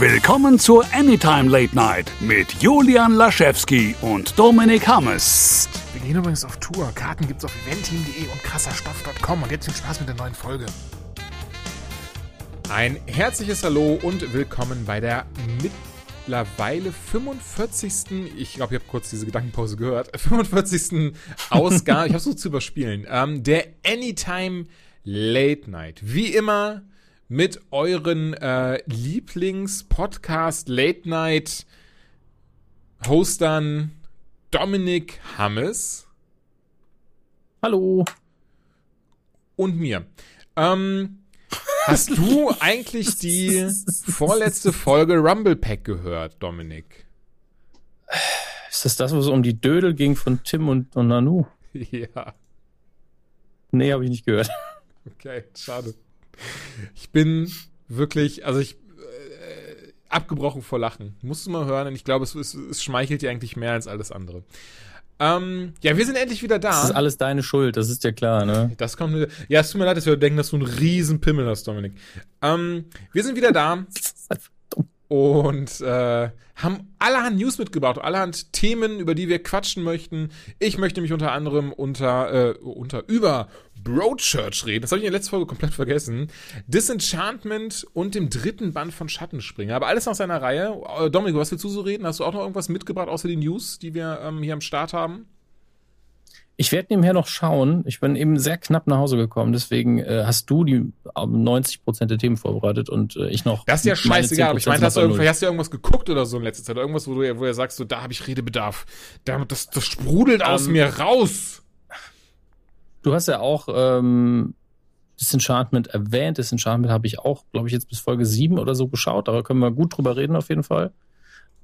Willkommen zur Anytime Late Night mit Julian Laschewski und Dominik Hammes. Wir gehen übrigens auf Tour. Karten gibt's auf eventeam.de und krasserstoff.com. Und jetzt viel Spaß mit der neuen Folge. Ein herzliches Hallo und willkommen bei der mittlerweile 45. Ich glaube, ich habe kurz diese Gedankenpause gehört. 45. Ausgabe, ich habe so zu überspielen, ähm, der Anytime Late Night. Wie immer mit euren äh, Lieblings-Podcast Late Night Hostern Dominik Hammes. Hallo. Und mir. Ähm, hast du eigentlich die vorletzte Folge Rumble Pack gehört, Dominik? Ist das das, wo es um die Dödel ging von Tim und, und Nanu? Ja. Nee, habe ich nicht gehört. Okay, schade. Ich bin wirklich, also ich äh, abgebrochen vor Lachen. Musst du mal hören, und ich glaube, es, es, es schmeichelt dir eigentlich mehr als alles andere. Ähm, ja, wir sind endlich wieder da. Das ist alles deine Schuld, das ist ja klar, ne? Das kommt. Ja, es tut mir leid, dass wir denken, dass du einen riesen Pimmel hast, Dominik. Ähm, wir sind wieder da und äh, haben allerhand News mitgebracht, allerhand Themen, über die wir quatschen möchten. Ich möchte mich unter anderem unter, äh, unter über Broadchurch reden. Das habe ich in der letzten Folge komplett vergessen. Disenchantment und dem dritten Band von Schattenspringer. Aber alles nach seiner Reihe. Äh, Dominik, was willst du so reden? Hast du auch noch irgendwas mitgebracht, außer die News, die wir ähm, hier am Start haben? Ich werde nebenher noch schauen. Ich bin eben sehr knapp nach Hause gekommen, deswegen äh, hast du die 90 Prozent der Themen vorbereitet und äh, ich noch. Das ist ja scheißegal, aber ich meine, hast, du hast ja irgendwas geguckt oder so in letzter Zeit? Irgendwas, wo du, wo du sagst, so, da habe ich Redebedarf. Das, das sprudelt aus um, ähm, mir raus. Du hast ja auch ähm, Disenchantment erwähnt. Disenchantment habe ich auch, glaube ich, jetzt bis Folge 7 oder so geschaut. Da können wir gut drüber reden auf jeden Fall.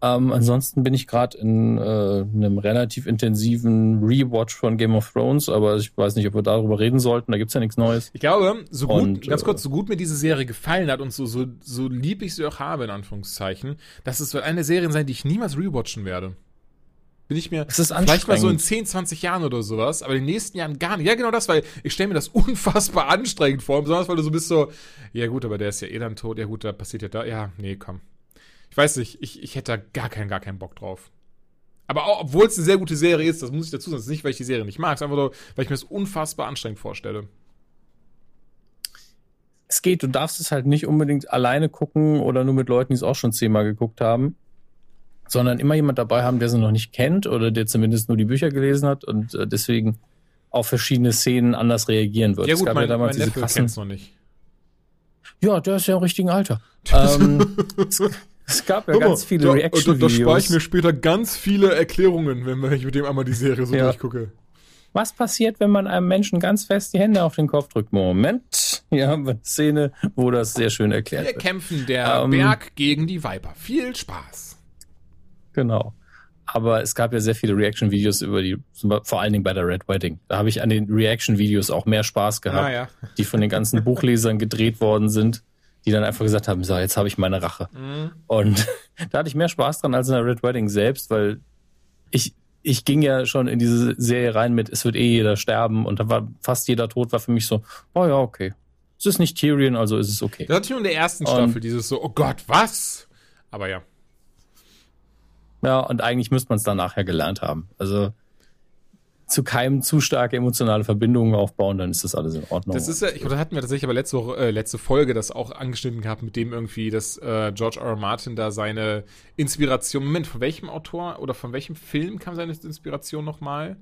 Ähm, ansonsten bin ich gerade in äh, einem relativ intensiven Rewatch von Game of Thrones, aber ich weiß nicht, ob wir darüber reden sollten. Da gibt's ja nichts Neues. Ich glaube, so gut, und, ganz kurz, so gut mir diese Serie gefallen hat und so, so, so lieb ich sie auch habe, in Anführungszeichen, dass es wird eine Serie sein, die ich niemals rewatchen werde. Bin ich mir vielleicht mal so in 10, 20 Jahren oder sowas, aber in den nächsten Jahren gar nicht. Ja, genau das, weil ich stelle mir das unfassbar anstrengend vor, besonders weil du so bist so, ja gut, aber der ist ja eh dann tot, ja gut, da passiert ja da, ja, nee, komm. Ich weiß nicht, ich, ich hätte da gar keinen, gar keinen Bock drauf. Aber auch, obwohl es eine sehr gute Serie ist, das muss ich dazu sagen, das ist nicht, weil ich die Serie nicht mag, es ist einfach so, weil ich mir das unfassbar anstrengend vorstelle. Es geht, du darfst es halt nicht unbedingt alleine gucken oder nur mit Leuten, die es auch schon zehnmal geguckt haben, sondern immer jemand dabei haben, der sie noch nicht kennt oder der zumindest nur die Bücher gelesen hat und äh, deswegen auf verschiedene Szenen anders reagieren wird. Ja gut, es gab mein, ja damals mein diese krassen, noch nicht. Ja, der ist ja im richtigen Alter. ähm, es gab ja ganz viele Reaction-Videos. Da, da spare ich mir später ganz viele Erklärungen, wenn ich mit dem einmal die Serie so ja. durchgucke. Was passiert, wenn man einem Menschen ganz fest die Hände auf den Kopf drückt? Moment, hier haben wir eine Szene, wo das sehr schön erklärt wir wird. Wir kämpfen der ähm, Berg gegen die Viper. Viel Spaß. Genau. Aber es gab ja sehr viele Reaction-Videos über die, vor allen Dingen bei der Red Wedding. Da habe ich an den Reaction-Videos auch mehr Spaß gehabt, ah, ja. die von den ganzen Buchlesern gedreht worden sind die dann einfach gesagt haben, so, jetzt habe ich meine Rache. Mhm. Und da hatte ich mehr Spaß dran als in der Red Wedding selbst, weil ich, ich ging ja schon in diese Serie rein mit, es wird eh jeder sterben und da war fast jeder tot, war für mich so, oh ja, okay. Es ist nicht Tyrion, also ist es okay. Das hatte ich nur in der ersten Staffel, und, dieses so, oh Gott, was? Aber ja. Ja, und eigentlich müsste man es dann nachher gelernt haben. Also zu keinem zu starke emotionale Verbindungen aufbauen, dann ist das alles in Ordnung. Das ist ja, ich, da hatten wir tatsächlich aber letzte Woche, äh, letzte Folge das auch angeschnitten gehabt, mit dem irgendwie, dass äh, George R. R. Martin da seine Inspiration, Moment, von welchem Autor oder von welchem Film kam seine Inspiration nochmal?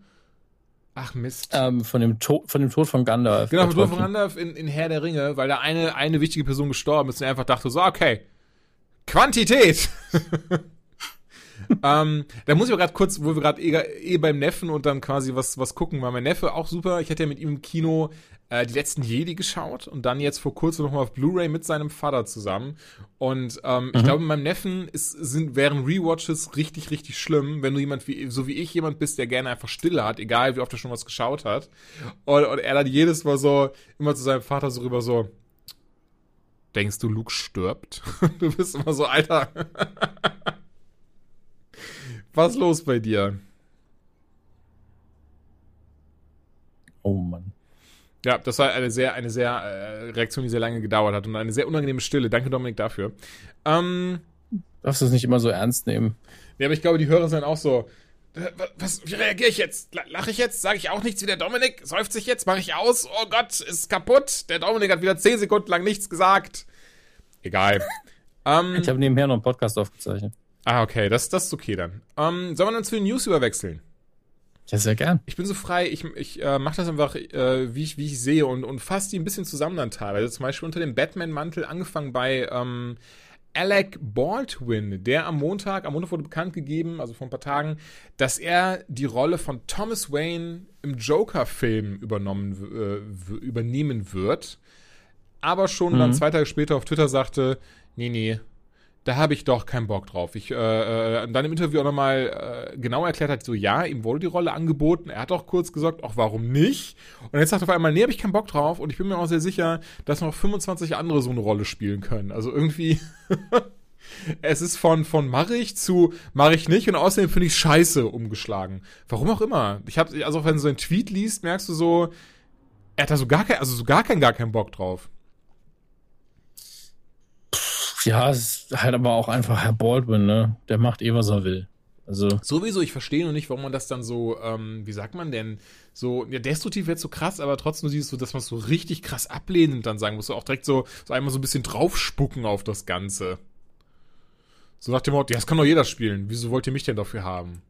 Ach Mist. Ähm, von, dem Tod, von dem Tod von Gandalf. Genau, von dem Tod von Gandalf in, in Herr der Ringe, weil da eine, eine wichtige Person gestorben ist und er einfach dachte so, okay, Quantität. ähm, da muss ich aber gerade kurz, wo wir gerade eh, eh, beim Neffen und dann quasi was, was gucken, war mein Neffe auch super. Ich hatte ja mit ihm im Kino äh, die letzten Jedi geschaut und dann jetzt vor kurzem nochmal auf Blu-ray mit seinem Vater zusammen. Und ähm, mhm. ich glaube, mit meinem Neffen ist, sind, wären Rewatches richtig, richtig schlimm, wenn du jemand wie, so wie ich jemand bist, der gerne einfach Stille hat, egal wie oft er schon was geschaut hat. Und, und er dann jedes Mal so, immer zu seinem Vater so rüber so, denkst du, Luke stirbt? du bist immer so, Alter. Was los bei dir? Oh Mann. Ja, das war eine sehr, eine sehr äh, Reaktion, die sehr lange gedauert hat und eine sehr unangenehme Stille. Danke, Dominik, dafür. Ähm, darfst du es nicht immer so ernst nehmen. Ja, aber ich glaube, die Hörer sind auch so, was, wie reagiere ich jetzt? Lache ich jetzt? Sage ich auch nichts wie der Dominik? Säuft sich jetzt? Mache ich aus? Oh Gott, ist kaputt. Der Dominik hat wieder 10 Sekunden lang nichts gesagt. Egal. um, ich habe nebenher noch einen Podcast aufgezeichnet. Ah, okay, das, das ist okay dann. Um, sollen wir dann zu den News überwechseln? Ja, sehr gern. Ich bin so frei, ich, ich äh, mache das einfach, äh, wie, ich, wie ich sehe und, und fasse die ein bisschen zusammen dann teilweise. Zum Beispiel unter dem Batman-Mantel, angefangen bei ähm, Alec Baldwin, der am Montag, am Montag wurde bekannt gegeben, also vor ein paar Tagen, dass er die Rolle von Thomas Wayne im Joker-Film übernommen, äh, übernehmen wird. Aber schon mhm. dann zwei Tage später auf Twitter sagte, nee, nee, da habe ich doch keinen Bock drauf. Ich äh, äh, dann im Interview auch nochmal äh, genau erklärt hat, so ja, ihm wurde die Rolle angeboten. Er hat auch kurz gesagt, auch warum nicht. Und jetzt sagt er auf einmal, nee, habe ich keinen Bock drauf. Und ich bin mir auch sehr sicher, dass noch 25 andere so eine Rolle spielen können. Also irgendwie, es ist von von mache ich zu mache ich nicht. Und außerdem finde ich Scheiße umgeschlagen. Warum auch immer. Ich habe also wenn du so einen Tweet liest, merkst du so, er hat da so gar kein, also so gar keinen, gar keinen Bock drauf. Ja, es ist halt aber auch einfach Herr Baldwin, ne? Der macht eh, was er will. Also. Sowieso, ich verstehe noch nicht, warum man das dann so, ähm, wie sagt man denn, so, ja, destruktiv wird so krass, aber trotzdem siehst du, dass man es so richtig krass ablehnend dann sagen muss, so auch direkt so, so einmal so ein bisschen draufspucken auf das Ganze. So nach dem Motto, ja, das kann doch jeder spielen. Wieso wollt ihr mich denn dafür haben?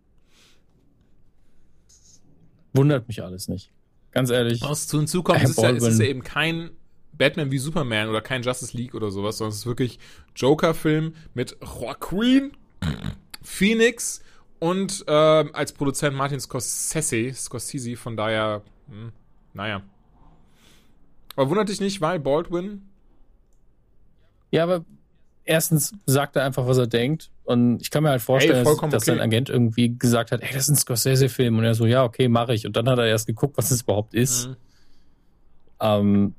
Wundert mich alles nicht. Ganz ehrlich. Was zu hinzukommt, ist, ja, ist es ja eben kein Batman wie Superman oder kein Justice League oder sowas, sondern es ist wirklich Joker-Film mit Joaquin Phoenix und äh, als Produzent Martin Scorsese, Scorsese, von daher, hm, naja. Aber wundert dich nicht, weil Baldwin. Ja, aber erstens sagt er einfach, was er denkt. Und ich kann mir halt vorstellen, hey, dass, dass sein Agent irgendwie gesagt hat, ey, das ist ein Scorsese-Film. Und er so, ja, okay, mache ich. Und dann hat er erst geguckt, was es überhaupt ist. Mhm. Ähm,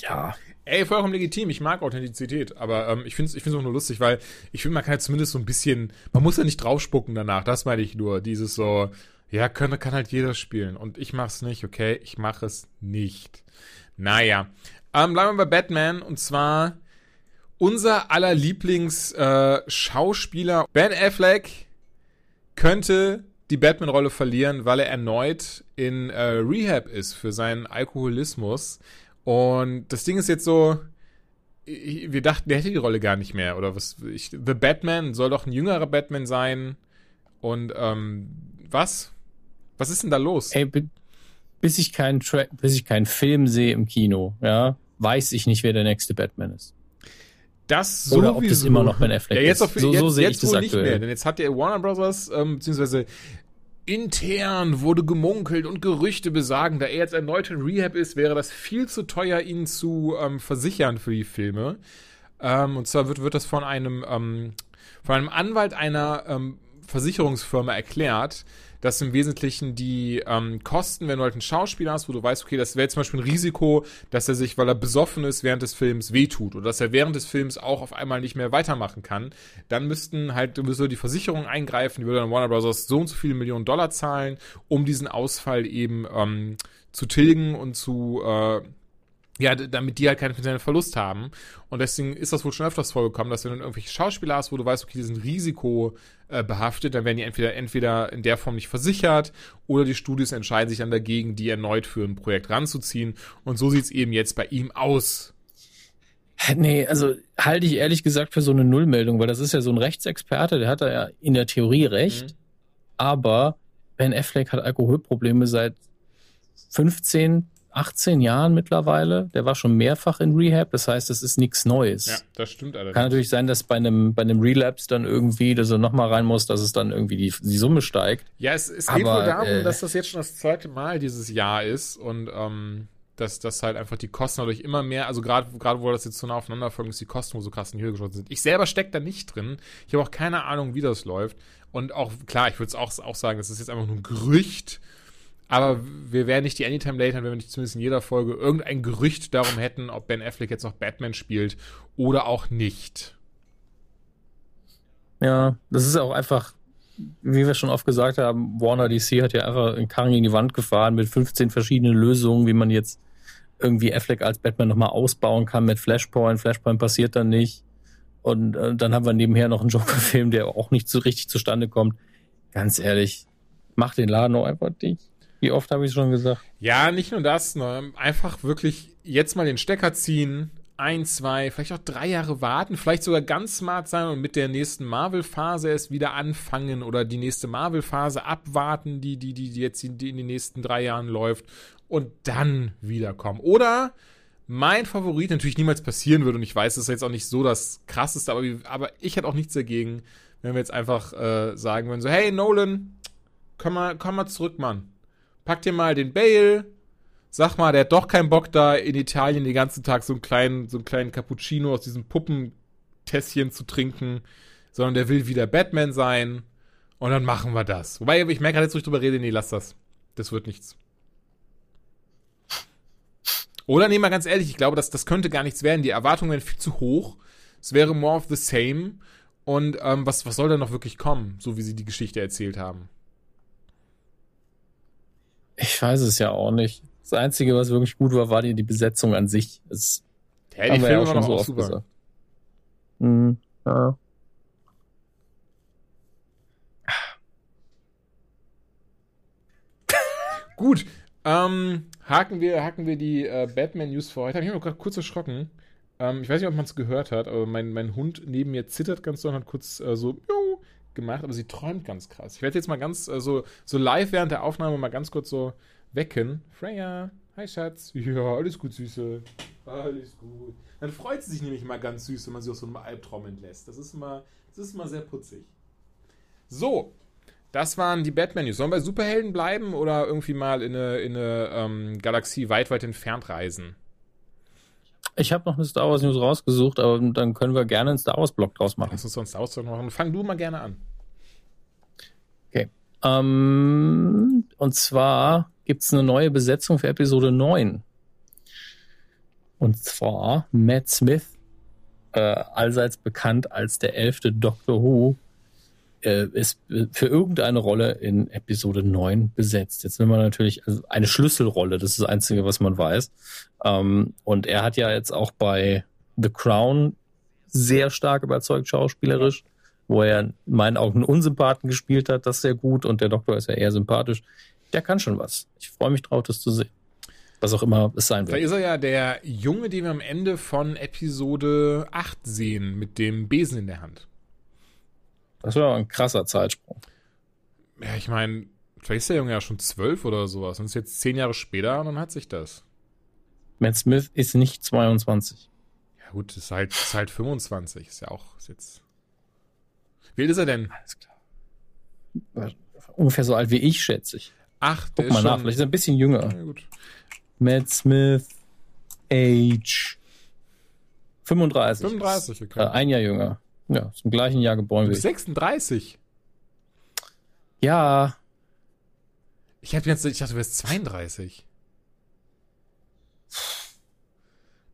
ja. Ey, vollkommen legitim. Ich mag Authentizität, aber ähm, ich finde es ich auch nur lustig, weil ich finde, man kann halt zumindest so ein bisschen, man muss ja nicht draufspucken danach, das meine ich nur. Dieses so, ja, kann, kann halt jeder spielen. Und ich mach's nicht, okay? Ich mache es nicht. Naja. Ähm, bleiben wir bei Batman und zwar unser aller Lieblings-Schauspieler äh, Ben Affleck könnte die Batman-Rolle verlieren, weil er erneut in äh, Rehab ist für seinen Alkoholismus. Und das Ding ist jetzt so, wir dachten, der hätte die Rolle gar nicht mehr. Oder was? Ich, The Batman soll doch ein jüngerer Batman sein. Und ähm, was? Was ist denn da los? Ey, bis ich keinen Tra bis ich keinen Film sehe im Kino, ja, weiß ich nicht, wer der nächste Batman ist. Das sowieso. Oder ob das immer noch Ben Affleck ja, jetzt ist. Auf, so, jetzt, so sehe ich das aktuell. Nicht mehr, denn jetzt hat der Warner Brothers, ähm, beziehungsweise Intern wurde gemunkelt und Gerüchte besagen, da er jetzt erneut in Rehab ist, wäre das viel zu teuer, ihn zu ähm, versichern für die Filme. Ähm, und zwar wird, wird das von einem, ähm, von einem Anwalt einer ähm, Versicherungsfirma erklärt, dass im Wesentlichen die ähm, Kosten, wenn du halt einen Schauspieler hast, wo du weißt, okay, das wäre zum Beispiel ein Risiko, dass er sich, weil er besoffen ist, während des Films wehtut oder dass er während des Films auch auf einmal nicht mehr weitermachen kann, dann müssten halt, müsste die Versicherung eingreifen, die würde dann Warner Bros. so und so viele Millionen Dollar zahlen, um diesen Ausfall eben ähm, zu tilgen und zu äh, ja, damit die halt keinen finanziellen Verlust haben. Und deswegen ist das wohl schon öfters vorgekommen, dass wenn du irgendwelche Schauspieler hast, wo du weißt, okay, die sind Risiko äh, behaftet, dann werden die entweder, entweder in der Form nicht versichert oder die Studios entscheiden sich dann dagegen, die erneut für ein Projekt ranzuziehen. Und so sieht's eben jetzt bei ihm aus. Nee, also halte ich ehrlich gesagt für so eine Nullmeldung, weil das ist ja so ein Rechtsexperte, der hat da ja in der Theorie recht. Mhm. Aber Ben Affleck hat Alkoholprobleme seit 15, 18 Jahren mittlerweile. Der war schon mehrfach in Rehab. Das heißt, das ist nichts Neues. Ja, das stimmt allerdings. Kann natürlich sein, dass bei einem, bei einem Relapse dann irgendwie, dass er nochmal rein muss, dass es dann irgendwie die, die Summe steigt. Ja, es, es geht Aber, wohl darum, äh, dass das jetzt schon das zweite Mal dieses Jahr ist und ähm, dass, dass halt einfach die Kosten dadurch immer mehr, also gerade gerade wo das jetzt so nah aufeinander folgen, ist die Kosten wo so krass in die Höhe geschossen sind. Ich selber stecke da nicht drin. Ich habe auch keine Ahnung, wie das läuft. Und auch, klar, ich würde es auch, auch sagen, das ist jetzt einfach nur ein Gerücht aber wir wären nicht die Anytime Late, wenn wir nicht zumindest in jeder Folge irgendein Gerücht darum hätten, ob Ben Affleck jetzt noch Batman spielt oder auch nicht. Ja, das ist auch einfach, wie wir schon oft gesagt haben, Warner DC hat ja einfach einen Karren in die Wand gefahren mit 15 verschiedenen Lösungen, wie man jetzt irgendwie Affleck als Batman nochmal ausbauen kann mit Flashpoint. Flashpoint passiert dann nicht. Und äh, dann haben wir nebenher noch einen Joker-Film, der auch nicht so richtig zustande kommt. Ganz ehrlich, mach den Laden auch einfach dicht. Wie oft habe ich schon gesagt? Ja, nicht nur das, ne? einfach wirklich jetzt mal den Stecker ziehen, ein, zwei, vielleicht auch drei Jahre warten, vielleicht sogar ganz smart sein und mit der nächsten Marvel-Phase erst wieder anfangen oder die nächste Marvel-Phase abwarten, die, die, die jetzt in, die in den nächsten drei Jahren läuft und dann wiederkommen. Oder mein Favorit natürlich niemals passieren würde und ich weiß, das ist jetzt auch nicht so das krasseste, aber, aber ich hätte auch nichts dagegen, wenn wir jetzt einfach äh, sagen würden, so, hey Nolan, komm mal, komm mal zurück, Mann. Pack dir mal den Bale, sag mal, der hat doch keinen Bock da in Italien den ganzen Tag so einen kleinen, so einen kleinen Cappuccino aus diesem Puppentässchen zu trinken, sondern der will wieder Batman sein und dann machen wir das. Wobei, ich merke gerade jetzt, wo ich drüber rede, nee, lass das. Das wird nichts. Oder nehmen wir ganz ehrlich, ich glaube, das, das könnte gar nichts werden. Die Erwartungen wären viel zu hoch. Es wäre more of the same. Und ähm, was, was soll da noch wirklich kommen, so wie sie die Geschichte erzählt haben? Ich weiß es ja auch nicht. Das Einzige, was wirklich gut war, war die, die Besetzung an sich. Das ja, die Filme ja waren auch so super. Gesagt. Mhm, ja. Gut, ähm, haken wir, haken wir die äh, Batman-News heute. Ich habe mich gerade kurz erschrocken. Ähm, ich weiß nicht, ob man es gehört hat, aber mein, mein Hund neben mir zittert ganz doll und hat kurz äh, so gemacht, aber sie träumt ganz krass. Ich werde jetzt mal ganz äh, so, so live während der Aufnahme mal ganz kurz so wecken. Freya, hi Schatz. Ja, alles gut, Süße. Alles gut. Dann freut sie sich nämlich mal ganz süß, wenn man sie aus so einem Albtraum entlässt. Das ist immer, das ist immer sehr putzig. So, das waren die Batman-News. Sollen wir bei Superhelden bleiben oder irgendwie mal in eine, in eine ähm, Galaxie weit, weit entfernt reisen? Ich habe noch eine Star Wars News rausgesucht, aber dann können wir gerne einen Star Wars Blog draus machen. Lass uns sonst Star Wars machen. Fang du mal gerne an. Okay. Ähm, und zwar gibt es eine neue Besetzung für Episode 9. Und zwar Matt Smith, äh, allseits bekannt als der elfte Doctor Who, äh, ist für irgendeine Rolle in Episode 9 besetzt. Jetzt will man natürlich also eine Schlüsselrolle, das ist das Einzige, was man weiß. Ähm, und er hat ja jetzt auch bei The Crown sehr stark überzeugt, schauspielerisch, wo er in meinen Augen einen Unsympathen gespielt hat, das sehr gut und der Doktor ist ja eher sympathisch. Der kann schon was. Ich freue mich drauf, das zu sehen. Was auch immer es sein wird. Da ist er ja der Junge, den wir am Ende von Episode 8 sehen, mit dem Besen in der Hand. Das war ein krasser Zeitsprung. Ja, ich meine, vielleicht ist der Junge ja schon zwölf oder sowas. Und ist jetzt zehn Jahre später und dann hat sich das. Matt Smith ist nicht 22. Ja, gut, ist halt, ist halt 25. Ist ja auch ist jetzt. Wie alt ist er denn? Alles klar. Ungefähr so alt wie ich, schätze ich. Ach, Guck mal nach, vielleicht ist er ein bisschen jünger. Ja, gut. Matt Smith, Age 35. 35, okay. Äh, ein Jahr jünger. Ja, zum gleichen Jahr geboren. Du bist 36. Ja. Ich, hab jetzt, ich dachte, du wärst 32.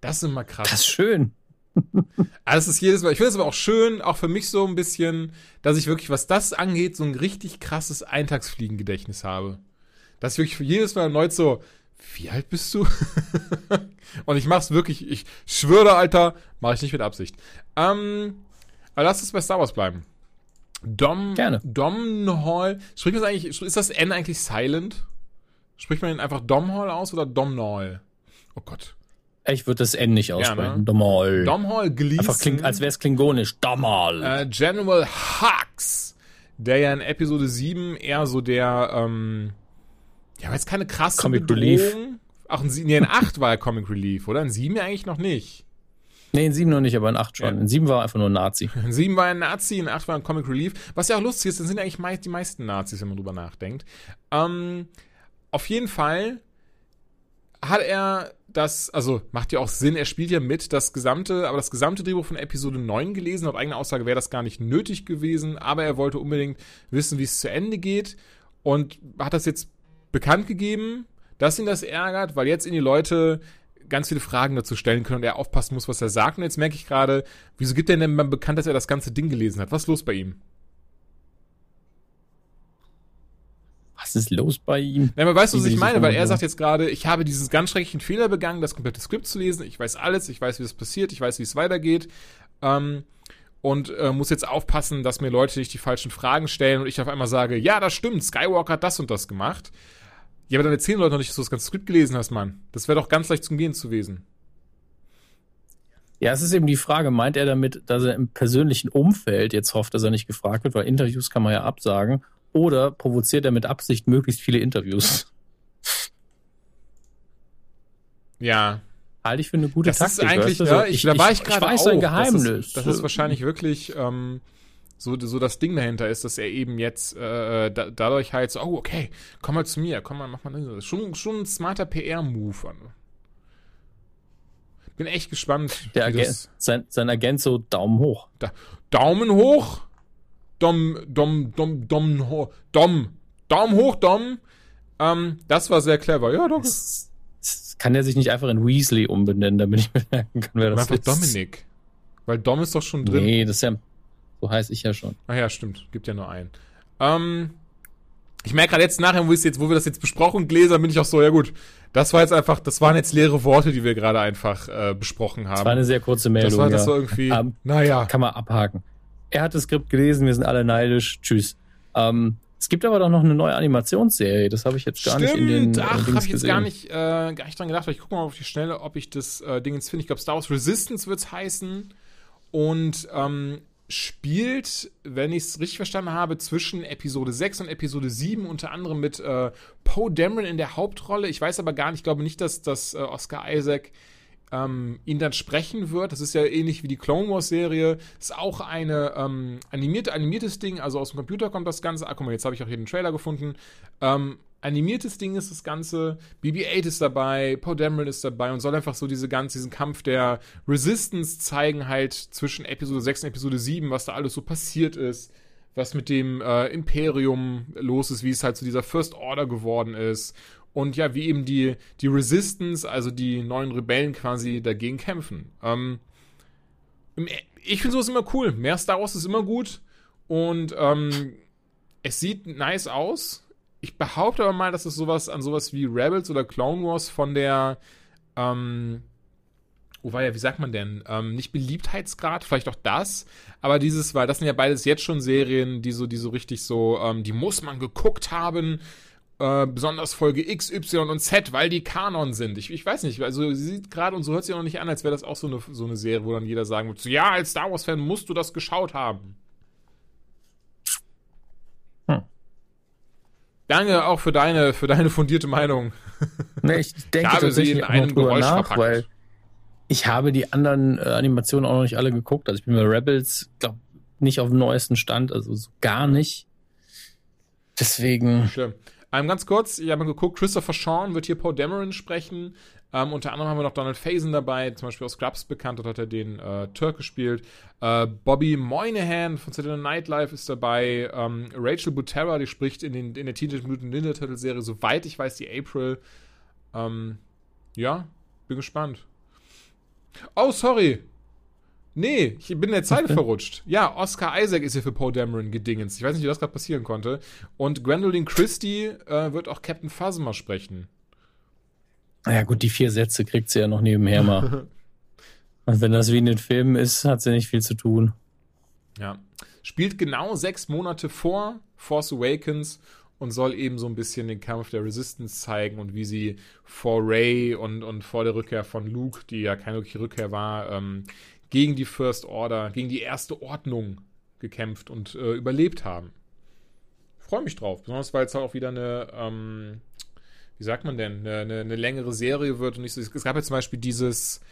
Das ist immer krass. Das ist schön. Also es ist jedes Mal, ich finde es aber auch schön, auch für mich so ein bisschen, dass ich wirklich, was das angeht, so ein richtig krasses Eintagsfliegengedächtnis habe. Dass ich wirklich für jedes Mal erneut so, wie alt bist du? Und ich mach's wirklich, ich schwöre, Alter, mache ich nicht mit Absicht. Ähm, aber lass uns bei Star Wars bleiben. Dom, Gerne. Domhnall. Spricht man eigentlich, ist das N eigentlich silent? Spricht man ihn einfach Domhnall aus oder Domhnall? Oh Gott. Ich würde das N nicht aussprechen. Ja, ne? Domhnall. Domhnall Gleason. Einfach klingt, als wäre es klingonisch. Domhnall. Äh, General Hux. Der ja in Episode 7 eher so der, ähm, ja, jetzt keine krasse Comic Bedrohung. Relief. Ach, in, nee, in 8 war er Comic Relief, oder? In 7 ja eigentlich noch nicht. Nee, in 7 noch nicht, aber in 8 schon. Ja. In 7 war einfach nur ein Nazi. In 7 war ein Nazi, in 8 war ein Comic Relief. Was ja auch lustig ist, dann sind eigentlich meist, die meisten Nazis, wenn man drüber nachdenkt. Ähm, auf jeden Fall hat er das, also macht ja auch Sinn, er spielt ja mit das gesamte, aber das gesamte Drehbuch von Episode 9 gelesen. Laut eigener Aussage wäre das gar nicht nötig gewesen, aber er wollte unbedingt wissen, wie es zu Ende geht und hat das jetzt bekannt gegeben, dass ihn das ärgert, weil jetzt in die Leute ganz viele Fragen dazu stellen können und er aufpassen muss, was er sagt. Und jetzt merke ich gerade, wieso gibt er denn mal bekannt, dass er das ganze Ding gelesen hat? Was ist los bei ihm? Was ist los bei ihm? Nein, man weiß, was ich meine, weil er sagt jetzt gerade, ich habe diesen ganz schrecklichen Fehler begangen, das komplette Skript zu lesen. Ich weiß alles, ich weiß, wie das passiert, ich weiß, wie es weitergeht. Ähm, und äh, muss jetzt aufpassen, dass mir Leute nicht die falschen Fragen stellen und ich auf einmal sage, ja, das stimmt, Skywalker hat das und das gemacht. Ja, aber dann erzählen Leute noch nicht, dass du das ganze Skript gelesen hast, Mann. Das wäre doch ganz leicht zum Gehen zu gewesen. Ja, es ist eben die Frage, meint er damit, dass er im persönlichen Umfeld jetzt hofft, dass er nicht gefragt wird, weil Interviews kann man ja absagen, oder provoziert er mit Absicht möglichst viele Interviews? Ja. Halte ich für eine gute das Taktik. Ist eigentlich, ja, ich, ich, da war ich, ich gerade weiß auch, ein Geheimnis. Das ist, das ist wahrscheinlich wirklich ähm, so, so das Ding dahinter ist, dass er eben jetzt äh, da, dadurch halt so, oh, okay, komm mal zu mir, komm mal, mach mal das. Schon, schon ein smarter PR-Move. Bin echt gespannt. Der Agent, sein, sein Agent so Daumen hoch. Da, Daumen hoch? Dom, Dom, Dom, Dom, Dom, Daumen hoch, Dom. Ähm, das war sehr clever. Ja, doch. Das, kann er sich nicht einfach in Weasley umbenennen, damit ich merken kann, wer das einfach ist? Dominik. Weil Dom ist doch schon drin. Nee, das ist ja, so heiße ich ja schon. Ach ja, stimmt. Gibt ja nur einen. Ähm, ich merke gerade jetzt nachher, wo, jetzt, wo wir das jetzt besprochen gelesen bin ich auch so, ja gut, das war jetzt einfach, das waren jetzt leere Worte, die wir gerade einfach äh, besprochen haben. Das war eine sehr kurze Meldung. Das war das ja. so irgendwie, um, naja. Kann man abhaken. Er hat das Skript gelesen, wir sind alle neidisch. Tschüss. Ähm, es gibt aber doch noch eine neue Animationsserie, das habe ich jetzt gar Stimmt. nicht in den Ach, habe ich jetzt gar nicht, äh, gar nicht dran gedacht, aber ich gucke mal auf die Schnelle, ob ich das äh, Ding jetzt finde. Ich glaube, Star Wars Resistance wird es heißen. Und ähm, spielt, wenn ich es richtig verstanden habe, zwischen Episode 6 und Episode 7, unter anderem mit äh, Poe Dameron in der Hauptrolle. Ich weiß aber gar nicht, ich glaube nicht, dass, dass äh, Oscar Isaac ähm, ihn dann sprechen wird. Das ist ja ähnlich wie die Clone Wars Serie. Ist auch eine ähm, animierte, animiertes Ding. Also aus dem Computer kommt das Ganze. Ah, guck mal, jetzt habe ich auch hier den Trailer gefunden. Ähm, animiertes Ding ist das Ganze. BB-8 ist dabei, Poe Dameron ist dabei und soll einfach so diese ganze, diesen Kampf der Resistance zeigen halt zwischen Episode 6 und Episode 7, was da alles so passiert ist, was mit dem äh, Imperium los ist, wie es halt zu dieser First Order geworden ist und ja, wie eben die, die Resistance, also die neuen Rebellen quasi dagegen kämpfen. Ähm, ich finde sowas immer cool. Mehr Star Wars ist immer gut und ähm, es sieht nice aus. Ich behaupte aber mal, dass es sowas an sowas wie Rebels oder Clone Wars von der, ähm, oh war ja, wie sagt man denn? Ähm, nicht Beliebtheitsgrad, vielleicht auch das, aber dieses, weil das sind ja beides jetzt schon Serien, die so, die so richtig so, ähm, die muss man geguckt haben äh, besonders Folge X, Y und Z, weil die Kanon sind. Ich, ich weiß nicht, also sie sieht gerade und so hört sich noch nicht an, als wäre das auch so eine, so eine Serie, wo dann jeder sagen würde, ja, als Star Wars-Fan musst du das geschaut haben. Hm. Danke auch für deine, für deine fundierte Meinung. Nee, ich denke ich habe sie in einem Geräusch nach, verpackt. Weil ich habe die anderen äh, Animationen auch noch nicht alle geguckt. Also ich bin bei Rebels, glaube nicht auf dem neuesten Stand, also so gar nicht. Deswegen. Schlimm. Ähm, ganz kurz, ich habe mal geguckt, Christopher Sean wird hier Poe Dameron sprechen. Ähm, unter anderem haben wir noch Donald Faison dabei, zum Beispiel aus Scrubs bekannt, dort hat er den äh, Turk gespielt. Äh, Bobby Moynihan von Saturday Night Live ist dabei. Ähm, Rachel Butera, die spricht in, den, in der Teenage Mutant Ninja Turtle Serie, soweit ich weiß, die April. Ähm, ja, bin gespannt. Oh, sorry. Nee, ich bin in der Zeile verrutscht. Ja, Oscar Isaac ist hier für Poe Dameron gedingens. Ich weiß nicht, wie das gerade passieren konnte. Und Gwendolyn Christie äh, wird auch Captain Phasma sprechen. Ja gut, die vier Sätze kriegt sie ja noch nebenher mal. Und wenn das wie in den Filmen ist, hat sie nicht viel zu tun. Ja. Spielt genau sechs Monate vor Force Awakens und soll eben so ein bisschen den Kampf der Resistance zeigen und wie sie vor Ray und, und vor der Rückkehr von Luke, die ja keine Rückkehr war, ähm, gegen die First Order, gegen die erste Ordnung gekämpft und äh, überlebt haben. Freue mich drauf, besonders weil es auch wieder eine, ähm, wie sagt man denn, eine, eine, eine, längere Serie wird und nicht so. Es gab ja zum Beispiel dieses,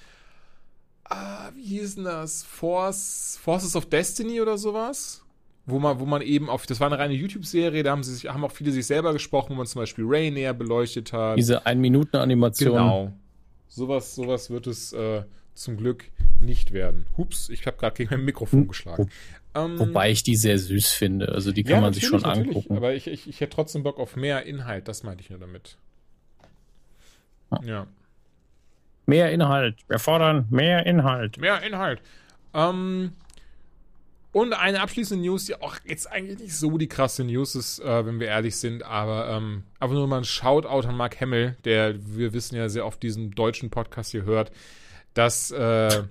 ah, wie hieß denn das? Force, Forces of Destiny oder sowas? Wo man, wo man eben auf, das war eine reine YouTube-Serie, da haben sie sich, haben auch viele sich selber gesprochen, wo man zum Beispiel Ray näher beleuchtet hat. Diese Ein-Minuten-Animation. Genau. Sowas, sowas wird es äh, zum Glück nicht werden. Hups, ich habe gerade gegen mein Mikrofon hm. geschlagen. Ähm, wobei ich die sehr süß finde. Also die kann ja, man sich schon angucken. Aber ich, ich, ich hätte trotzdem Bock auf mehr Inhalt. Das meinte ich nur damit. Ja. ja. Mehr Inhalt. Wir fordern mehr Inhalt. Mehr Inhalt. Ähm, und eine abschließende News, die auch jetzt eigentlich nicht so die krasse News ist, äh, wenn wir ehrlich sind, aber ähm, einfach nur mal ein Shoutout an Mark Hemmel, der, wir wissen ja, sehr oft diesen deutschen Podcast hier hört dass äh,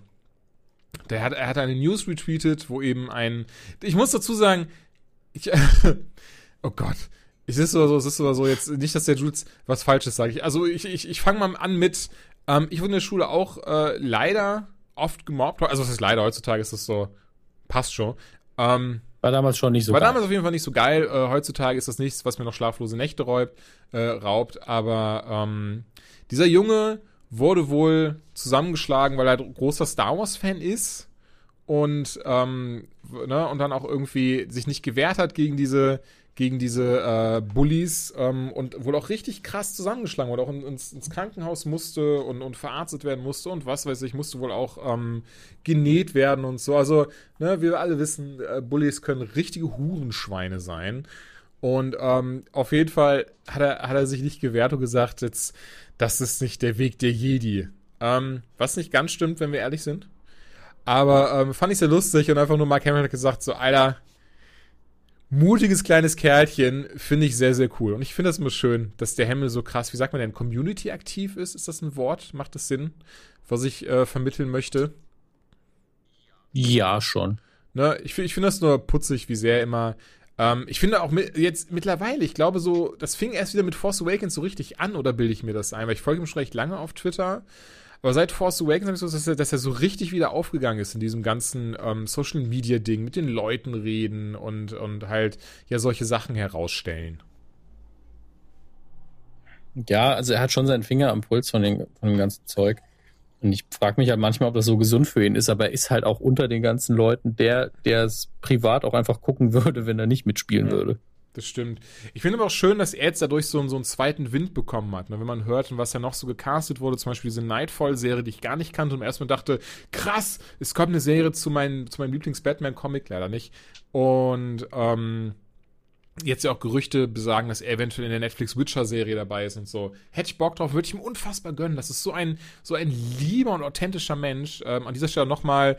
Der hat, er hat eine News retweetet, wo eben ein, ich muss dazu sagen, ich, oh Gott, es ist so, es ist so, jetzt nicht, dass der Jules was Falsches sagt. Also ich, ich, ich fange mal an mit, ähm, ich wurde in der Schule auch äh, leider oft gemobbt. Also was ist leider, heutzutage ist das so, passt schon. Ähm, war damals schon nicht so War geil. damals auf jeden Fall nicht so geil. Äh, heutzutage ist das nichts, was mir noch schlaflose Nächte räubt, äh, raubt. Aber ähm, dieser Junge wurde wohl zusammengeschlagen, weil er großer Star Wars-Fan ist und, ähm, ne, und dann auch irgendwie sich nicht gewehrt hat gegen diese gegen diese äh, Bullies ähm, und wohl auch richtig krass zusammengeschlagen wurde, auch in, ins, ins, Krankenhaus musste und, und verarztet werden musste und was weiß ich, musste wohl auch ähm, genäht werden und so. Also, ne, wir alle wissen, äh, Bullies können richtige Hurenschweine sein. Und ähm, auf jeden Fall hat er, hat er sich nicht gewehrt und gesagt, jetzt, das ist nicht der Weg der Jedi. Ähm, was nicht ganz stimmt, wenn wir ehrlich sind. Aber ähm, fand ich sehr lustig und einfach nur Mark Hamill hat gesagt, so, Alter, mutiges kleines Kerlchen, finde ich sehr, sehr cool. Und ich finde das immer schön, dass der Hemmel so krass, wie sagt man denn, Community aktiv ist. Ist das ein Wort? Macht das Sinn, was ich äh, vermitteln möchte? Ja, schon. Ne, ich ich finde das nur putzig, wie sehr immer. Ähm, ich finde auch mit, jetzt mittlerweile, ich glaube so, das fing erst wieder mit Force Awakens so richtig an, oder bilde ich mir das ein? Weil ich folge ihm schon recht lange auf Twitter. Aber seit Force Awakens habe ich so, dass er, dass er so richtig wieder aufgegangen ist in diesem ganzen ähm, Social Media Ding, mit den Leuten reden und, und halt ja solche Sachen herausstellen. Ja, also er hat schon seinen Finger am Puls von, den, von dem ganzen Zeug. Und ich frage mich halt manchmal, ob das so gesund für ihn ist, aber er ist halt auch unter den ganzen Leuten der, der es privat auch einfach gucken würde, wenn er nicht mitspielen ja. würde das stimmt. Ich finde aber auch schön, dass er jetzt dadurch so, so einen zweiten Wind bekommen hat. Ne? Wenn man hört, was ja noch so gecastet wurde, zum Beispiel diese Nightfall-Serie, die ich gar nicht kannte und erstmal dachte, krass, es kommt eine Serie zu, mein, zu meinem Lieblings-Batman-Comic, leider nicht. Und ähm, jetzt ja auch Gerüchte besagen, dass er eventuell in der Netflix Witcher-Serie dabei ist und so. Hätte ich Bock drauf, würde ich ihm unfassbar gönnen. Das ist so ein, so ein lieber und authentischer Mensch. Ähm, an dieser Stelle nochmal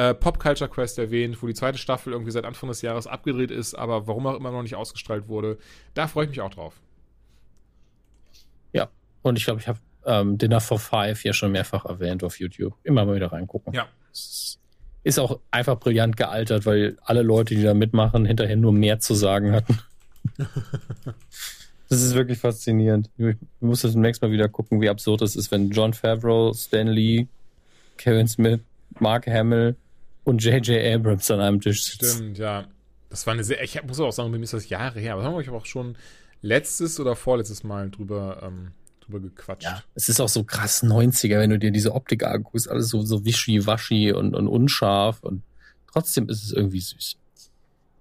äh, Pop Culture Quest erwähnt, wo die zweite Staffel irgendwie seit Anfang des Jahres abgedreht ist, aber warum auch immer noch nicht ausgestrahlt wurde. Da freue ich mich auch drauf. Ja, und ich glaube, ich habe ähm, Dinner for Five ja schon mehrfach erwähnt auf YouTube. Immer mal wieder reingucken. Ja. Ist auch einfach brillant gealtert, weil alle Leute, die da mitmachen, hinterher nur mehr zu sagen hatten. das ist wirklich faszinierend. Ich muss das demnächst mal wieder gucken, wie absurd es ist, wenn John Favreau, Stan Lee, Kevin Smith, Mark Hamill und J.J. Abrams an einem Tisch sitzen. Stimmt, ja. Das war eine sehr, ich muss auch sagen, bei mir ist das Jahre her, aber haben wir euch auch schon letztes oder vorletztes Mal drüber, ähm, drüber gequatscht. Ja, es ist auch so krass 90er, wenn du dir diese Optik anguckst, alles so, so wischi-waschi und, und unscharf und trotzdem ist es irgendwie süß.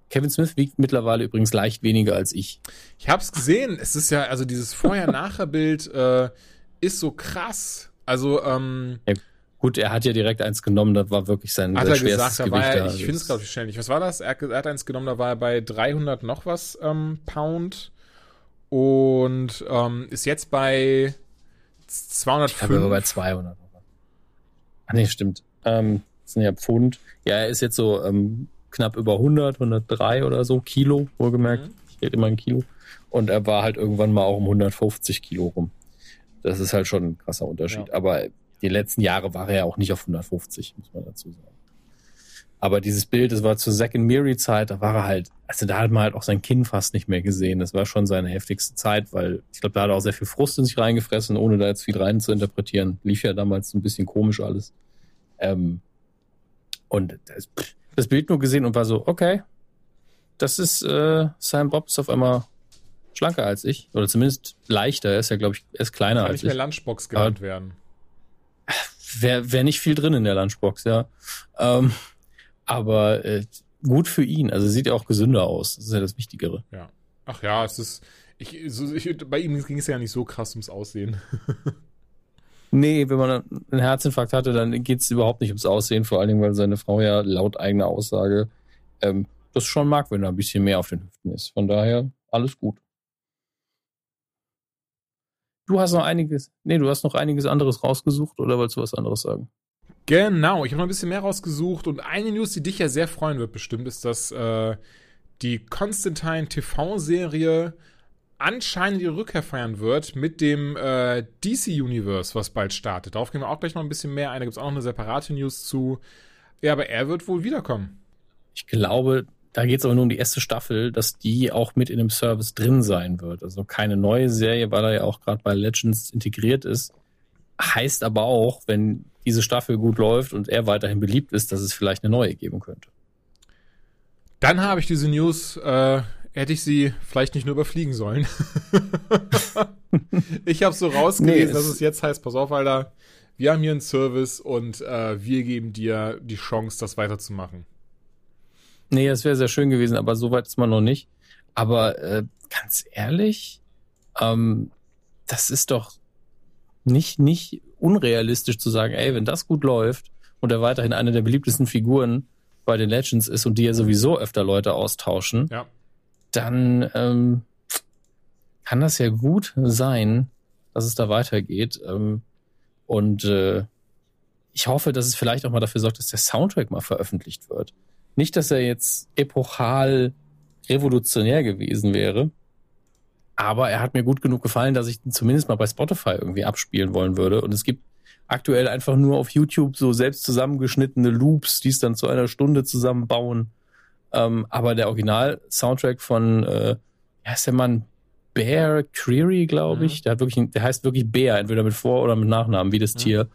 Kevin Smith wiegt mittlerweile übrigens leicht weniger als ich. Ich hab's gesehen. Es ist ja, also dieses Vorher-Nachher-Bild äh, ist so krass. Also, ähm, ja, Gut, er hat ja direkt eins genommen, das war wirklich sein hat er schwerstes gesagt, Gewicht. Er, ich finde es glaube ich. Was war das? Er, er, hat eins genommen, da war er bei 300 noch was ähm, Pound und ähm, ist jetzt bei 205. Ich glaube, bei 200. Ah nee, stimmt. Ähm, das sind ja Pfund. Ja, er ist jetzt so ähm, knapp über 100, 103 oder so Kilo, wohlgemerkt. Mhm. Ich rede immer in Kilo. Und er war halt irgendwann mal auch um 150 Kilo rum. Das ist halt schon ein krasser Unterschied. Ja. Aber die letzten Jahre war er ja auch nicht auf 150, muss man dazu sagen. Aber dieses Bild, das war zur and Miri Zeit, da war er halt, also da hat man halt auch sein Kinn fast nicht mehr gesehen. Das war schon seine heftigste Zeit, weil ich glaube, da hat er auch sehr viel Frust in sich reingefressen, ohne da jetzt viel rein zu interpretieren. Lief ja damals ein bisschen komisch alles. Ähm, und das, das, Bild nur gesehen und war so, okay, das ist äh, Sam Bob ist auf einmal schlanker als ich. Oder zumindest leichter. Er ist ja, glaube ich, er ist kleiner Kann als ich. Kann nicht mehr Lunchbox genannt werden wäre wär nicht viel drin in der Lunchbox, ja. Ähm, aber äh, gut für ihn. Also sieht ja auch gesünder aus. Das ist ja das Wichtigere. Ja. Ach ja, es ist. Ich, so, ich, bei ihm ging es ja nicht so krass ums Aussehen. nee, wenn man einen Herzinfarkt hatte, dann geht es überhaupt nicht ums Aussehen, vor allen Dingen, weil seine Frau ja laut eigener Aussage ähm, das schon mag, wenn er ein bisschen mehr auf den Hüften ist. Von daher alles gut. Du hast noch einiges, nee, du hast noch einiges anderes rausgesucht oder wolltest du was anderes sagen? Genau, ich habe noch ein bisschen mehr rausgesucht und eine News, die dich ja sehr freuen wird bestimmt, ist, dass äh, die Constantine TV-Serie anscheinend ihre Rückkehr feiern wird mit dem äh, DC Universe, was bald startet. Darauf gehen wir auch gleich noch ein bisschen mehr ein. Da gibt es auch noch eine separate News zu. Ja, aber er wird wohl wiederkommen. Ich glaube, da geht es aber nur um die erste Staffel, dass die auch mit in dem Service drin sein wird. Also keine neue Serie, weil er ja auch gerade bei Legends integriert ist. Heißt aber auch, wenn diese Staffel gut läuft und er weiterhin beliebt ist, dass es vielleicht eine neue geben könnte. Dann habe ich diese News, äh, hätte ich sie vielleicht nicht nur überfliegen sollen. ich habe so rausgelesen, nee, dass es jetzt heißt, pass auf, Alter, wir haben hier einen Service und äh, wir geben dir die Chance, das weiterzumachen. Nee, das wäre sehr schön gewesen, aber so weit ist man noch nicht. Aber äh, ganz ehrlich, ähm, das ist doch nicht, nicht unrealistisch zu sagen, ey, wenn das gut läuft und er weiterhin eine der beliebtesten Figuren bei den Legends ist und die ja sowieso öfter Leute austauschen, ja. dann ähm, kann das ja gut sein, dass es da weitergeht. Ähm, und äh, ich hoffe, dass es vielleicht auch mal dafür sorgt, dass der Soundtrack mal veröffentlicht wird. Nicht, dass er jetzt epochal revolutionär gewesen wäre, aber er hat mir gut genug gefallen, dass ich ihn zumindest mal bei Spotify irgendwie abspielen wollen würde. Und es gibt aktuell einfach nur auf YouTube so selbst zusammengeschnittene Loops, die es dann zu einer Stunde zusammenbauen. Ähm, aber der Original-Soundtrack von, äh, wie heißt der Mann? Bear Creary, glaube ich. Mhm. Der hat wirklich, der heißt wirklich Bear, entweder mit Vor- oder mit Nachnamen, wie das mhm. Tier.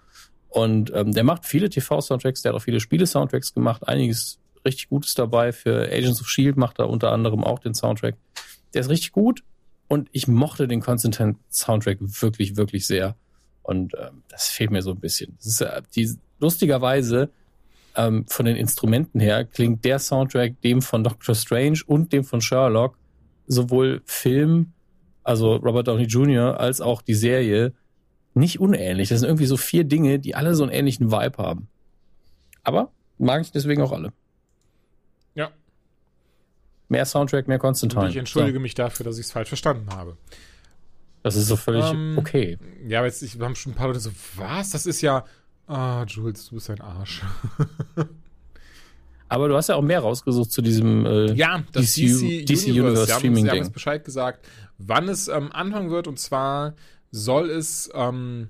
Und ähm, der macht viele TV-Soundtracks, der hat auch viele Spiele-Soundtracks gemacht, einiges richtig Gutes dabei. Für Agents of Shield macht er unter anderem auch den Soundtrack. Der ist richtig gut und ich mochte den Constantine Soundtrack wirklich, wirklich sehr. Und ähm, das fehlt mir so ein bisschen. Das ist, äh, die, lustigerweise, ähm, von den Instrumenten her, klingt der Soundtrack dem von Doctor Strange und dem von Sherlock sowohl Film, also Robert Downey Jr., als auch die Serie nicht unähnlich. Das sind irgendwie so vier Dinge, die alle so einen ähnlichen Vibe haben. Aber mag ich deswegen auch alle. Mehr Soundtrack, mehr Constantine. Und ich entschuldige so. mich dafür, dass ich es falsch verstanden habe. Das ist so völlig ähm, okay. Ja, aber jetzt ich, wir haben schon ein paar Leute so, was? Das ist ja. Ah, Jules, du bist ein Arsch. aber du hast ja auch mehr rausgesucht zu diesem äh, ja, das DC, DC, DC Universe, Universe Streaming. Sie haben, uns Bescheid gesagt, wann es ähm, anfangen wird. Und zwar soll es ähm,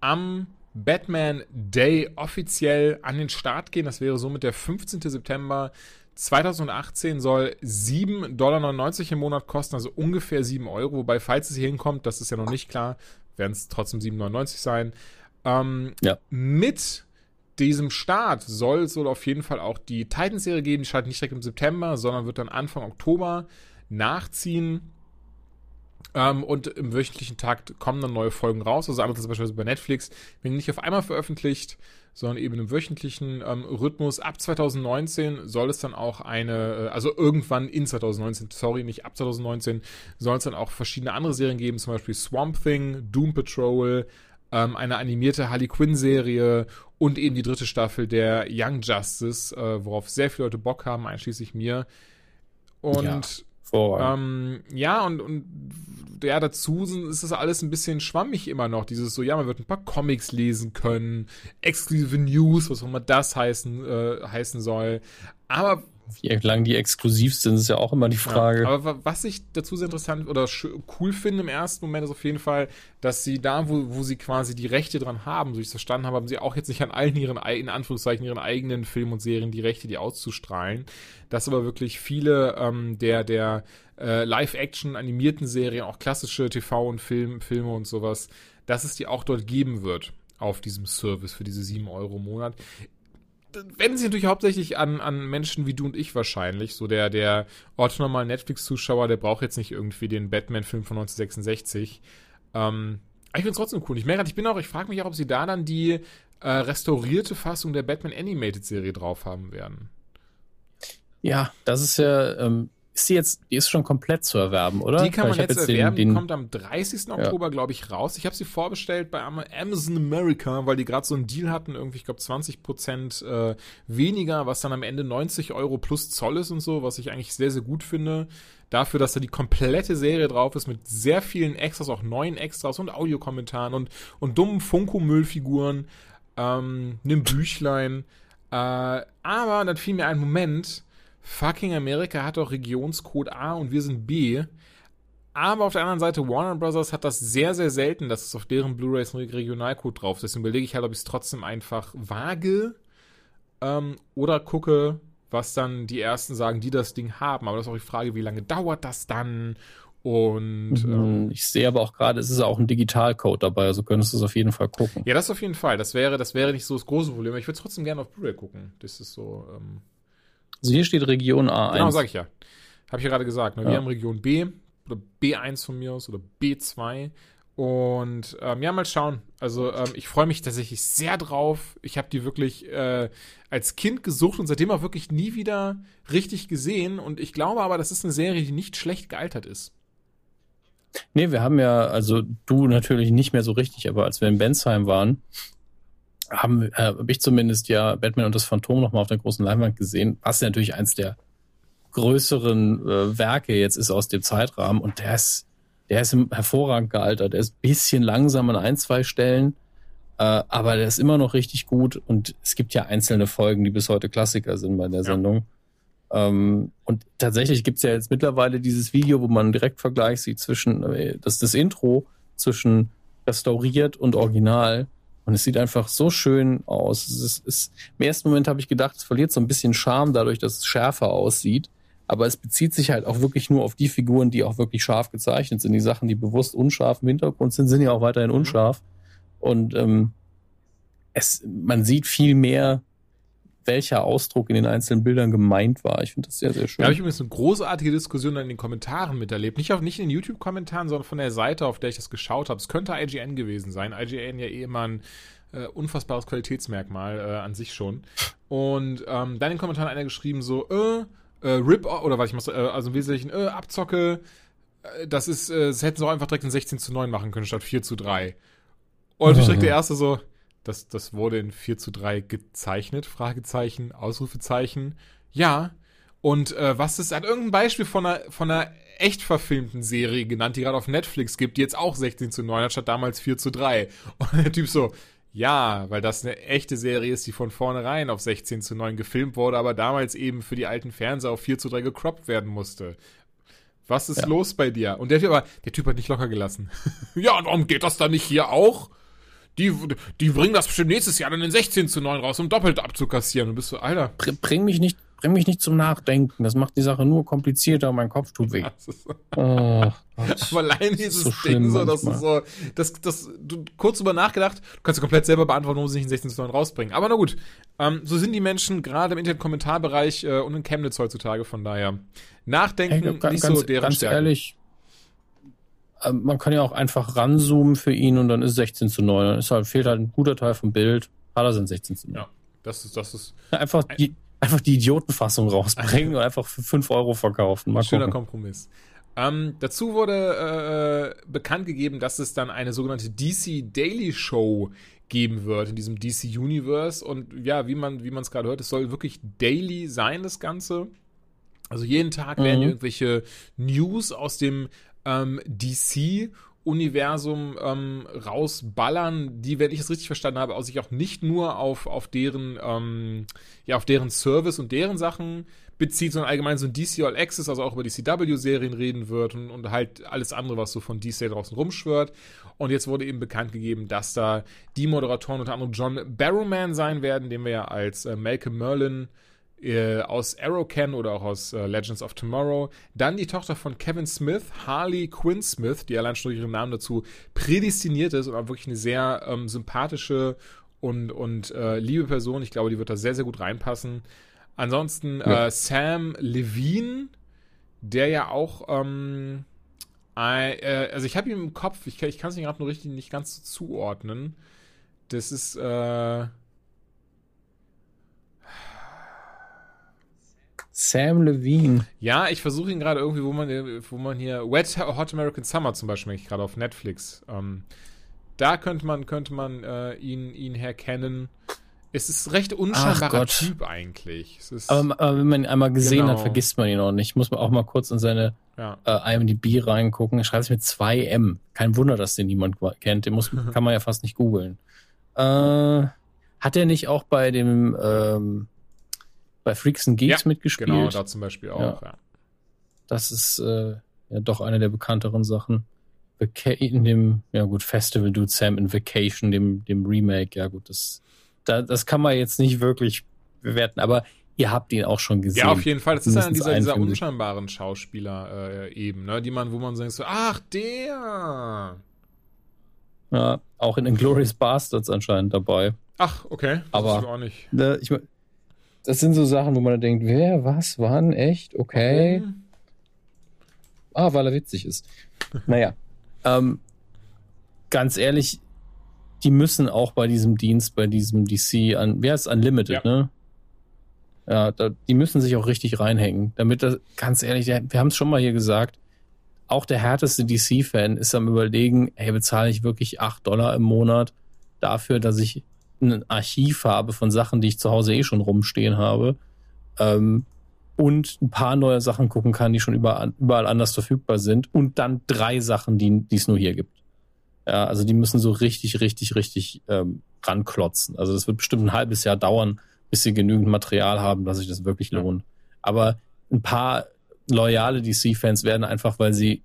am Batman Day offiziell an den Start gehen. Das wäre somit der 15. September 2018 soll 7,99 Dollar im Monat kosten, also ungefähr 7 Euro. Wobei, falls es hier hinkommt, das ist ja noch nicht klar, werden es trotzdem 7,99 sein. Ähm, ja. Mit diesem Start soll es wohl auf jeden Fall auch die Titans-Serie geben. Die startet nicht direkt im September, sondern wird dann Anfang Oktober nachziehen. Ähm, und im wöchentlichen Takt kommen dann neue Folgen raus. Also anders beispielsweise bei Netflix, wenn nicht auf einmal veröffentlicht, sondern eben im wöchentlichen ähm, Rhythmus. Ab 2019 soll es dann auch eine, äh, also irgendwann in 2019, sorry, nicht ab 2019, soll es dann auch verschiedene andere Serien geben, zum Beispiel Swamp Thing, Doom Patrol, ähm, eine animierte Harley Quinn-Serie und eben die dritte Staffel der Young Justice, äh, worauf sehr viele Leute Bock haben, einschließlich mir. Und ja. Ähm, ja, und, und ja, dazu ist das alles ein bisschen schwammig immer noch. Dieses so, ja, man wird ein paar Comics lesen können, exklusive News, was auch immer das heißen, äh, heißen soll. Aber wie lang die exklusiv sind, ist ja auch immer die Frage. Ja, aber was ich dazu sehr interessant oder cool finde im ersten Moment ist auf jeden Fall, dass sie da, wo, wo sie quasi die Rechte dran haben, so ich es verstanden habe, haben sie auch jetzt nicht an allen ihren, in Anführungszeichen, ihren eigenen Filmen und Serien die Rechte, die auszustrahlen. Dass aber wirklich viele ähm, der, der äh, Live-Action animierten Serien, auch klassische TV- und Film, Filme und sowas, dass es die auch dort geben wird auf diesem Service für diese 7 Euro im Monat wenden sich natürlich hauptsächlich an, an Menschen wie du und ich wahrscheinlich. So der, der orthonormale Netflix-Zuschauer, der braucht jetzt nicht irgendwie den Batman-Film von 1966. Ähm, aber ich finde es trotzdem cool. Ich merke ich bin auch, ich frage mich auch, ob sie da dann die äh, restaurierte Fassung der Batman Animated Serie drauf haben werden. Ja, das ist ja ähm, ist die jetzt, die ist schon komplett zu erwerben, oder? Die kann man jetzt, jetzt erwerben, den, den, die kommt am 30. Oktober, ja. glaube ich, raus. Ich habe sie vorbestellt bei Amazon America, weil die gerade so einen Deal hatten, irgendwie, ich glaube, 20 Prozent äh, weniger, was dann am Ende 90 Euro plus Zoll ist und so, was ich eigentlich sehr, sehr gut finde. Dafür, dass da die komplette Serie drauf ist mit sehr vielen Extras, auch neuen Extras und Audiokommentaren und, und dummen Funko-Müllfiguren, ähm, einem Büchlein. Äh, aber dann fiel mir ein Moment, fucking Amerika hat doch Regionscode A und wir sind B. Aber auf der anderen Seite, Warner Bros. hat das sehr, sehr selten, dass es auf deren Blu-rays ein Regionalcode drauf ist. Deswegen überlege ich halt, ob ich es trotzdem einfach wage ähm, oder gucke, was dann die ersten sagen, die das Ding haben. Aber das ist auch die Frage, wie lange dauert das dann? Und mhm. ähm, ich sehe aber auch gerade, es ist auch ein Digitalcode dabei, also könntest du es auf jeden Fall gucken. Ja, das auf jeden Fall. Das wäre, das wäre nicht so das große Problem. Ich würde trotzdem gerne auf Blu-ray gucken. Das ist so. Ähm also hier steht Region A1. Genau, sag ich ja. Habe ich ja gerade gesagt. Ne? Wir haben Region B oder B1 von mir aus oder B2. Und ähm, ja, mal schauen. Also ähm, ich freue mich tatsächlich sehr drauf. Ich habe die wirklich äh, als Kind gesucht und seitdem auch wirklich nie wieder richtig gesehen. Und ich glaube aber, das ist eine Serie, die nicht schlecht gealtert ist. Nee, wir haben ja, also du natürlich nicht mehr so richtig, aber als wir in Bensheim waren, haben äh, hab ich zumindest ja Batman und das Phantom nochmal auf der großen Leinwand gesehen, was ja natürlich eins der größeren äh, Werke jetzt ist aus dem Zeitrahmen und der ist, der ist hervorragend gealtert. Der ist ein bisschen langsam an ein, zwei Stellen, äh, aber der ist immer noch richtig gut und es gibt ja einzelne Folgen, die bis heute Klassiker sind bei der ja. Sendung. Ähm, und tatsächlich gibt's ja jetzt mittlerweile dieses Video, wo man einen Direktvergleich sieht zwischen, äh, das das Intro zwischen restauriert und original. Und es sieht einfach so schön aus. Es ist, es, Im ersten Moment habe ich gedacht, es verliert so ein bisschen Charme dadurch, dass es schärfer aussieht. Aber es bezieht sich halt auch wirklich nur auf die Figuren, die auch wirklich scharf gezeichnet sind. Die Sachen, die bewusst unscharf im Hintergrund sind, sind ja auch weiterhin mhm. unscharf. Und ähm, es, man sieht viel mehr welcher Ausdruck in den einzelnen Bildern gemeint war. Ich finde das sehr, sehr schön. Da habe ich übrigens eine großartige Diskussion in den Kommentaren miterlebt. Nicht, auf, nicht in den YouTube-Kommentaren, sondern von der Seite, auf der ich das geschaut habe. Es könnte IGN gewesen sein. IGN ja eh immer ein äh, unfassbares Qualitätsmerkmal äh, an sich schon. Und ähm, dann in den Kommentaren einer geschrieben so, äh, äh RIP, oder was ich muss, äh, also im Wesentlichen, äh, Abzocke, äh, das ist, äh, das hätten sie auch einfach direkt in 16 zu 9 machen können, statt 4 zu 3. Und oh, direkt der erste so, das, das wurde in 4 zu 3 gezeichnet, Fragezeichen, Ausrufezeichen. Ja. Und äh, was ist, hat irgendein Beispiel von einer, von einer echt verfilmten Serie genannt, die gerade auf Netflix gibt, die jetzt auch 16 zu 9 hat, statt damals 4 zu 3. Und der Typ so, ja, weil das eine echte Serie ist, die von vornherein auf 16 zu 9 gefilmt wurde, aber damals eben für die alten Fernseher auf 4 zu 3 gecroppt werden musste. Was ist ja. los bei dir? Und der Typ, aber, der Typ hat nicht locker gelassen. ja, und warum geht das dann nicht hier auch? Die, die bringen das bestimmt nächstes Jahr dann in 16 zu 9 raus, um doppelt abzukassieren. Und bist du, Alter. Bring mich nicht, bring mich nicht zum Nachdenken. Das macht die Sache nur komplizierter und mein Kopf tut weh. oh, Aber allein dieses so Ding so, dass du so, das, das, du kurz drüber nachgedacht, du kannst du komplett selber beantworten, warum sie nicht in 16 zu 9 rausbringen. Aber na gut, ähm, so sind die Menschen gerade im Internet-Kommentarbereich äh, und in Chemnitz heutzutage, von daher. Nachdenken, hey, ganz, nicht so deren ganz Stärke. ehrlich, man kann ja auch einfach ranzoomen für ihn und dann ist 16 zu 9. Dann ist halt, fehlt halt ein guter Teil vom Bild. Er sind 16 zu 9. Ja, das ist, das ist. Einfach die, einfach die Idiotenfassung rausbringen und einfach für 5 Euro verkaufen. Mal Schöner gucken. Kompromiss. Ähm, dazu wurde äh, bekannt gegeben, dass es dann eine sogenannte DC Daily Show geben wird in diesem DC Universe. Und ja, wie man wie es gerade hört, es soll wirklich daily sein, das Ganze. Also jeden Tag werden mhm. irgendwelche News aus dem ähm, DC Universum ähm, rausballern, die, wenn ich es richtig verstanden habe, auch sich auch nicht nur auf, auf deren, ähm, ja, auf deren Service und deren Sachen bezieht, sondern allgemein so ein DC All Access, also auch über die CW-Serien reden wird und, und halt alles andere, was so von DC draußen rumschwört. Und jetzt wurde eben bekannt gegeben, dass da die Moderatoren unter anderem John Barrowman sein werden, den wir ja als äh, Malcolm Merlin äh, aus Arrow kennen oder auch aus äh, Legends of Tomorrow. Dann die Tochter von Kevin Smith, Harley Quinn Smith, die allein schon durch ihren Namen dazu prädestiniert ist und auch wirklich eine sehr ähm, sympathische und, und äh, liebe Person. Ich glaube, die wird da sehr, sehr gut reinpassen. Ansonsten ja. Äh, Sam Levine, der ja auch ähm, äh, also ich habe ihn im Kopf, ich, ich kann es nicht gerade nur richtig nicht ganz so zuordnen. Das ist äh, Sam Levine. Ja, ich versuche ihn gerade irgendwie, wo man, wo man hier Wet Hot American Summer zum Beispiel gerade auf Netflix. Ähm, da könnte man, könnte man äh, ihn, ihn herkennen. Es ist recht unscheinbarer Typ eigentlich. Aber, aber, wenn man ihn einmal gesehen genau. hat, vergisst man ihn auch nicht. Muss man auch mal kurz in seine ja. äh, IMDb reingucken. Er schreibt es mit 2M. Kein Wunder, dass den niemand kennt. Den muss, kann man ja fast nicht googeln. Äh, hat er nicht auch bei dem ähm, bei Freaks and Geeks ja, mitgespielt. Genau, da zum Beispiel auch, ja. ja. Das ist äh, ja doch eine der bekannteren Sachen. Vaca in dem, ja gut, Festival Dude Sam in Vacation, dem, dem Remake, ja gut, das, da, das kann man jetzt nicht wirklich bewerten, aber ihr habt ihn auch schon gesehen. Ja, auf jeden Fall. Das ist einer dieser, dieser unscheinbaren Schauspieler äh, eben, ne? Die man, wo man sagt so, ach, der. Ja, auch in Inglourious Bastards anscheinend dabei. Ach, okay. Das aber auch nicht. Ne, ich, das sind so Sachen, wo man denkt, wer, was, wann, echt, okay. okay. Ah, weil er witzig ist. naja. Ähm, ganz ehrlich, die müssen auch bei diesem Dienst, bei diesem DC, an, wer ist Unlimited, ja. ne? Ja, da, die müssen sich auch richtig reinhängen, damit das, ganz ehrlich, wir haben es schon mal hier gesagt, auch der härteste DC-Fan ist am überlegen, hey, bezahle ich wirklich 8 Dollar im Monat dafür, dass ich ein Archiv habe von Sachen, die ich zu Hause eh schon rumstehen habe ähm, und ein paar neue Sachen gucken kann, die schon überall, überall anders verfügbar sind und dann drei Sachen, die es nur hier gibt. Ja, also die müssen so richtig, richtig, richtig ähm, ranklotzen. Also das wird bestimmt ein halbes Jahr dauern, bis sie genügend Material haben, dass sich das wirklich lohnt. Aber ein paar loyale DC-Fans werden einfach, weil sie,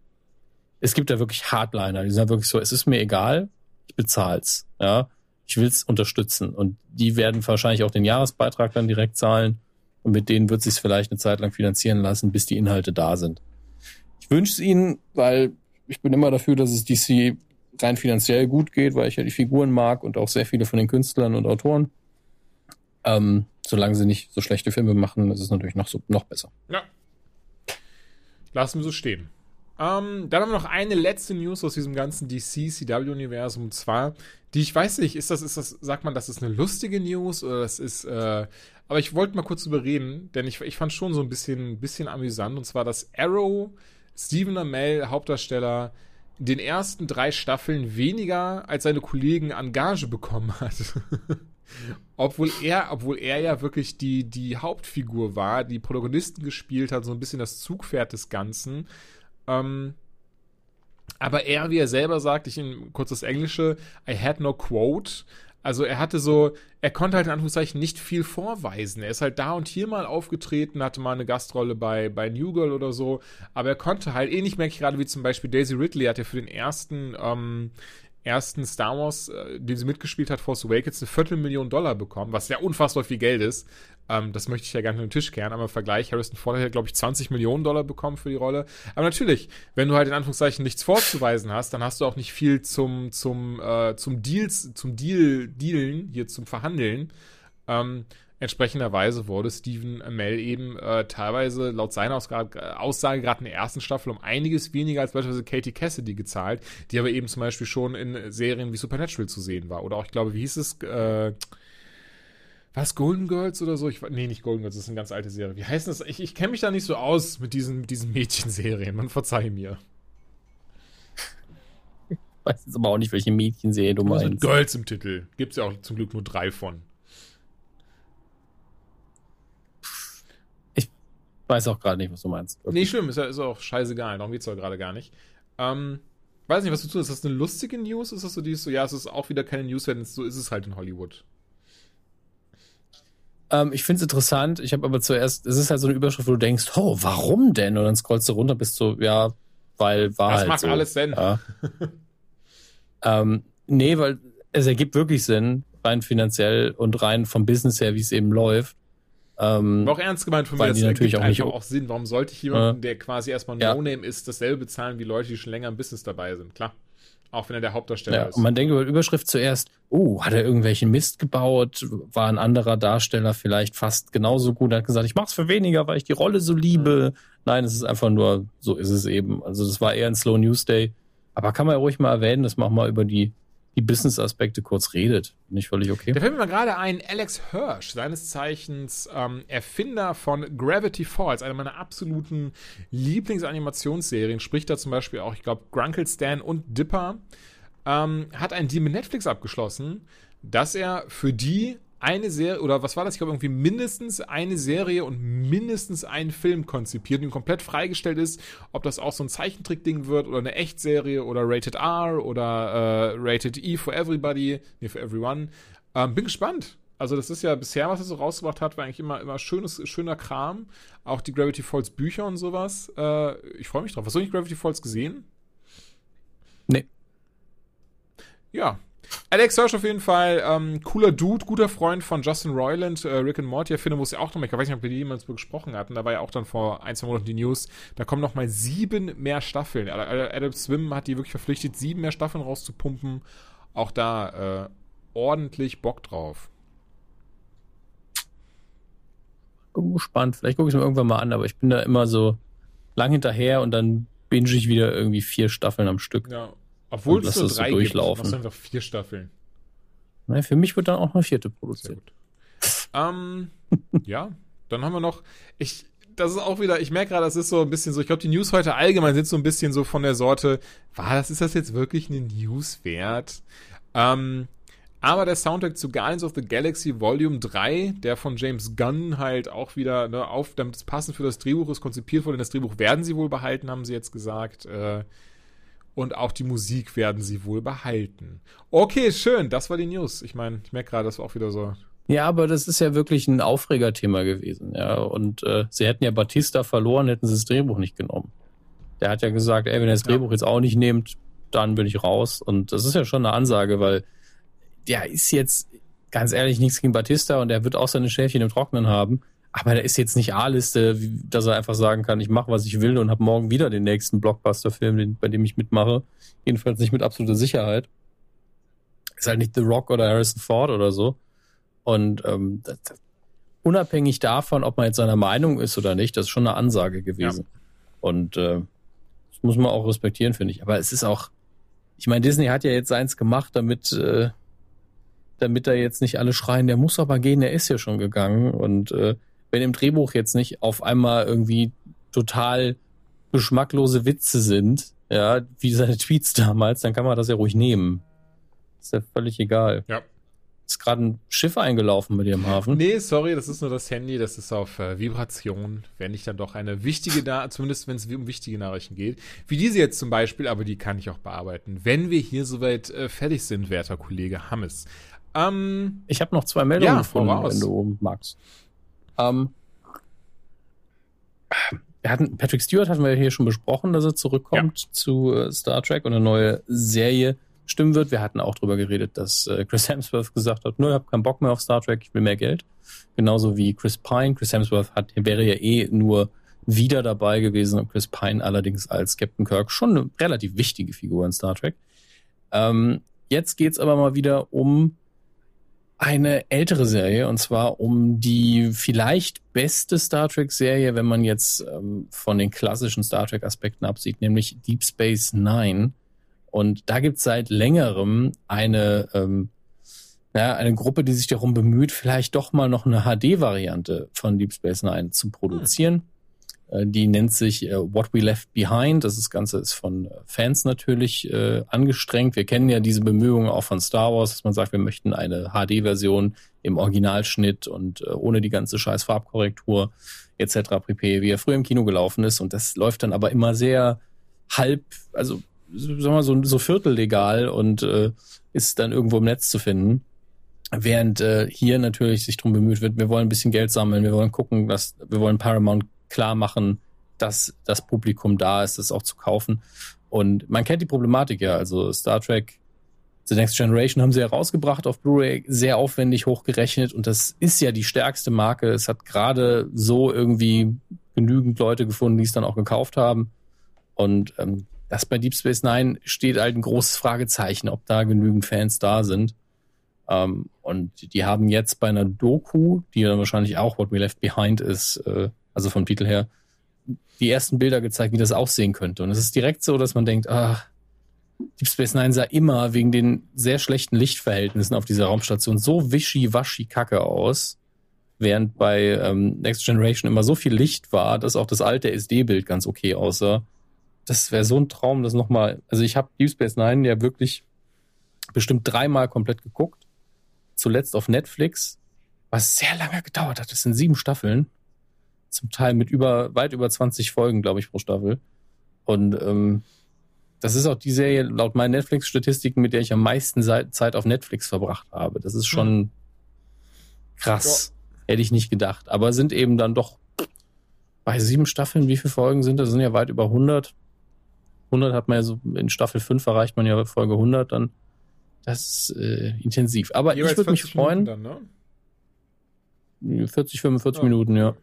es gibt da wirklich Hardliner, die sind wirklich so, es ist mir egal, ich bezahl's, ja, ich will's unterstützen und die werden wahrscheinlich auch den Jahresbeitrag dann direkt zahlen und mit denen wird sich vielleicht eine Zeit lang finanzieren lassen, bis die Inhalte da sind. Ich wünsche es ihnen, weil ich bin immer dafür, dass es DC rein finanziell gut geht, weil ich ja die Figuren mag und auch sehr viele von den Künstlern und Autoren. Ähm, solange sie nicht so schlechte Filme machen, ist es natürlich noch, so, noch besser. Ja. Lassen wir so stehen. Ähm, dann haben wir noch eine letzte News aus diesem ganzen DC-CW-Universum. Und zwar, die ich weiß nicht, ist das, ist das, sagt man, das ist eine lustige News oder das ist, äh, aber ich wollte mal kurz überreden, denn ich, ich fand schon so ein bisschen, bisschen amüsant. Und zwar, dass Arrow, Stephen Amell, Hauptdarsteller, in den ersten drei Staffeln weniger als seine Kollegen an Gage bekommen hat. obwohl er, obwohl er ja wirklich die, die Hauptfigur war, die Protagonisten gespielt hat, so ein bisschen das Zugpferd des Ganzen. Ähm, aber er, wie er selber sagt, ich in kurz das Englische, I had no quote. Also er hatte so, er konnte halt in Anführungszeichen nicht viel vorweisen. Er ist halt da und hier mal aufgetreten, hatte mal eine Gastrolle bei, bei New Girl oder so, aber er konnte halt, ähnlich merke ich gerade wie zum Beispiel Daisy Ridley, hat ja für den ersten ähm, ersten Star Wars, äh, den sie mitgespielt hat, Force Awakens, eine Viertelmillion Dollar bekommen, was ja unfassbar viel Geld ist. Ähm, das möchte ich ja gerne auf den Tisch kehren, aber im Vergleich, Harrison Ford hat, glaube ich, 20 Millionen Dollar bekommen für die Rolle. Aber natürlich, wenn du halt in Anführungszeichen nichts vorzuweisen hast, dann hast du auch nicht viel zum, zum, äh, zum Deals, zum Deal, Dealen, hier zum Verhandeln. Ähm, Entsprechenderweise wurde Stephen Amell eben äh, teilweise laut seiner Aussage gerade in der ersten Staffel um einiges weniger als beispielsweise Katie Cassidy gezahlt, die aber eben zum Beispiel schon in Serien wie Supernatural zu sehen war. Oder auch, ich glaube, wie hieß es? Äh, was, Golden Girls oder so? Ich, nee, nicht Golden Girls, das ist eine ganz alte Serie. Wie heißt das? Ich, ich kenne mich da nicht so aus mit diesen, mit diesen Mädchenserien. Man verzeihe mir. Ich weiß jetzt aber auch nicht, welche Mädchenserie du meinst. Mit Girls im Titel. Gibt es ja auch zum Glück nur drei von. weiß auch gerade nicht, was du meinst. Okay. Nee, schlimm, ist ja ist auch scheißegal, darum geht es ja gerade gar nicht. Ähm, weiß nicht, was du tust. Ist das eine lustige News? Ist das so die so, ja, es ist auch wieder keine News, wenn es so ist es halt in Hollywood. Ähm, ich finde es interessant. Ich habe aber zuerst, es ist halt so eine Überschrift, wo du denkst, oh, warum denn? Und dann scrollst du runter, bist so, ja, weil war das halt macht so. alles Sinn. Ja. ähm, nee, weil es ergibt wirklich Sinn, rein finanziell und rein vom Business her, wie es eben läuft. Ähm, auch ernst gemeint von mir, das natürlich auch nicht auch Sinn. Warum sollte ich jemanden, äh, der quasi erstmal ein ja. No-Name ist, dasselbe bezahlen wie Leute, die schon länger im Business dabei sind? Klar. Auch wenn er der Hauptdarsteller ja, ist. Und man denkt über die Überschrift zuerst, oh, hat er irgendwelchen Mist gebaut? War ein anderer Darsteller vielleicht fast genauso gut? Er hat gesagt, ich mach's für weniger, weil ich die Rolle so liebe. Mhm. Nein, es ist einfach nur, so ist es eben. Also das war eher ein Slow News Day. Aber kann man ja ruhig mal erwähnen, dass man auch mal über die die Business-Aspekte kurz redet. Nicht völlig okay. Da fällt mir gerade ein, Alex Hirsch, seines Zeichens ähm, Erfinder von Gravity Falls, einer meiner absoluten Lieblingsanimationsserien, spricht da zum Beispiel auch, ich glaube, Grunkle Stan und Dipper, ähm, hat ein Deal mit Netflix abgeschlossen, dass er für die eine Serie, oder was war das? Ich glaube, irgendwie mindestens eine Serie und mindestens einen Film konzipiert und komplett freigestellt ist, ob das auch so ein Zeichentrick-Ding wird oder eine Echtserie oder Rated R oder äh, Rated E for Everybody, nee, for Everyone. Ähm, bin gespannt. Also, das ist ja bisher, was er so rausgebracht hat, war eigentlich immer, immer schönes, schöner Kram. Auch die Gravity Falls Bücher und sowas. Äh, ich freue mich drauf. Hast du nicht Gravity Falls gesehen? Nee. Ja, Alex Hirsch auf jeden Fall, ähm, cooler Dude, guter Freund von Justin Roiland, äh, Rick and Morty, finde muss ja auch nochmal, ich weiß nicht, ob wir die jemals gesprochen hatten, da war ja auch dann vor ein, zwei Monaten die News, da kommen nochmal sieben mehr Staffeln. Adam Swim hat die wirklich verpflichtet, sieben mehr Staffeln rauszupumpen. Auch da äh, ordentlich Bock drauf. Bin gespannt, vielleicht gucke ich es mir irgendwann mal an, aber ich bin da immer so lang hinterher und dann binge ich wieder irgendwie vier Staffeln am Stück. Ja, obwohl es nur drei so durchlaufen. gibt, einfach vier Staffeln. Naja, für mich wird dann auch eine vierte produziert. ähm, ja, dann haben wir noch, ich, das ist auch wieder, ich merke gerade, das ist so ein bisschen so, ich glaube, die News heute allgemein sind so ein bisschen so von der Sorte, was, ist das jetzt wirklich eine News wert? Ähm, aber der Soundtrack zu Guardians of the Galaxy Volume 3, der von James Gunn halt auch wieder, ne, auf, damit es passend für das Drehbuch ist, konzipiert wurde. Das Drehbuch werden sie wohl behalten, haben sie jetzt gesagt. Äh, und auch die Musik werden sie wohl behalten. Okay, schön, das war die News. Ich meine, ich merke gerade, das war auch wieder so. Ja, aber das ist ja wirklich ein Aufregerthema gewesen, ja. Und äh, sie hätten ja Batista verloren, hätten sie das Drehbuch nicht genommen. Der hat ja gesagt, ey, wenn ihr das Drehbuch ja. jetzt auch nicht nehmt, dann bin ich raus. Und das ist ja schon eine Ansage, weil der ist jetzt, ganz ehrlich, nichts gegen Batista und er wird auch seine Schäfchen im Trocknen haben. Aber der ist jetzt nicht A-Liste, dass er einfach sagen kann, ich mache, was ich will und habe morgen wieder den nächsten Blockbuster-Film, bei dem ich mitmache. Jedenfalls nicht mit absoluter Sicherheit. Ist halt nicht The Rock oder Harrison Ford oder so. Und ähm, das, das, unabhängig davon, ob man jetzt seiner Meinung ist oder nicht, das ist schon eine Ansage gewesen. Ja. Und äh, das muss man auch respektieren, finde ich. Aber es ist auch, ich meine, Disney hat ja jetzt eins gemacht, damit, äh, damit da jetzt nicht alle schreien, der muss aber gehen, der ist ja schon gegangen. Und äh, wenn im Drehbuch jetzt nicht auf einmal irgendwie total geschmacklose Witze sind, ja, wie seine Tweets damals, dann kann man das ja ruhig nehmen. Ist ja völlig egal. Ja. Ist gerade ein Schiff eingelaufen mit ihrem Hafen? Nee, sorry, das ist nur das Handy, das ist auf äh, Vibration, wenn ich dann doch eine wichtige, Na zumindest wenn es um wichtige Nachrichten geht. Wie diese jetzt zum Beispiel, aber die kann ich auch bearbeiten, wenn wir hier soweit äh, fertig sind, werter Kollege Hammes. Ähm, ich habe noch zwei Meldungen ja, gefunden, wenn du magst. Ähm, wir hatten, Patrick Stewart hatten wir ja hier schon besprochen, dass er zurückkommt ja. zu äh, Star Trek und eine neue Serie stimmen wird. Wir hatten auch darüber geredet, dass äh, Chris Hemsworth gesagt hat, nur ich habe keinen Bock mehr auf Star Trek, ich will mehr Geld. Genauso wie Chris Pine. Chris Hemsworth hat, wäre ja eh nur wieder dabei gewesen und Chris Pine allerdings als Captain Kirk schon eine relativ wichtige Figur in Star Trek. Ähm, jetzt geht's aber mal wieder um eine ältere Serie und zwar um die vielleicht beste Star Trek Serie, wenn man jetzt ähm, von den klassischen Star Trek Aspekten absieht, nämlich Deep Space Nine. Und da gibt es seit längerem eine, ähm, ja, eine Gruppe, die sich darum bemüht, vielleicht doch mal noch eine HD-Variante von Deep Space Nine zu produzieren. Äh, die nennt sich äh, What We Left Behind. Das, Ganze ist von äh, Fans natürlich äh, angestrengt. Wir kennen ja diese Bemühungen auch von Star Wars, dass man sagt, wir möchten eine HD-Version im Originalschnitt und äh, ohne die ganze scheiß Farbkorrektur etc. pp., wie er früher im Kino gelaufen ist. Und das läuft dann aber immer sehr halb, also sagen wir so, so viertellegal und äh, ist dann irgendwo im Netz zu finden. Während äh, hier natürlich sich drum bemüht wird, wir wollen ein bisschen Geld sammeln, wir wollen gucken, dass wir wollen Paramount klar machen, dass das Publikum da ist, das auch zu kaufen. Und man kennt die Problematik ja. Also Star Trek The Next Generation haben sie herausgebracht auf Blu-ray, sehr aufwendig hochgerechnet und das ist ja die stärkste Marke. Es hat gerade so irgendwie genügend Leute gefunden, die es dann auch gekauft haben. Und ähm, das bei Deep Space Nine steht halt ein großes Fragezeichen, ob da genügend Fans da sind. Ähm, und die haben jetzt bei einer Doku, die dann wahrscheinlich auch What We Left Behind ist, äh, also vom Titel her, die ersten Bilder gezeigt, wie das aussehen könnte. Und es ist direkt so, dass man denkt, ah, Deep Space Nine sah immer wegen den sehr schlechten Lichtverhältnissen auf dieser Raumstation so wischi-waschi kacke aus, während bei ähm, Next Generation immer so viel Licht war, dass auch das alte SD-Bild ganz okay aussah. Das wäre so ein Traum, das nochmal. Also ich habe Deep Space Nine ja wirklich bestimmt dreimal komplett geguckt. Zuletzt auf Netflix, was sehr lange gedauert hat. Das sind sieben Staffeln zum Teil mit über weit über 20 Folgen, glaube ich, pro Staffel. Und ähm, das ist auch die Serie laut meinen Netflix-Statistiken, mit der ich am meisten Zeit auf Netflix verbracht habe. Das ist schon hm. krass. Ja. Hätte ich nicht gedacht. Aber sind eben dann doch bei sieben Staffeln, wie viele Folgen sind das? Das sind ja weit über 100. 100 hat man ja so, in Staffel 5 erreicht man ja Folge 100 dann. Das ist äh, intensiv. Aber Jeweils ich würde mich freuen. Dann, ne? 40, 45 oh. Minuten, ja.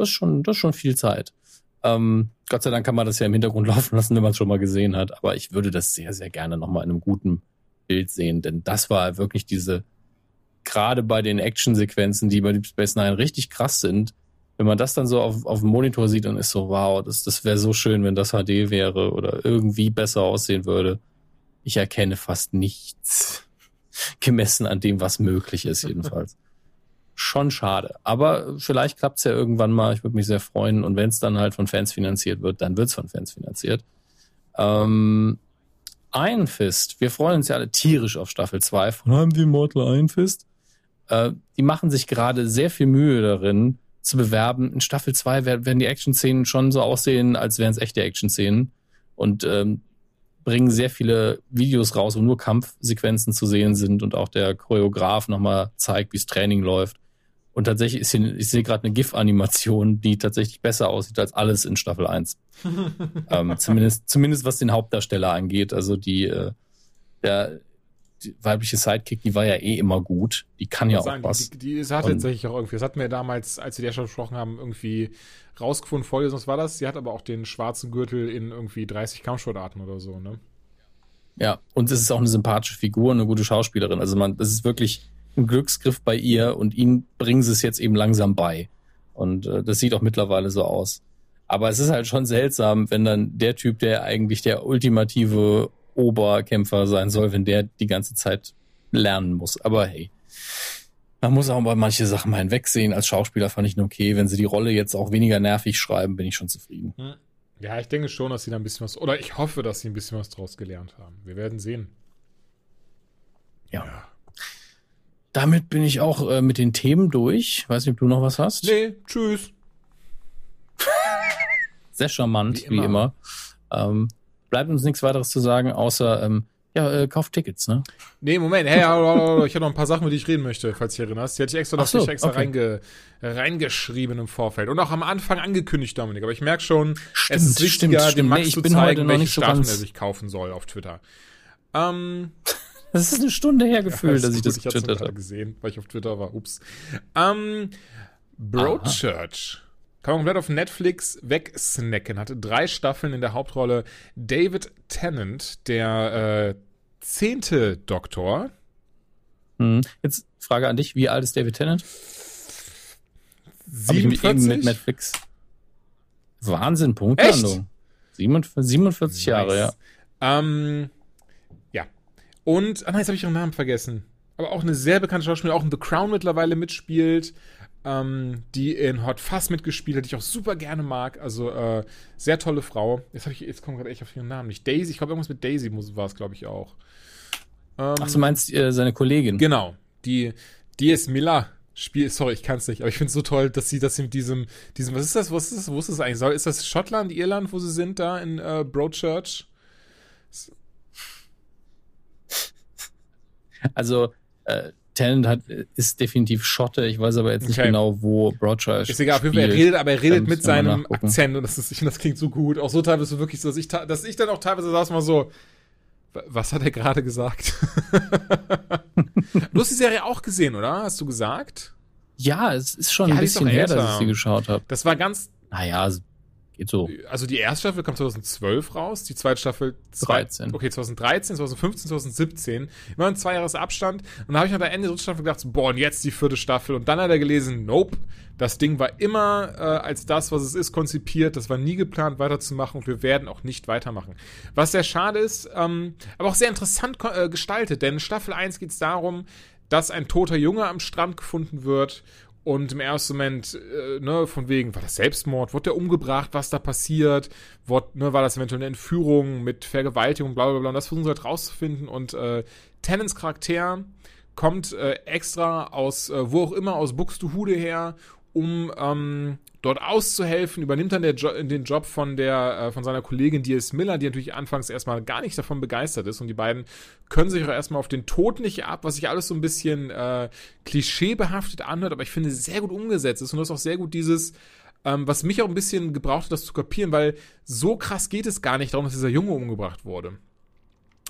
Das ist schon, das ist schon viel Zeit. Ähm, Gott sei Dank kann man das ja im Hintergrund laufen lassen, wenn man es schon mal gesehen hat. Aber ich würde das sehr, sehr gerne nochmal in einem guten Bild sehen, denn das war wirklich diese, gerade bei den Actionsequenzen, die bei Deep Space Nine richtig krass sind, wenn man das dann so auf, auf dem Monitor sieht, dann ist so, wow, das, das wäre so schön, wenn das HD wäre oder irgendwie besser aussehen würde. Ich erkenne fast nichts gemessen an dem, was möglich ist, jedenfalls. Schon schade. Aber vielleicht klappt's ja irgendwann mal. Ich würde mich sehr freuen. Und wenn es dann halt von Fans finanziert wird, dann wird's von Fans finanziert. Ähm, Iron Fist. Wir freuen uns ja alle tierisch auf Staffel 2 von Haben die Immortal Iron Fist. Äh, die machen sich gerade sehr viel Mühe darin, zu bewerben. In Staffel 2 werden die Action-Szenen schon so aussehen, als wären es echte Action-Szenen. Und ähm, bringen sehr viele Videos raus, wo nur Kampfsequenzen zu sehen sind und auch der Choreograf nochmal zeigt, wie das Training läuft. Und tatsächlich ist hier, ich sehe gerade eine GIF-Animation, die tatsächlich besser aussieht als alles in Staffel 1. ähm, zumindest, zumindest was den Hauptdarsteller angeht. Also die, äh, der, die weibliche Sidekick, die war ja eh immer gut. Die kann ja auch sagen, was. Die, die, die hat tatsächlich auch irgendwie, das hatten wir damals, als wir die schon besprochen haben, irgendwie rausgefunden, vorgelesen, was war das? Sie hat aber auch den schwarzen Gürtel in irgendwie 30 Kampfsportarten oder so, ne? Ja, und es ist auch eine sympathische Figur, eine gute Schauspielerin. Also man, das ist wirklich ein Glücksgriff bei ihr und ihn bringen sie es jetzt eben langsam bei. Und äh, das sieht auch mittlerweile so aus. Aber es ist halt schon seltsam, wenn dann der Typ, der eigentlich der ultimative Oberkämpfer sein soll, wenn der die ganze Zeit lernen muss. Aber hey, man muss auch mal manche Sachen mal hinwegsehen. Als Schauspieler fand ich ihn okay. Wenn sie die Rolle jetzt auch weniger nervig schreiben, bin ich schon zufrieden. Hm. Ja, ich denke schon, dass sie da ein bisschen was, oder ich hoffe, dass sie ein bisschen was draus gelernt haben. Wir werden sehen. Ja. ja. Damit bin ich auch äh, mit den Themen durch. Weiß nicht, ob du noch was hast? Nee, tschüss. Sehr charmant, wie immer. Wie immer. Ähm, bleibt uns nichts weiteres zu sagen, außer ähm, ja, äh, kauft Tickets, ne? Nee, Moment, hey, ich habe noch ein paar Sachen, über die ich reden möchte, falls du dich erinnerst. Die hatte ich extra noch so, extra okay. reinge, reingeschrieben im Vorfeld. Und auch am Anfang angekündigt, Dominik. Aber ich merke schon, stimmt, es ist wichtiger, stimmt, dem Max nee, zu zeigen, welche so er sich kaufen soll auf Twitter. Ähm, das ist eine Stunde her gefühlt, ja, dass ich das getwittert habe. gesehen, weil ich auf Twitter war. Ups. Ähm, Broadchurch. Kann man komplett auf Netflix wegsnacken. Hatte drei Staffeln in der Hauptrolle David Tennant, der äh, zehnte Doktor. Hm. Jetzt Frage an dich, wie alt ist David Tennant? 47? mit Netflix. Wahnsinn, Punktlandung. 47, 47 nice. Jahre, ja. Ähm. Und, ah nein, jetzt habe ich ihren Namen vergessen. Aber auch eine sehr bekannte Schauspielerin, auch in The Crown mittlerweile mitspielt ähm, die in Hot Fuzz mitgespielt hat, die ich auch super gerne mag. Also äh, sehr tolle Frau. Jetzt, ich, jetzt komme gerade echt auf ihren Namen nicht. Daisy, ich glaube, irgendwas mit Daisy war es, glaube ich, auch. Ähm, Ach, du meinst äh, seine Kollegin? Genau. Die D.S. Miller spielt, sorry, ich kann es nicht, aber ich finde es so toll, dass sie das mit diesem, diesem, was ist das, was ist das, wo ist das eigentlich? Ist das Schottland, Irland, wo sie sind, da in äh, Broadchurch? Also, äh, Tennant hat, ist definitiv Schotte. Ich weiß aber jetzt nicht okay. genau, wo Broadchurch Ist egal, auf jeden Fall, er redet, aber er redet mit seinem Akzent und das, ist, ich finde, das klingt so gut. Auch so teilweise wirklich so, dass ich, dass ich dann auch teilweise saß mal so, was hat er gerade gesagt? du hast die Serie auch gesehen, oder? Hast du gesagt? Ja, es ist schon ja, ein bisschen her, dass ich sie geschaut habe. Das war ganz. Naja, Geht so. Also die erste Staffel kam 2012 raus, die zweite Staffel 13. Okay, 2013, 2015, 2017. Immer ein zwei Jahres Abstand. Und da habe ich nach der Ende der dritten Staffel gedacht, boah, und jetzt die vierte Staffel. Und dann hat er gelesen, nope, das Ding war immer äh, als das, was es ist, konzipiert. Das war nie geplant, weiterzumachen und wir werden auch nicht weitermachen. Was sehr schade ist, ähm, aber auch sehr interessant äh, gestaltet, denn in Staffel 1 geht es darum, dass ein toter Junge am Strand gefunden wird und im ersten Moment, äh, ne, von wegen, war das Selbstmord? Wurde der umgebracht? Was da passiert? Wurde, ne, war das eventuell eine Entführung mit Vergewaltigung, bla bla bla? Und das versuchen sie halt rauszufinden. Und äh, Tennants Charakter kommt äh, extra aus, äh, wo auch immer, aus Buxtehude her, um ähm, dort auszuhelfen, übernimmt dann jo den Job von der äh, von seiner Kollegin D.S. Miller, die natürlich anfangs erstmal gar nicht davon begeistert ist und die beiden können sich auch erstmal auf den Tod nicht ab, was sich alles so ein bisschen äh, klischeebehaftet anhört, aber ich finde sehr gut umgesetzt ist und das ist auch sehr gut dieses ähm, was mich auch ein bisschen gebraucht hat, das zu kapieren, weil so krass geht es gar nicht darum, dass dieser Junge umgebracht wurde.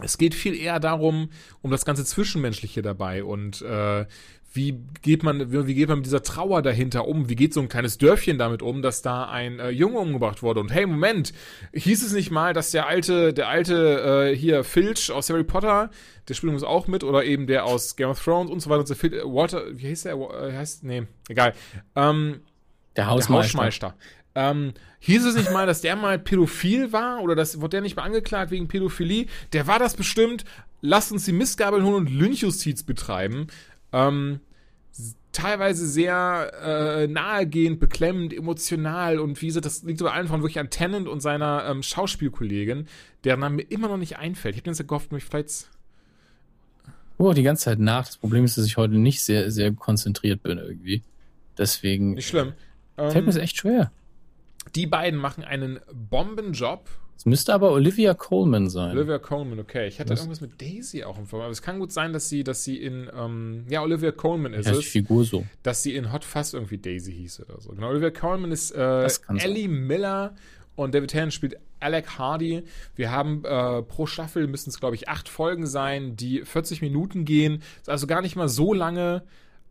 es geht viel eher darum, um das ganze Zwischenmenschliche dabei und äh, wie geht man, wie geht man mit dieser Trauer dahinter um? Wie geht so ein kleines Dörfchen damit um, dass da ein äh, Junge umgebracht wurde? Und hey, Moment, hieß es nicht mal, dass der alte, der alte äh, hier Filch aus Harry Potter, der spielt uns auch mit, oder eben der aus Game of Thrones und so weiter und so fort, Walter, wie heißt der? Äh, heißt, nee, egal. Ähm, der Hausmeister. Der Hausmeister. Ähm, hieß es nicht mal, dass der mal pädophil war oder das, wurde der nicht mal angeklagt wegen Pädophilie? Der war das bestimmt. Lasst uns die Mistgabeln holen und Lynchjustiz betreiben. Ähm, teilweise sehr äh, nahegehend, beklemmend, emotional und wie gesagt, das liegt aber allen von wirklich an Tennant und seiner ähm, Schauspielkollegin, deren Name mir immer noch nicht einfällt. Ich habe mir jetzt gehofft, mich vielleicht Oh, die ganze Zeit nach. Das Problem ist, dass ich heute nicht sehr, sehr konzentriert bin irgendwie. Deswegen. Nicht schlimm. Fällt ähm, mir echt schwer. Die beiden machen einen Bombenjob. Es müsste aber Olivia Coleman sein. Olivia Coleman, okay. Ich hatte Was? irgendwas mit Daisy auch im Film. Aber es kann gut sein, dass sie, dass sie in, ähm, ja, Olivia Coleman ist ja, es. Figur so. Dass sie in Hot Fuzz irgendwie Daisy hieß oder so. Genau, Olivia Coleman ist äh, Ellie sein. Miller und David Tennant spielt Alec Hardy. Wir haben äh, pro Staffel müssen es, glaube ich, acht Folgen sein, die 40 Minuten gehen. Ist also gar nicht mal so lange.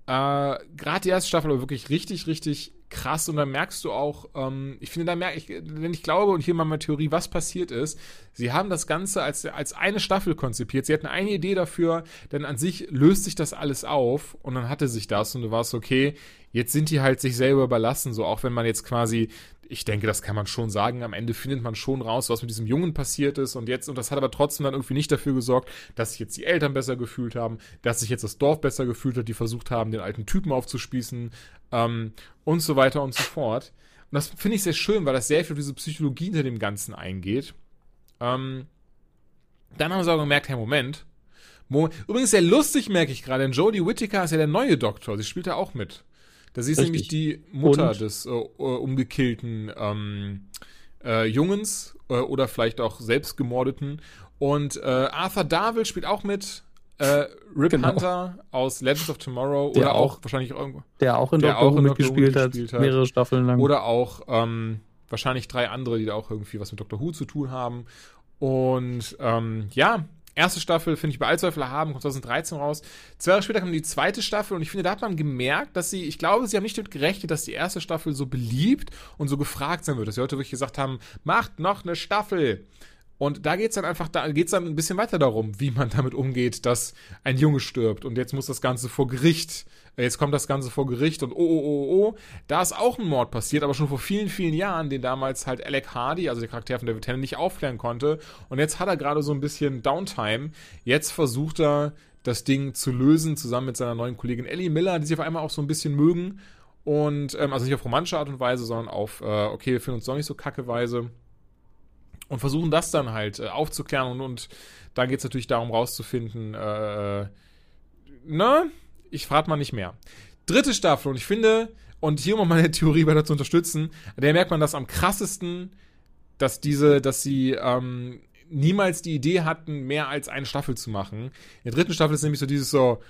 Äh, Gerade die erste Staffel aber wirklich richtig, richtig krass und dann merkst du auch, ähm, ich finde, da merke ich, wenn ich glaube und hier mal meine Theorie, was passiert ist, sie haben das Ganze als, als eine Staffel konzipiert. Sie hatten eine Idee dafür, denn an sich löst sich das alles auf und dann hatte sich das und du warst okay, jetzt sind die halt sich selber überlassen, so auch wenn man jetzt quasi ich denke, das kann man schon sagen. Am Ende findet man schon raus, was mit diesem Jungen passiert ist. Und jetzt, und das hat aber trotzdem dann irgendwie nicht dafür gesorgt, dass sich jetzt die Eltern besser gefühlt haben, dass sich jetzt das Dorf besser gefühlt hat, die versucht haben, den alten Typen aufzuspießen ähm, und so weiter und so fort. Und das finde ich sehr schön, weil das sehr viel auf diese Psychologie hinter dem Ganzen eingeht. Ähm, dann haben sie aber gemerkt, hey, Moment. Moment. Übrigens sehr lustig, merke ich gerade, denn Jodie Whittaker ist ja der neue Doktor. Sie spielt da auch mit. Da sie ist nämlich die Mutter Und? des äh, äh, umgekillten ähm, äh, Jungens äh, oder vielleicht auch selbst gemordeten. Und äh, Arthur Darvill spielt auch mit. Äh, Rip genau. Hunter aus Legends of Tomorrow der oder auch, auch, wahrscheinlich irgendwo. Der auch in Doctor Who mitgespielt, hat, hat, mehrere Staffeln lang. Oder auch ähm, wahrscheinlich drei andere, die da auch irgendwie was mit Doctor Who zu tun haben. Und ähm, ja, erste Staffel, finde ich, bei Allzweifel haben, kommt 2013 raus. Zwei Jahre später kam die zweite Staffel und ich finde, da hat man gemerkt, dass sie, ich glaube, sie haben nicht damit gerechnet, dass die erste Staffel so beliebt und so gefragt sein wird, dass sie heute wirklich gesagt haben, macht noch eine Staffel. Und da geht's dann einfach, da geht's dann ein bisschen weiter darum, wie man damit umgeht, dass ein Junge stirbt und jetzt muss das Ganze vor Gericht, äh, jetzt kommt das Ganze vor Gericht und oh, oh, oh, oh, da ist auch ein Mord passiert, aber schon vor vielen, vielen Jahren, den damals halt Alec Hardy, also der Charakter von David Tennant, nicht aufklären konnte. Und jetzt hat er gerade so ein bisschen Downtime. Jetzt versucht er, das Ding zu lösen, zusammen mit seiner neuen Kollegin Ellie Miller, die sie auf einmal auch so ein bisschen mögen. Und, ähm, also nicht auf romantische Art und Weise, sondern auf, äh, okay, wir finden uns doch nicht so kacke Weise und versuchen das dann halt äh, aufzuklären und, und da geht es natürlich darum rauszufinden, äh, ne? Ich frage mal nicht mehr. Dritte Staffel und ich finde, und hier um meine Theorie weiter zu unterstützen, der merkt man das am krassesten, dass diese, dass sie ähm, niemals die Idee hatten, mehr als eine Staffel zu machen. In der dritten Staffel ist nämlich so dieses so,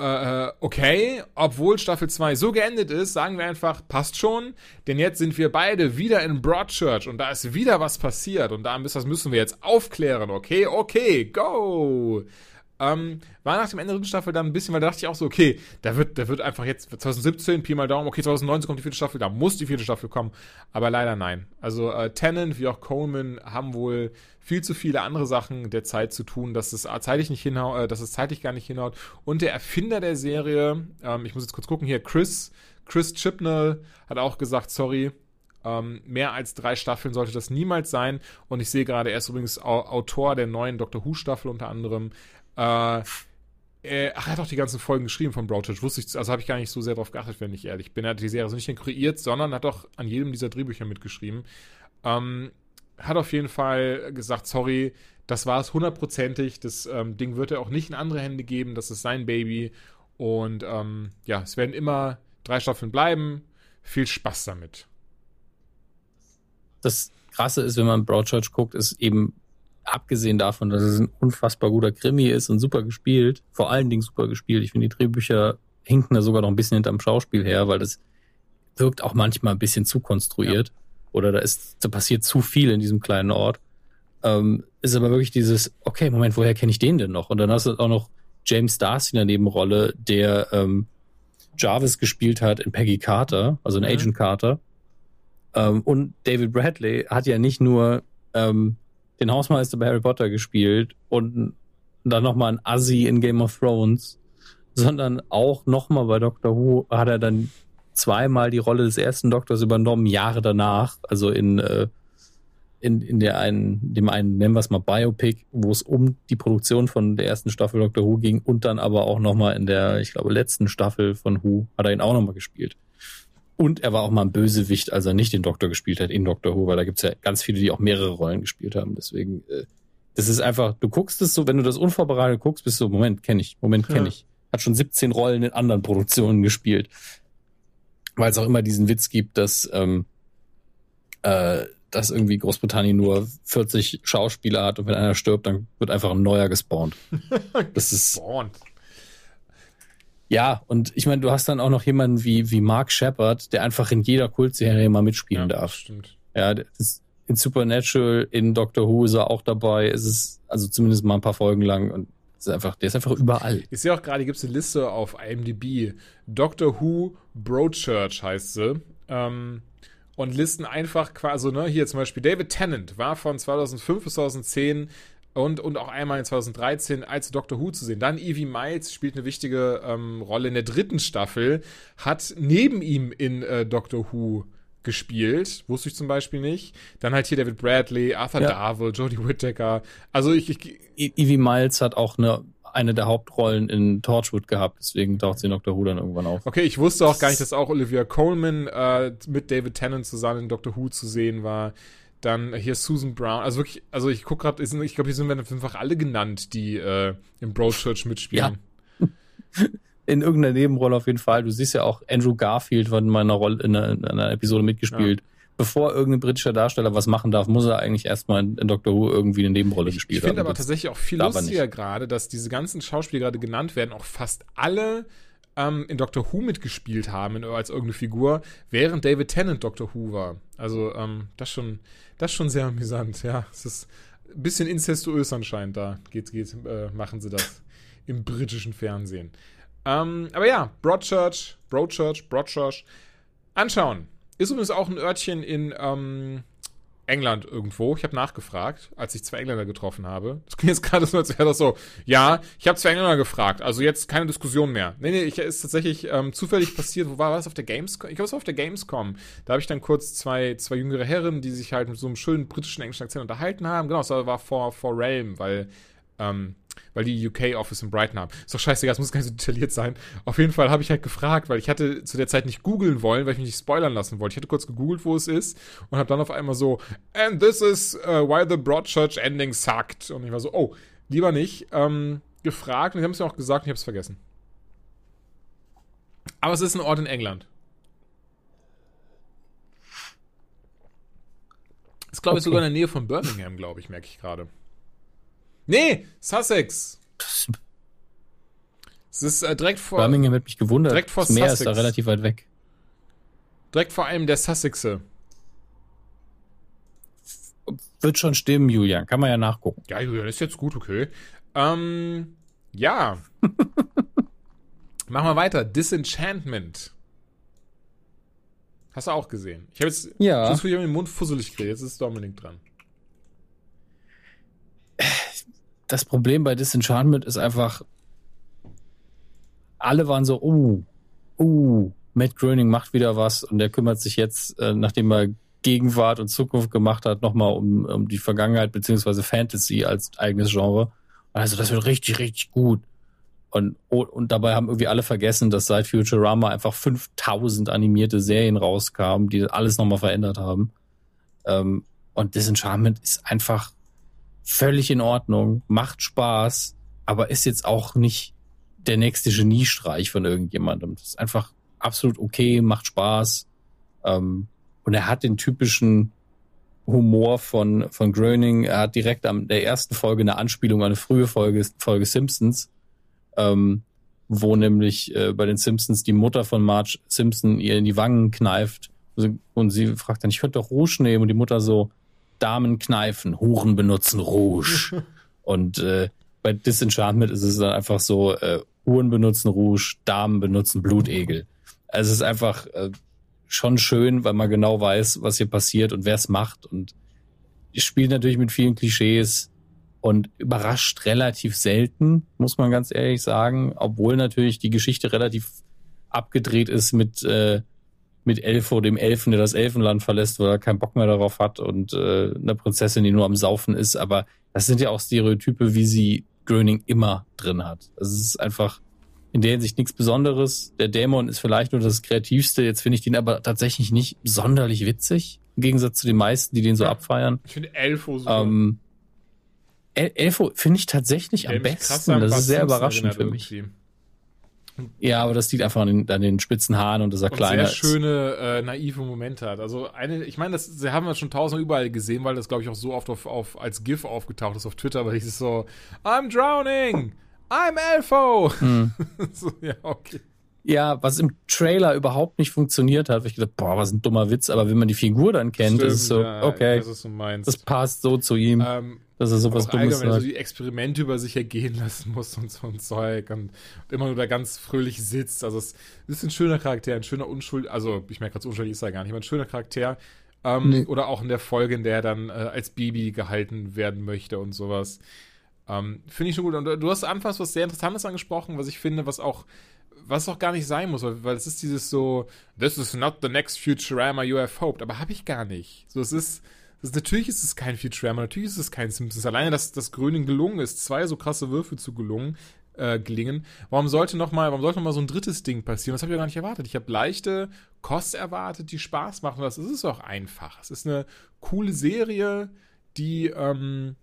äh, äh, okay, obwohl Staffel 2 so geendet ist, sagen wir einfach, passt schon, denn jetzt sind wir beide wieder in Broadchurch und da ist wieder was passiert und da müssen wir jetzt aufklären, okay, okay, go! Ähm, war nach dem Ende der dritten Staffel dann ein bisschen, weil da dachte ich auch so, okay, da wird, da wird einfach jetzt 2017, Pi mal Daumen, okay, 2019 kommt die vierte Staffel, da muss die vierte Staffel kommen. Aber leider nein. Also äh, Tennant wie auch Coleman haben wohl viel zu viele andere Sachen der Zeit zu tun, dass es zeitlich nicht hinhaut, äh, dass es zeitlich gar nicht hinhaut. Und der Erfinder der Serie, ähm, ich muss jetzt kurz gucken, hier Chris, Chris Chibnall hat auch gesagt, sorry, ähm, mehr als drei Staffeln sollte das niemals sein. Und ich sehe gerade, er ist übrigens Autor der neuen Doctor Who Staffel unter anderem. Äh, er, ach, er hat auch die ganzen Folgen geschrieben von Broadchurch. Wusste ich, also habe ich gar nicht so sehr darauf geachtet, wenn ich ehrlich bin. Er hat die Serie also nicht kreiert, sondern hat auch an jedem dieser Drehbücher mitgeschrieben. Ähm, hat auf jeden Fall gesagt, sorry, das war es hundertprozentig. Das ähm, Ding wird er auch nicht in andere Hände geben. Das ist sein Baby. Und ähm, ja, es werden immer drei Staffeln bleiben. Viel Spaß damit. Das Krasse ist, wenn man Broadchurch guckt, ist eben abgesehen davon, dass es ein unfassbar guter Krimi ist und super gespielt, vor allen Dingen super gespielt. Ich finde, die Drehbücher hinken da sogar noch ein bisschen hinterm Schauspiel her, weil das wirkt auch manchmal ein bisschen zu konstruiert. Ja. Oder da ist, da passiert zu viel in diesem kleinen Ort. Ähm, ist aber wirklich dieses, okay, Moment, woher kenne ich den denn noch? Und dann hast du auch noch James Darcy in der Nebenrolle, der ähm, Jarvis gespielt hat in Peggy Carter, also in mhm. Agent Carter. Ähm, und David Bradley hat ja nicht nur ähm, den Hausmeister bei Harry Potter gespielt und dann nochmal ein Assi in Game of Thrones, sondern auch nochmal bei Doctor Who hat er dann zweimal die Rolle des ersten Doktors übernommen, Jahre danach, also in, äh, in, in der einen, dem einen, nennen wir es mal Biopic, wo es um die Produktion von der ersten Staffel Doctor Who ging und dann aber auch nochmal in der, ich glaube, letzten Staffel von Who hat er ihn auch nochmal gespielt. Und er war auch mal ein Bösewicht, als er nicht den Doktor gespielt hat in Doctor Who, weil da gibt's ja ganz viele, die auch mehrere Rollen gespielt haben. Deswegen, äh, das ist einfach, du guckst es so, wenn du das unvorbereitet guckst, bist du, Moment, kenne ich, Moment, kenne ich. Hat schon 17 Rollen in anderen Produktionen gespielt. Weil es auch immer diesen Witz gibt, dass, ähm, äh, dass irgendwie Großbritannien nur 40 Schauspieler hat und wenn einer stirbt, dann wird einfach ein neuer gespawnt. Das ist. Ja, und ich meine, du hast dann auch noch jemanden wie, wie Mark Shepard, der einfach in jeder Kultserie mal mitspielen ja, darf. Stimmt. Ja, in Supernatural, in Doctor Who ist er auch dabei. Es ist also zumindest mal ein paar Folgen lang und ist einfach, der ist einfach überall. Ich sehe auch gerade, gibt es eine Liste auf IMDb. Doctor Who Broadchurch heißt sie. Ähm, und listen einfach quasi, ne, hier zum Beispiel David Tennant war von 2005 bis 2010 und, und auch einmal in 2013 als Doctor Who zu sehen. Dann Evie Miles spielt eine wichtige ähm, Rolle in der dritten Staffel, hat neben ihm in äh, Doctor Who gespielt, wusste ich zum Beispiel nicht. Dann halt hier David Bradley, Arthur ja. Darvill, Jodie Whittaker. Also ich, ich e-, Evie Miles hat auch eine eine der Hauptrollen in Torchwood gehabt, deswegen taucht sie in Doctor Who dann irgendwann auf. Okay, ich wusste auch gar nicht, dass auch Olivia Coleman äh, mit David Tennant zusammen in Doctor Who zu sehen war. Dann hier Susan Brown. Also wirklich, also ich gucke gerade, ich glaube, hier sind wir einfach alle genannt, die äh, im Broadchurch mitspielen. Ja. in irgendeiner Nebenrolle auf jeden Fall. Du siehst ja auch, Andrew Garfield hat in meiner Rolle in einer, in einer Episode mitgespielt. Ja. Bevor irgendein britischer Darsteller was machen darf, muss er eigentlich erstmal in, in Doctor Who irgendwie eine Nebenrolle gespielt ich haben. Ich finde aber tatsächlich auch viel lustiger gerade, dass diese ganzen Schauspieler gerade genannt werden, auch fast alle ähm, in Doctor Who mitgespielt haben in, als irgendeine Figur, während David Tennant Doctor Who war. Also ähm, das schon, das schon sehr amüsant. Ja, es ist ein bisschen incestuös anscheinend. Da geht, geht, äh, machen sie das im britischen Fernsehen. Ähm, aber ja, Broadchurch, Broadchurch, Broadchurch. Anschauen. Ist übrigens auch ein Örtchen in ähm, England irgendwo. Ich habe nachgefragt, als ich zwei Engländer getroffen habe. Das klingt jetzt gerade so, als wäre das so. Ja, ich habe zwei Engländer gefragt. Also jetzt keine Diskussion mehr. Nee, nee, ich, ist tatsächlich ähm, zufällig passiert. Wo war das? Auf der Gamescom? Ich glaube, es war auf der Gamescom. Da habe ich dann kurz zwei, zwei jüngere Herren, die sich halt mit so einem schönen britischen englischen Akzent unterhalten haben. Genau, das war vor, vor Realm, weil ähm, weil die UK-Office in Brighton haben. Ist doch scheißegal, es muss gar nicht so detailliert sein. Auf jeden Fall habe ich halt gefragt, weil ich hatte zu der Zeit nicht googeln wollen, weil ich mich nicht spoilern lassen wollte. Ich hatte kurz gegoogelt, wo es ist und habe dann auf einmal so, and this is uh, why the Broadchurch ending sucked. Und ich war so, oh, lieber nicht. Ähm, gefragt und die haben es mir auch gesagt und ich habe es vergessen. Aber es ist ein Ort in England. Ist, glaube ich, sogar in der Nähe von Birmingham, glaube ich, merke ich gerade. Nee, Sussex. Es ist äh, direkt vor. Birmingham hat mich gewundert. Direkt vor das Meer Sussex. ist da relativ weit weg. Direkt vor allem der Sussexe. Wird schon stimmen, Julian. Kann man ja nachgucken. Ja, Julian, ist jetzt gut, okay. Ähm, ja. Machen wir weiter. Disenchantment. Hast du auch gesehen? Ich habe jetzt ja. schon für den Mund fusselig geredet. Jetzt ist Dominik dran das Problem bei Disenchantment ist einfach, alle waren so, oh, oh, Matt Groening macht wieder was und der kümmert sich jetzt, äh, nachdem er Gegenwart und Zukunft gemacht hat, nochmal um, um die Vergangenheit beziehungsweise Fantasy als eigenes Genre. Also das wird richtig, richtig gut. Und, und dabei haben irgendwie alle vergessen, dass seit Futurama einfach 5000 animierte Serien rauskamen, die alles nochmal verändert haben. Ähm, und Disenchantment ist einfach völlig in Ordnung, macht Spaß, aber ist jetzt auch nicht der nächste Geniestreich von irgendjemandem. Das ist einfach absolut okay, macht Spaß. Ähm, und er hat den typischen Humor von, von Groening. Er hat direkt am der ersten Folge eine Anspielung an eine frühe Folge, Folge Simpsons, ähm, wo nämlich äh, bei den Simpsons die Mutter von Marge Simpson ihr in die Wangen kneift und sie fragt dann, ich könnte doch Rouge nehmen und die Mutter so, Damen kneifen, Huren benutzen Rouge. und äh, bei Disenchantment ist es dann einfach so, äh, Huren benutzen Rouge, Damen benutzen Blutegel. Also es ist einfach äh, schon schön, weil man genau weiß, was hier passiert und wer es macht. Und spielt natürlich mit vielen Klischees und überrascht relativ selten, muss man ganz ehrlich sagen, obwohl natürlich die Geschichte relativ abgedreht ist mit äh, mit Elfo, dem Elfen, der das Elfenland verlässt, weil er keinen Bock mehr darauf hat und äh, eine Prinzessin, die nur am Saufen ist. Aber das sind ja auch Stereotype, wie sie Gröning immer drin hat. Also es ist einfach in der Hinsicht nichts Besonderes. Der Dämon ist vielleicht nur das Kreativste. Jetzt finde ich den aber tatsächlich nicht sonderlich witzig. Im Gegensatz zu den meisten, die den so abfeiern. Ich finde Elfo so. Ähm, Elfo finde ich tatsächlich am besten. Das ist sehr überraschend für mich. Irgendwie. Ja, aber das liegt einfach an den, an den spitzen Haaren und dass er und kleiner sehr schöne, äh, naive Momente hat. Also eine, ich meine, das sie haben wir schon tausendmal überall gesehen, weil das, glaube ich, auch so oft auf, auf, als GIF aufgetaucht ist auf Twitter, weil ich es so, I'm drowning! I'm Elfo! Hm. so, ja, okay. Ja, was im Trailer überhaupt nicht funktioniert hat, ich gedacht, boah, was ein dummer Witz, aber wenn man die Figur dann kennt, Stimmt, ist es so, ja, okay, das passt so zu ihm. Ähm, dass er sowas Dummes sagt. so die Experimente über sich ergehen lassen muss und so ein Zeug und, immer nur da ganz fröhlich sitzt. Also es ist ein schöner Charakter, ein schöner Unschuld, also ich merke gerade, unschuldig ist er gar nicht, aber ein schöner Charakter. Ähm, nee. Oder auch in der Folge, in der er dann äh, als Baby gehalten werden möchte und sowas. Ähm, finde ich schon gut. Und du hast anfangs was sehr Interessantes angesprochen, was ich finde, was auch was auch gar nicht sein muss, weil, es ist dieses so, this is not the next Futurama you have hoped, aber habe ich gar nicht. So, es ist, das, natürlich ist es kein Futurama, natürlich ist es kein Simpsons. Alleine, dass das Gröning gelungen ist, zwei so krasse Würfe zu gelungen, äh, gelingen. Warum sollte noch mal, warum sollte noch mal so ein drittes Ding passieren? Das habe ich ja gar nicht erwartet. Ich habe leichte Kost erwartet, die Spaß machen. Das ist es auch einfach. Es ist eine coole Serie, die ähm,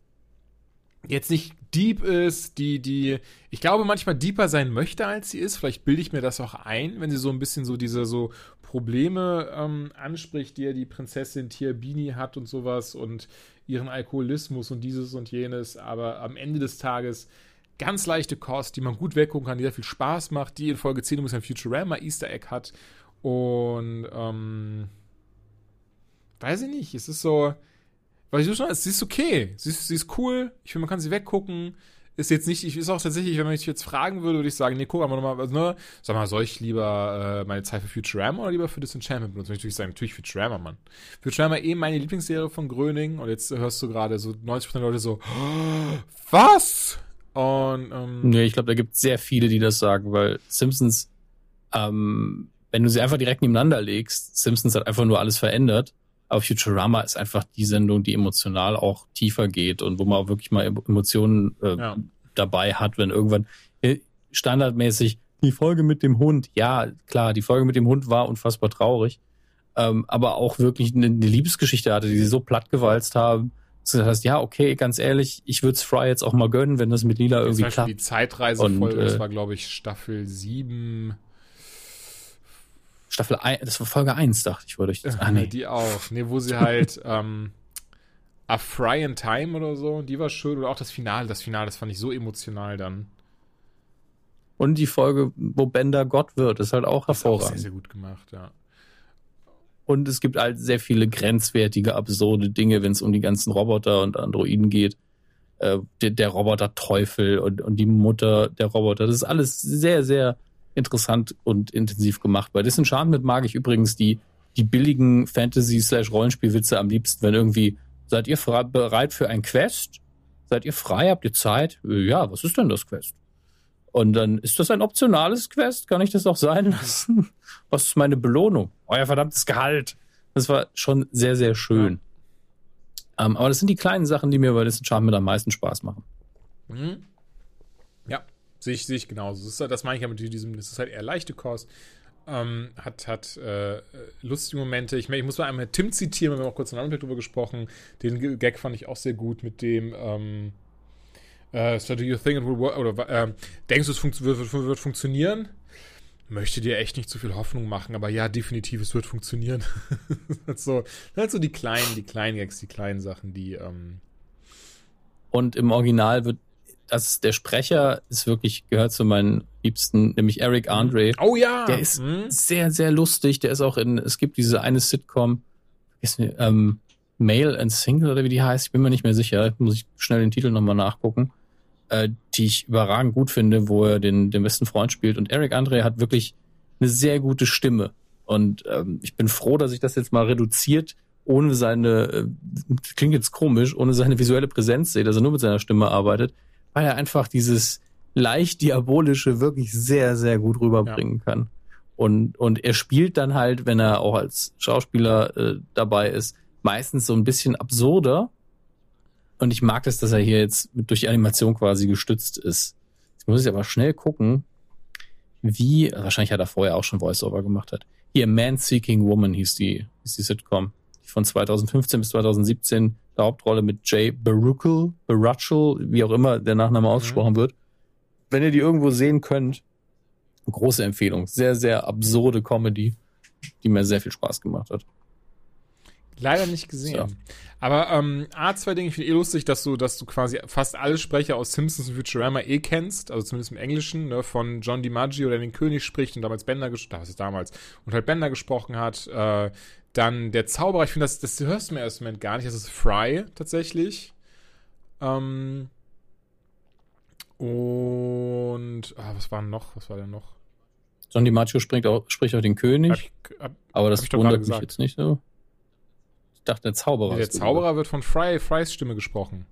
jetzt nicht deep ist, die, die, ich glaube, manchmal deeper sein möchte, als sie ist. Vielleicht bilde ich mir das auch ein, wenn sie so ein bisschen so diese so Probleme ähm, anspricht, die ja die Prinzessin Tiabini hat und sowas und ihren Alkoholismus und dieses und jenes. Aber am Ende des Tages ganz leichte Kost, die man gut weggucken kann, die sehr viel Spaß macht, die in Folge 10 übrigens ein Futurama Easter Egg hat. Und, ähm, weiß ich nicht, es ist so, weil ich so schon, sie ist okay. Sie ist, sie ist cool. Ich finde, man kann sie weggucken. Ist jetzt nicht, ich ist auch tatsächlich, wenn man mich jetzt fragen würde, würde ich sagen, nee, guck aber nochmal, also, ne, sag mal, soll ich lieber äh, meine Zeit für Futurama oder lieber für Disenchantment benutzen? Würde ich natürlich sagen, natürlich Futurama, Mann. Futurama eh meine Lieblingsserie von Gröning und jetzt hörst du gerade so 90% der Leute so, was? Und, ähm, Nee, ich glaube, da gibt es sehr viele, die das sagen, weil Simpsons, ähm, wenn du sie einfach direkt nebeneinander legst, Simpsons hat einfach nur alles verändert aber Futurama ist einfach die Sendung, die emotional auch tiefer geht und wo man auch wirklich mal Emotionen äh, ja. dabei hat, wenn irgendwann äh, standardmäßig die Folge mit dem Hund, ja, klar, die Folge mit dem Hund war unfassbar traurig, ähm, aber auch wirklich eine, eine Liebesgeschichte hatte, die sie so plattgewalzt haben. Das heißt, ja, okay, ganz ehrlich, ich würde es Fry jetzt auch mal gönnen, wenn das mit Lila irgendwie klappt. Die Zeitreisefolge, äh, das war, glaube ich, Staffel 7 Staffel 1, das war Folge 1, dachte ich, wurde ich das. Ah, nee. Die auch. Nee, wo sie halt ähm, A Fry in Time oder so, die war schön. Oder auch das Finale, das Finale, das fand ich so emotional dann. Und die Folge, wo Bender Gott wird, ist halt auch hervorragend. Ist auch sehr, sehr gut gemacht, ja. Und es gibt halt sehr viele grenzwertige, absurde Dinge, wenn es um die ganzen Roboter und Androiden geht. Äh, der, der Roboter Teufel und, und die Mutter der Roboter. Das ist alles sehr, sehr interessant und intensiv gemacht. Bei Disenchantment mag ich übrigens die, die billigen Fantasy-Rollenspielwitze am liebsten, wenn irgendwie, seid ihr bereit für ein Quest? Seid ihr frei? Habt ihr Zeit? Ja, was ist denn das Quest? Und dann ist das ein optionales Quest? Kann ich das auch sein lassen? Was ist meine Belohnung? Euer verdammtes Gehalt. Das war schon sehr, sehr schön. Ja. Um, ähm, aber das sind die kleinen Sachen, die mir bei Disenchantment am meisten Spaß machen. Mhm. Sehe ich, sehe ich genauso. Das, ist, das meine ich ja mit diesem, das ist halt eher leichte Kost. Ähm, hat hat äh, lustige Momente. Ich, ich muss mal einmal Tim zitieren, wir haben auch kurz in Anblick drüber gesprochen. Den Gag fand ich auch sehr gut mit dem ähm, uh, So do you think it will work? Oder äh, denkst du, es funkt, wird, wird, wird, funktionieren? Möchte dir echt nicht zu viel Hoffnung machen, aber ja, definitiv, es wird funktionieren. so, halt so die kleinen, die kleinen Gags, die kleinen Sachen, die ähm, und im Original wird das, der Sprecher ist wirklich, gehört zu meinen Liebsten, nämlich Eric Andre. Oh ja! Der ist hm? sehr, sehr lustig. Der ist auch in, es gibt diese eine Sitcom, ist, ähm, Male and Single oder wie die heißt, ich bin mir nicht mehr sicher, muss ich schnell den Titel nochmal nachgucken, äh, die ich überragend gut finde, wo er den, den besten Freund spielt. Und Eric Andre hat wirklich eine sehr gute Stimme. Und ähm, ich bin froh, dass sich das jetzt mal reduziert, ohne seine, äh, klingt jetzt komisch, ohne seine visuelle Präsenz sehe, dass er nur mit seiner Stimme arbeitet, weil er einfach dieses leicht diabolische wirklich sehr, sehr gut rüberbringen ja. kann. Und, und er spielt dann halt, wenn er auch als Schauspieler äh, dabei ist, meistens so ein bisschen absurder. Und ich mag es, dass er hier jetzt durch die Animation quasi gestützt ist. Jetzt muss ich aber schnell gucken, wie, wahrscheinlich hat er vorher auch schon Voiceover gemacht hat. Hier, Man Seeking Woman hieß die, hieß die Sitcom. Von 2015 bis 2017 der Hauptrolle mit Jay Baruchel, Baruchel, wie auch immer der Nachname ausgesprochen mhm. wird. Wenn ihr die irgendwo sehen könnt, große Empfehlung. Sehr, sehr absurde Comedy, die mir sehr viel Spaß gemacht hat. Leider nicht gesehen. So. Aber ähm, A, zwei Dinge, ich finde eh lustig, dass du, dass du quasi fast alle Sprecher aus Simpsons und Futurama eh kennst, also zumindest im Englischen, ne, von John DiMaggio, der den König spricht und damals Bender gesprochen, das ist damals, und halt Bender gesprochen hat. Äh, dann der Zauberer, ich finde, das, das hörst du mir erst im Moment gar nicht, das ist Fry tatsächlich. Ähm, und ah, was war noch? Was war denn noch? John DiMaggio spricht auch, spricht auch den König. Hab hab, aber das wundert mich jetzt nicht so. Ich dachte, der Zauberer. Nee, der Zauberer wird von Fry, Frys Stimme gesprochen.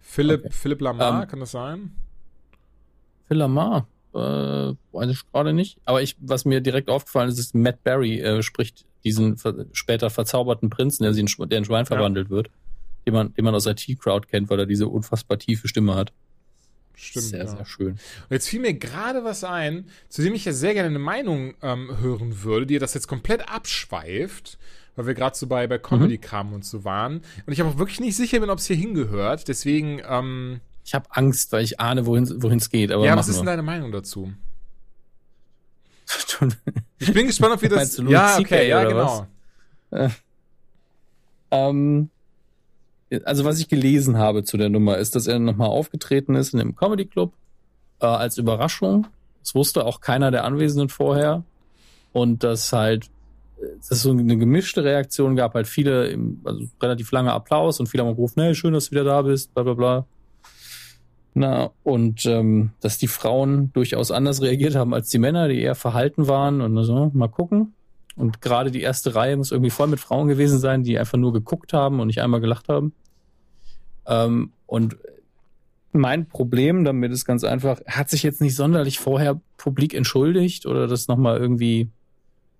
Philipp, okay. Philipp Lamar, um, ähm, kann das sein? Philipp Lamar, äh, weiß ich gerade nicht. Aber ich, was mir direkt aufgefallen ist, ist, Matt Berry äh, spricht diesen ver später verzauberten Prinzen, der, in, der in Schwein ja. verwandelt wird, den man, den man aus der T-Crowd kennt, weil er diese unfassbar tiefe Stimme hat. Stimmt. Sehr, ja. sehr schön. Und jetzt fiel mir gerade was ein, zu dem ich ja sehr gerne eine Meinung ähm, hören würde, die das jetzt komplett abschweift, weil wir gerade so bei, bei Comedy-Kram mhm. und so waren. Und ich aber auch wirklich nicht sicher bin, ob es hier hingehört. Deswegen. Ähm, ich habe Angst, weil ich ahne, wohin es geht. Aber ja, was ist denn deine Meinung dazu? Ich bin gespannt, ob wir das. Ja, okay, ja, genau. Äh, ähm, also was ich gelesen habe zu der Nummer, ist, dass er nochmal aufgetreten ist in dem Comedy Club äh, als Überraschung. Das wusste auch keiner der Anwesenden vorher. Und dass halt, dass es so eine gemischte Reaktion gab, halt viele, also relativ lange Applaus und viele haben gerufen, hey, schön, dass du wieder da bist, bla bla bla. Na, und ähm, dass die Frauen durchaus anders reagiert haben als die Männer, die eher verhalten waren und so, mal gucken. Und gerade die erste Reihe muss irgendwie voll mit Frauen gewesen sein, die einfach nur geguckt haben und nicht einmal gelacht haben. Ähm, und mein Problem damit ist ganz einfach, hat sich jetzt nicht sonderlich vorher publik entschuldigt oder das nochmal irgendwie,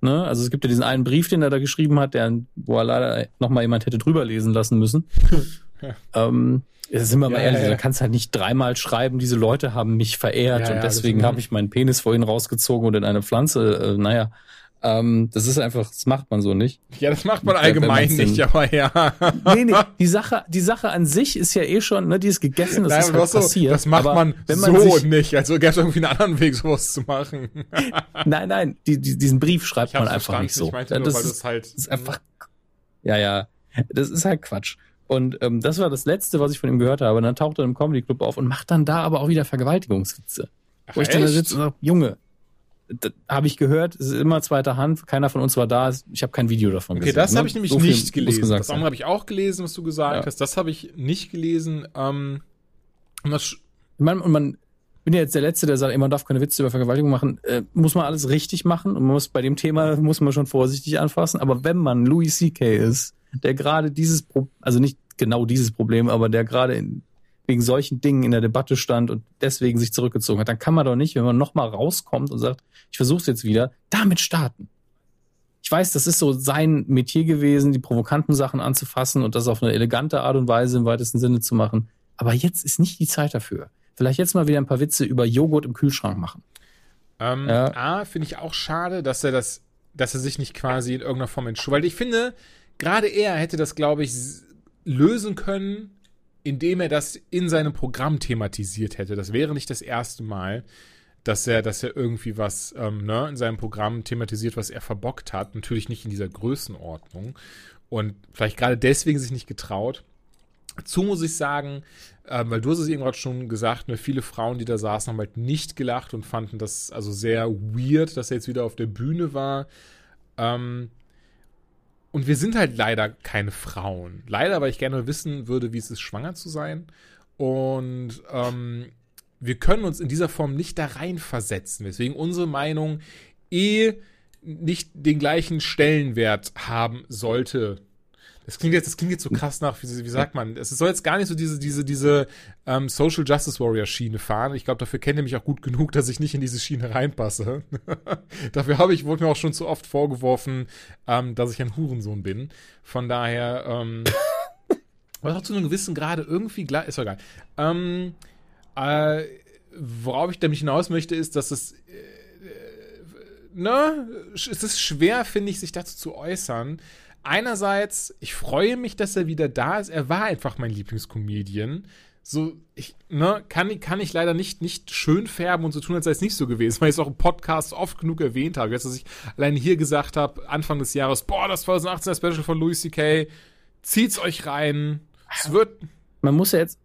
ne? Also es gibt ja diesen einen Brief, den er da geschrieben hat, der, wo er leider nochmal jemand hätte drüber lesen lassen müssen. ja. ähm, sind wir mal ja, ehrlich, ja, ja. da kannst halt nicht dreimal schreiben, diese Leute haben mich verehrt und deswegen habe ich meinen Penis vorhin rausgezogen und in eine Pflanze, äh, naja. Ähm, das ist einfach, das macht man so nicht. Ja, das macht man allgemein nicht, aber ja. nee, nee, die Sache, die Sache an sich ist ja eh schon, ne, die ist gegessen, das Nein, ist halt so, passiert. Das macht man, man so nicht. Also gäbe es irgendwie einen anderen Weg, sowas zu machen. nein, nein, die, die, diesen Brief schreibt man einfach nicht so. Ich meinte nur, das, weil ist, halt, ist einfach, ja, ja, das ist halt Quatsch. Und ähm, das war das Letzte, was ich von ihm gehört habe. Und dann taucht er im Comedy Club auf und macht dann da aber auch wieder Vergewaltigungswitze. Ach, wo ich echt? dann da sitze und sage, Junge, habe ich gehört, es ist immer zweiter Hand, keiner von uns war da, ich habe kein Video davon okay, gesehen. Okay, das ne? habe ich nämlich so nicht gelesen. Das andere habe ich auch gelesen, was du gesagt ja. hast. Das habe ich nicht gelesen. Ähm, und, das man, und man bin ja jetzt der Letzte, der sagt, ey, man darf keine Witze über Vergewaltigung machen. Äh, muss man alles richtig machen und man muss bei dem Thema muss man schon vorsichtig anfassen. Aber wenn man Louis C.K. ist, der gerade dieses, Pro also nicht genau dieses Problem, aber der gerade wegen solchen Dingen in der Debatte stand und deswegen sich zurückgezogen hat, dann kann man doch nicht, wenn man nochmal rauskommt und sagt, ich versuche es jetzt wieder, damit starten. Ich weiß, das ist so sein Metier gewesen, die provokanten Sachen anzufassen und das auf eine elegante Art und Weise im weitesten Sinne zu machen. Aber jetzt ist nicht die Zeit dafür. Vielleicht jetzt mal wieder ein paar Witze über Joghurt im Kühlschrank machen. Ähm, ja. A, finde ich auch schade, dass er das, dass er sich nicht quasi in irgendeiner Form entschuldigt. Weil ich finde, gerade er hätte das, glaube ich, lösen können, indem er das in seinem Programm thematisiert hätte. Das wäre nicht das erste Mal, dass er, dass er irgendwie was ähm, ne, in seinem Programm thematisiert, was er verbockt hat. Natürlich nicht in dieser Größenordnung. Und vielleicht gerade deswegen sich nicht getraut. Dazu muss ich sagen, äh, weil du hast es eben gerade schon gesagt, ne, viele Frauen, die da saßen, haben halt nicht gelacht und fanden das also sehr weird, dass er jetzt wieder auf der Bühne war. Ähm, und wir sind halt leider keine Frauen. Leider, weil ich gerne wissen würde, wie es ist, schwanger zu sein. Und ähm, wir können uns in dieser Form nicht da reinversetzen. Deswegen unsere Meinung eh nicht den gleichen Stellenwert haben sollte. Das klingt jetzt, das klingt jetzt so krass nach, wie, wie sagt man? Es soll jetzt gar nicht so diese, diese, diese ähm, Social Justice Warrior Schiene fahren. Ich glaube, dafür kennt ihr mich auch gut genug, dass ich nicht in diese Schiene reinpasse. dafür habe ich, wurde mir auch schon zu oft vorgeworfen, ähm, dass ich ein Hurensohn bin. Von daher, ähm, was auch zu einem gewissen Grade irgendwie klar, ist egal. Ähm, äh, worauf ich nämlich hinaus möchte, ist, dass es, äh, ne, es ist schwer, finde ich, sich dazu zu äußern. Einerseits, ich freue mich, dass er wieder da ist. Er war einfach mein Lieblingscomedian. So, ich, ne, kann, kann ich leider nicht, nicht schön färben und so tun, als sei es nicht so gewesen, weil ich es auch im Podcast oft genug erwähnt habe. Jetzt, dass ich allein hier gesagt habe, Anfang des Jahres, boah, das 2018er Special von Louis C.K., zieht's euch rein. Es wird. Man muss ja jetzt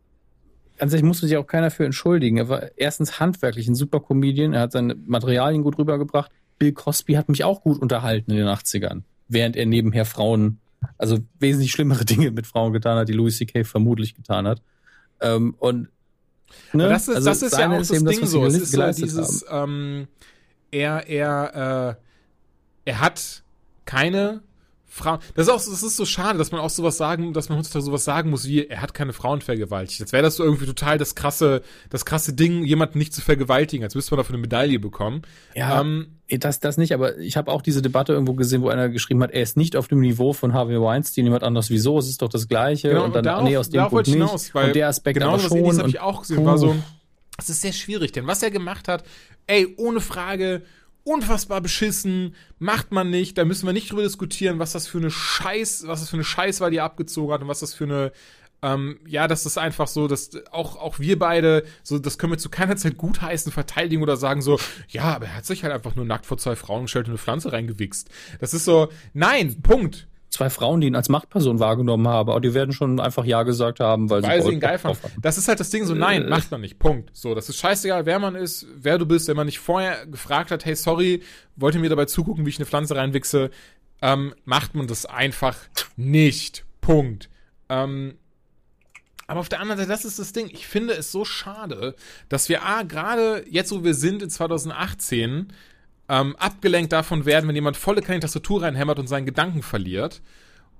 an sich musste sich auch keiner für entschuldigen. Er war erstens handwerklich ein super Comedian, er hat seine Materialien gut rübergebracht. Bill Cosby hat mich auch gut unterhalten in den 80ern, während er nebenher Frauen, also wesentlich schlimmere Dinge mit Frauen getan hat, die Louis C.K. vermutlich getan hat. Ähm, und ne? das ist, also das ist ja auch ist das Ding das, so. Es ist so dieses, ähm, er, er, äh, er hat keine Frauen. Das ist auch das ist so schade, dass man auch sowas sagen, dass man heutzutage sowas sagen muss wie, er hat keine Frauen vergewaltigt. Jetzt wäre das so irgendwie total das krasse, das krasse Ding, jemanden nicht zu vergewaltigen, als müsste man dafür eine Medaille bekommen. Ja, ähm, das, das nicht, aber ich habe auch diese Debatte irgendwo gesehen, wo einer geschrieben hat, er ist nicht auf dem Niveau von Harvey Weinstein, jemand anders, wieso, es ist doch das Gleiche. Genau, und dann, darauf, nee, aus dem Grund nicht. weil und der Aspekt genau aber schon. Das habe ich auch gesehen, war so, es ist sehr schwierig, denn was er gemacht hat, ey, ohne Frage, unfassbar beschissen, macht man nicht, da müssen wir nicht drüber diskutieren, was das für eine Scheiß, was das für eine Scheiß war, die er abgezogen hat und was das für eine ähm, ja, das ist einfach so, dass auch, auch wir beide, so, das können wir zu keiner Zeit gutheißen, verteidigen oder sagen so, ja, aber er hat sich halt einfach nur nackt vor zwei Frauen gestellt und eine Pflanze reingewichst. Das ist so, nein, Punkt zwei Frauen, die ihn als Machtperson wahrgenommen haben, aber die werden schon einfach Ja gesagt haben, weil, weil sie, sie ihn geil fanden. Das ist halt das Ding so, nein, äh. macht man nicht. Punkt. So, das ist scheißegal, wer man ist, wer du bist, wenn man nicht vorher gefragt hat, hey, sorry, wollt ihr mir dabei zugucken, wie ich eine Pflanze reinwichse, ähm, macht man das einfach nicht. Punkt. Ähm, aber auf der anderen Seite, das ist das Ding. Ich finde es so schade, dass wir A, gerade jetzt, wo wir sind in 2018, ähm, abgelenkt davon werden, wenn jemand volle keine Tastatur reinhämmert und seinen Gedanken verliert.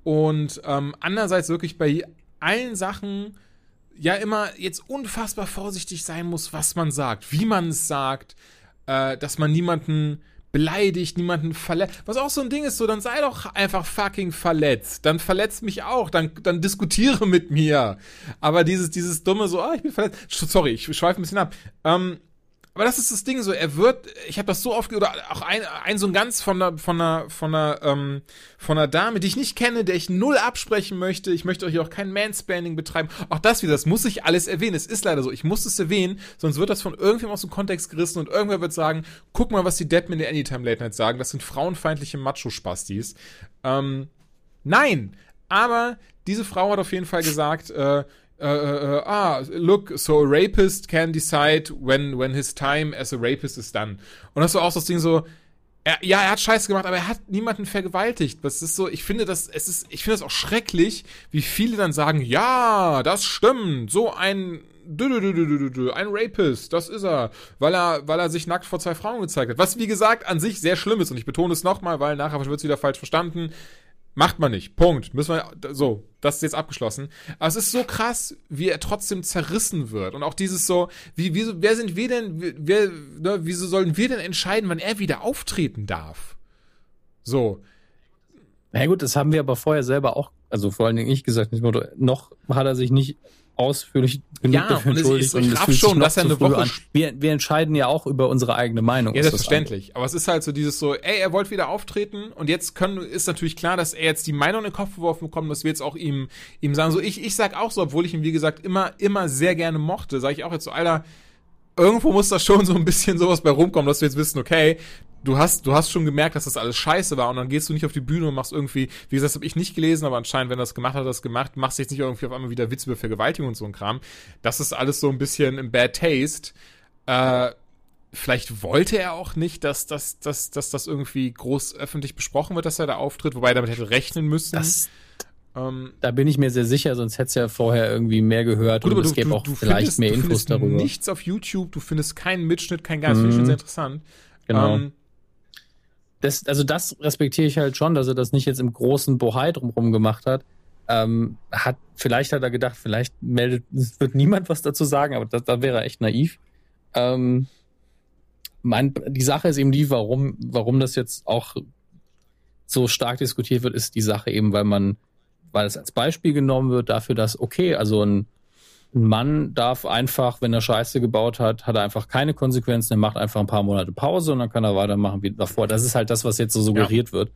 Und ähm, andererseits wirklich bei allen Sachen ja immer jetzt unfassbar vorsichtig sein muss, was man sagt, wie man es sagt, äh, dass man niemanden beleidigt, niemanden verletzt. Was auch so ein Ding ist, so, dann sei doch einfach fucking verletzt. Dann verletzt mich auch, dann, dann diskutiere mit mir. Aber dieses, dieses dumme so, ah, ich bin verletzt. Sorry, ich schweife ein bisschen ab. Ähm, aber das ist das Ding so, er wird, ich habe das so oft, oder auch ein, ein so ein ganz von einer, von einer, von einer, ähm, von einer Dame, die ich nicht kenne, der ich null absprechen möchte. Ich möchte euch auch kein Manspanning betreiben. Auch das wieder, das muss ich alles erwähnen. Es ist leider so, ich muss es erwähnen, sonst wird das von irgendwem aus dem Kontext gerissen und irgendwer wird sagen, guck mal, was die Deadmen der Anytime Late Night sagen. Das sind frauenfeindliche Macho-Spastis. Ähm, nein, aber diese Frau hat auf jeden Fall gesagt, äh, uh, uh, ah, look, so a rapist can decide when, when his time as a rapist is done. Und das war auch das Ding so, er, ja, er hat Scheiße gemacht, aber er hat niemanden vergewaltigt. Das ist so, ich finde das, es ist, ich finde das auch schrecklich, wie viele dann sagen, ja, das stimmt, so ein, ein Rapist, das ist er, weil er, weil er sich nackt vor zwei Frauen gezeigt hat. Was, wie gesagt, an sich sehr schlimm ist und ich betone es nochmal, weil nachher wird es wieder falsch verstanden. Macht man nicht. Punkt. Müssen wir, so, das ist jetzt abgeschlossen. Aber es ist so krass, wie er trotzdem zerrissen wird. Und auch dieses so, wie, wie, wer sind wir denn, wer, ne, wieso sollen wir denn entscheiden, wann er wieder auftreten darf? So. Na gut, das haben wir aber vorher selber auch, also vor allen Dingen ich gesagt, noch hat er sich nicht ausführlich genug ja, dafür entschuldigt. Und ich raff schon, dass er eine Woche. Wir, wir entscheiden ja auch über unsere eigene Meinung. Ja, selbstverständlich. Aber es ist halt so dieses so, ey, er wollte wieder auftreten und jetzt können, ist natürlich klar, dass er jetzt die Meinung in den Kopf geworfen bekommt, dass wir jetzt auch ihm, ihm sagen, so, ich, ich sag auch so, obwohl ich ihn, wie gesagt, immer, immer sehr gerne mochte, sage ich auch jetzt so, Alter, irgendwo muss da schon so ein bisschen sowas bei rumkommen, dass wir jetzt wissen, okay, du hast, du hast schon gemerkt, dass das alles scheiße war und dann gehst du nicht auf die Bühne und machst irgendwie, wie gesagt, das habe ich nicht gelesen, aber anscheinend, wenn das gemacht hat, das gemacht, machst du jetzt nicht irgendwie auf einmal wieder Witze über Vergewaltigung und so ein Kram. Das ist alles so ein bisschen im Bad Taste. Äh, vielleicht wollte er auch nicht, dass, dass, dass, dass das irgendwie groß öffentlich besprochen wird, dass er da auftritt, wobei er damit hätte rechnen müssen. Das, ähm, da bin ich mir sehr sicher, sonst hätte es ja vorher irgendwie mehr gehört gut, und es gäbe auch du vielleicht findest, mehr Infos darüber. Du findest nichts auf YouTube, du findest keinen Mitschnitt, kein Gas, mhm. finde ich schon sehr interessant. Genau. Ähm, das, also das respektiere ich halt schon, dass er das nicht jetzt im großen Bohai drumherum gemacht hat. Ähm, hat vielleicht hat er gedacht, vielleicht meldet, wird niemand was dazu sagen, aber da, da wäre er echt naiv. Ähm, mein, die Sache ist eben die, warum, warum das jetzt auch so stark diskutiert wird, ist die Sache eben, weil man, weil es als Beispiel genommen wird dafür, dass, okay, also ein, ein Mann darf einfach, wenn er Scheiße gebaut hat, hat er einfach keine Konsequenzen, er macht einfach ein paar Monate Pause und dann kann er weitermachen wie davor. Das ist halt das, was jetzt so suggeriert ja. wird.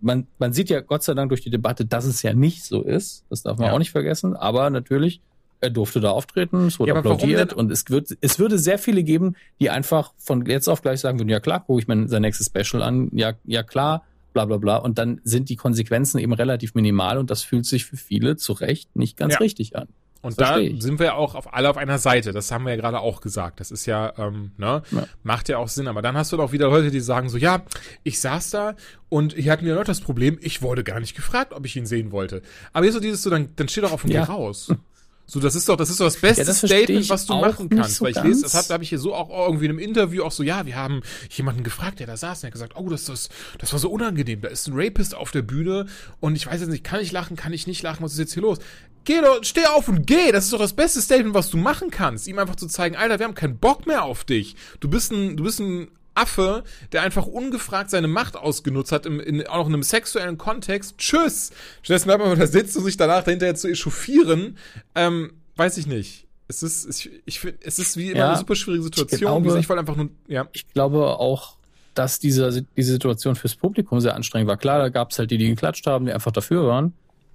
Man, man sieht ja Gott sei Dank durch die Debatte, dass es ja nicht so ist. Das darf man ja. auch nicht vergessen. Aber natürlich er durfte da auftreten, es wurde ja, applaudiert und es wird, es würde sehr viele geben, die einfach von jetzt auf gleich sagen würden, ja klar, gucke ich mir sein nächstes Special an, ja, ja klar, bla bla bla. Und dann sind die Konsequenzen eben relativ minimal und das fühlt sich für viele zu Recht nicht ganz ja. richtig an. Und da sind wir auch auf alle auf einer Seite. Das haben wir ja gerade auch gesagt. Das ist ja, ähm, ne, ja. macht ja auch Sinn. Aber dann hast du doch wieder Leute, die sagen so, ja, ich saß da und hier hatten wir Leute das Problem, ich wurde gar nicht gefragt, ob ich ihn sehen wollte. Aber jetzt so dieses so, dann, dann steht doch auf dem ja. raus. So, das ist doch, das ist doch das beste ja, Statement, was du machen kannst. So weil ich lese, das habe ich hier so auch irgendwie in einem Interview auch so, ja, wir haben jemanden gefragt, der da saß, und der hat gesagt, oh, das, das, das war so unangenehm. Da ist ein Rapist auf der Bühne und ich weiß jetzt nicht, kann ich lachen, kann ich nicht lachen, was ist jetzt hier los? Geh doch, steh auf und geh. Das ist doch das beste Statement, was du machen kannst. Ihm einfach zu zeigen, Alter, wir haben keinen Bock mehr auf dich. Du bist ein, du bist ein Affe, der einfach ungefragt seine Macht ausgenutzt hat, im, in, auch noch in einem sexuellen Kontext. Tschüss! Stattdessen bleibt man da sitzen und sich danach dahinterher zu echauffieren. Ähm, weiß ich nicht. Es ist, ich, ich finde, es ist wie immer ja, eine super schwierige Situation. Ich, glaube, ich wollte einfach nur, ja. Ich glaube auch, dass diese, diese Situation fürs Publikum sehr anstrengend war. Klar, da gab es halt die, die geklatscht haben, die einfach dafür waren.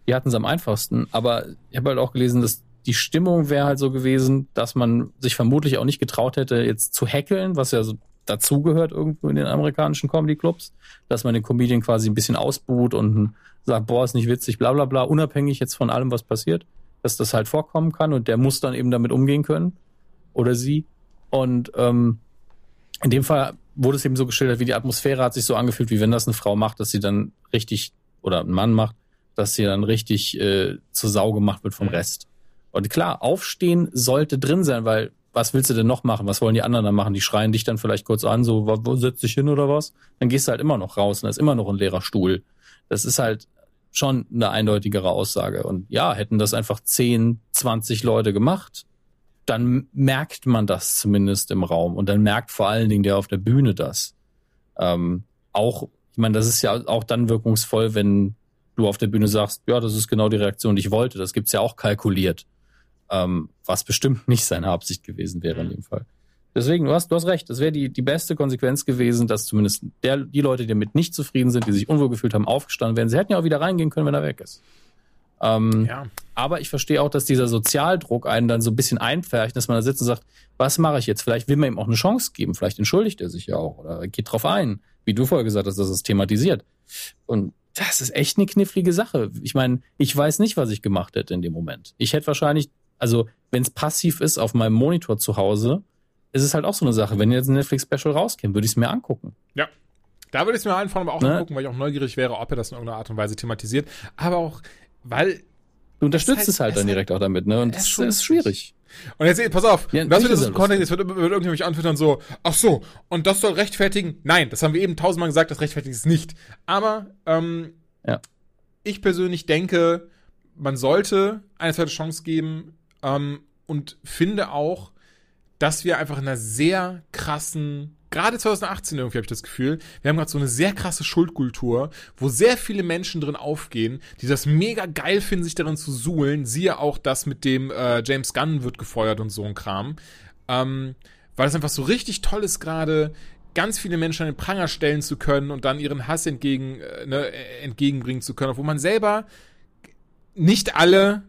Die hatten es am einfachsten. Aber ich habe halt auch gelesen, dass die Stimmung wäre halt so gewesen, dass man sich vermutlich auch nicht getraut hätte, jetzt zu hackeln, was ja so dazugehört irgendwo in den amerikanischen Comedy-Clubs, dass man den Comedian quasi ein bisschen ausbuht und sagt, boah, ist nicht witzig, bla bla bla, unabhängig jetzt von allem, was passiert, dass das halt vorkommen kann und der muss dann eben damit umgehen können oder sie. Und ähm, in dem Fall wurde es eben so geschildert, wie die Atmosphäre hat sich so angefühlt, wie wenn das eine Frau macht, dass sie dann richtig, oder ein Mann macht, dass sie dann richtig äh, zur Sau gemacht wird vom Rest. Und klar, aufstehen sollte drin sein, weil was willst du denn noch machen? Was wollen die anderen dann machen? Die schreien dich dann vielleicht kurz an, so, wo, setzt dich hin oder was? Dann gehst du halt immer noch raus und da ist immer noch ein leerer Stuhl. Das ist halt schon eine eindeutigere Aussage. Und ja, hätten das einfach 10, 20 Leute gemacht, dann merkt man das zumindest im Raum. Und dann merkt vor allen Dingen der auf der Bühne das. Ähm, auch, ich meine, das ist ja auch dann wirkungsvoll, wenn du auf der Bühne sagst, ja, das ist genau die Reaktion, die ich wollte. Das gibt's ja auch kalkuliert ähm, was bestimmt nicht seine Absicht gewesen wäre in dem Fall. Deswegen, du hast, du hast recht, das wäre die, die beste Konsequenz gewesen, dass zumindest der, die Leute, die damit nicht zufrieden sind, die sich unwohl gefühlt haben, aufgestanden wären. Sie hätten ja auch wieder reingehen können, wenn er weg ist. Ähm, ja. Aber ich verstehe auch, dass dieser Sozialdruck einen dann so ein bisschen einpfercht, dass man da sitzt und sagt, was mache ich jetzt? Vielleicht will man ihm auch eine Chance geben, vielleicht entschuldigt er sich ja auch oder geht drauf ein, wie du vorher gesagt hast, dass es thematisiert. Und das ist echt eine knifflige Sache. Ich meine, ich weiß nicht, was ich gemacht hätte in dem Moment. Ich hätte wahrscheinlich also wenn es passiv ist auf meinem Monitor zu Hause, ist es halt auch so eine Sache. Wenn jetzt ein Netflix-Special rauskäme, würde ich es mir angucken. Ja. Da würde ich es mir einfach aber auch ne? angucken, weil ich auch neugierig wäre, ob er das in irgendeiner Art und Weise thematisiert. Aber auch, weil. Du unterstützt es halt, es halt dann direkt auch damit, ne? Und das ist, ist schwierig. Und jetzt, pass auf, ja, das wird ein Content, jetzt wird, wird irgendjemand mich antwittern so, ach so, und das soll rechtfertigen? Nein, das haben wir eben tausendmal gesagt, das rechtfertigt es nicht. Aber, ähm, ja. ich persönlich denke, man sollte eine zweite Chance geben, ähm, und finde auch, dass wir einfach in einer sehr krassen, gerade 2018 irgendwie habe ich das Gefühl, wir haben gerade so eine sehr krasse Schuldkultur, wo sehr viele Menschen drin aufgehen, die das mega geil finden, sich darin zu suhlen. Siehe auch das mit dem äh, James Gunn wird gefeuert und so ein Kram. Ähm, weil es einfach so richtig toll ist gerade, ganz viele Menschen an den Pranger stellen zu können und dann ihren Hass entgegen, äh, ne, entgegenbringen zu können, obwohl man selber nicht alle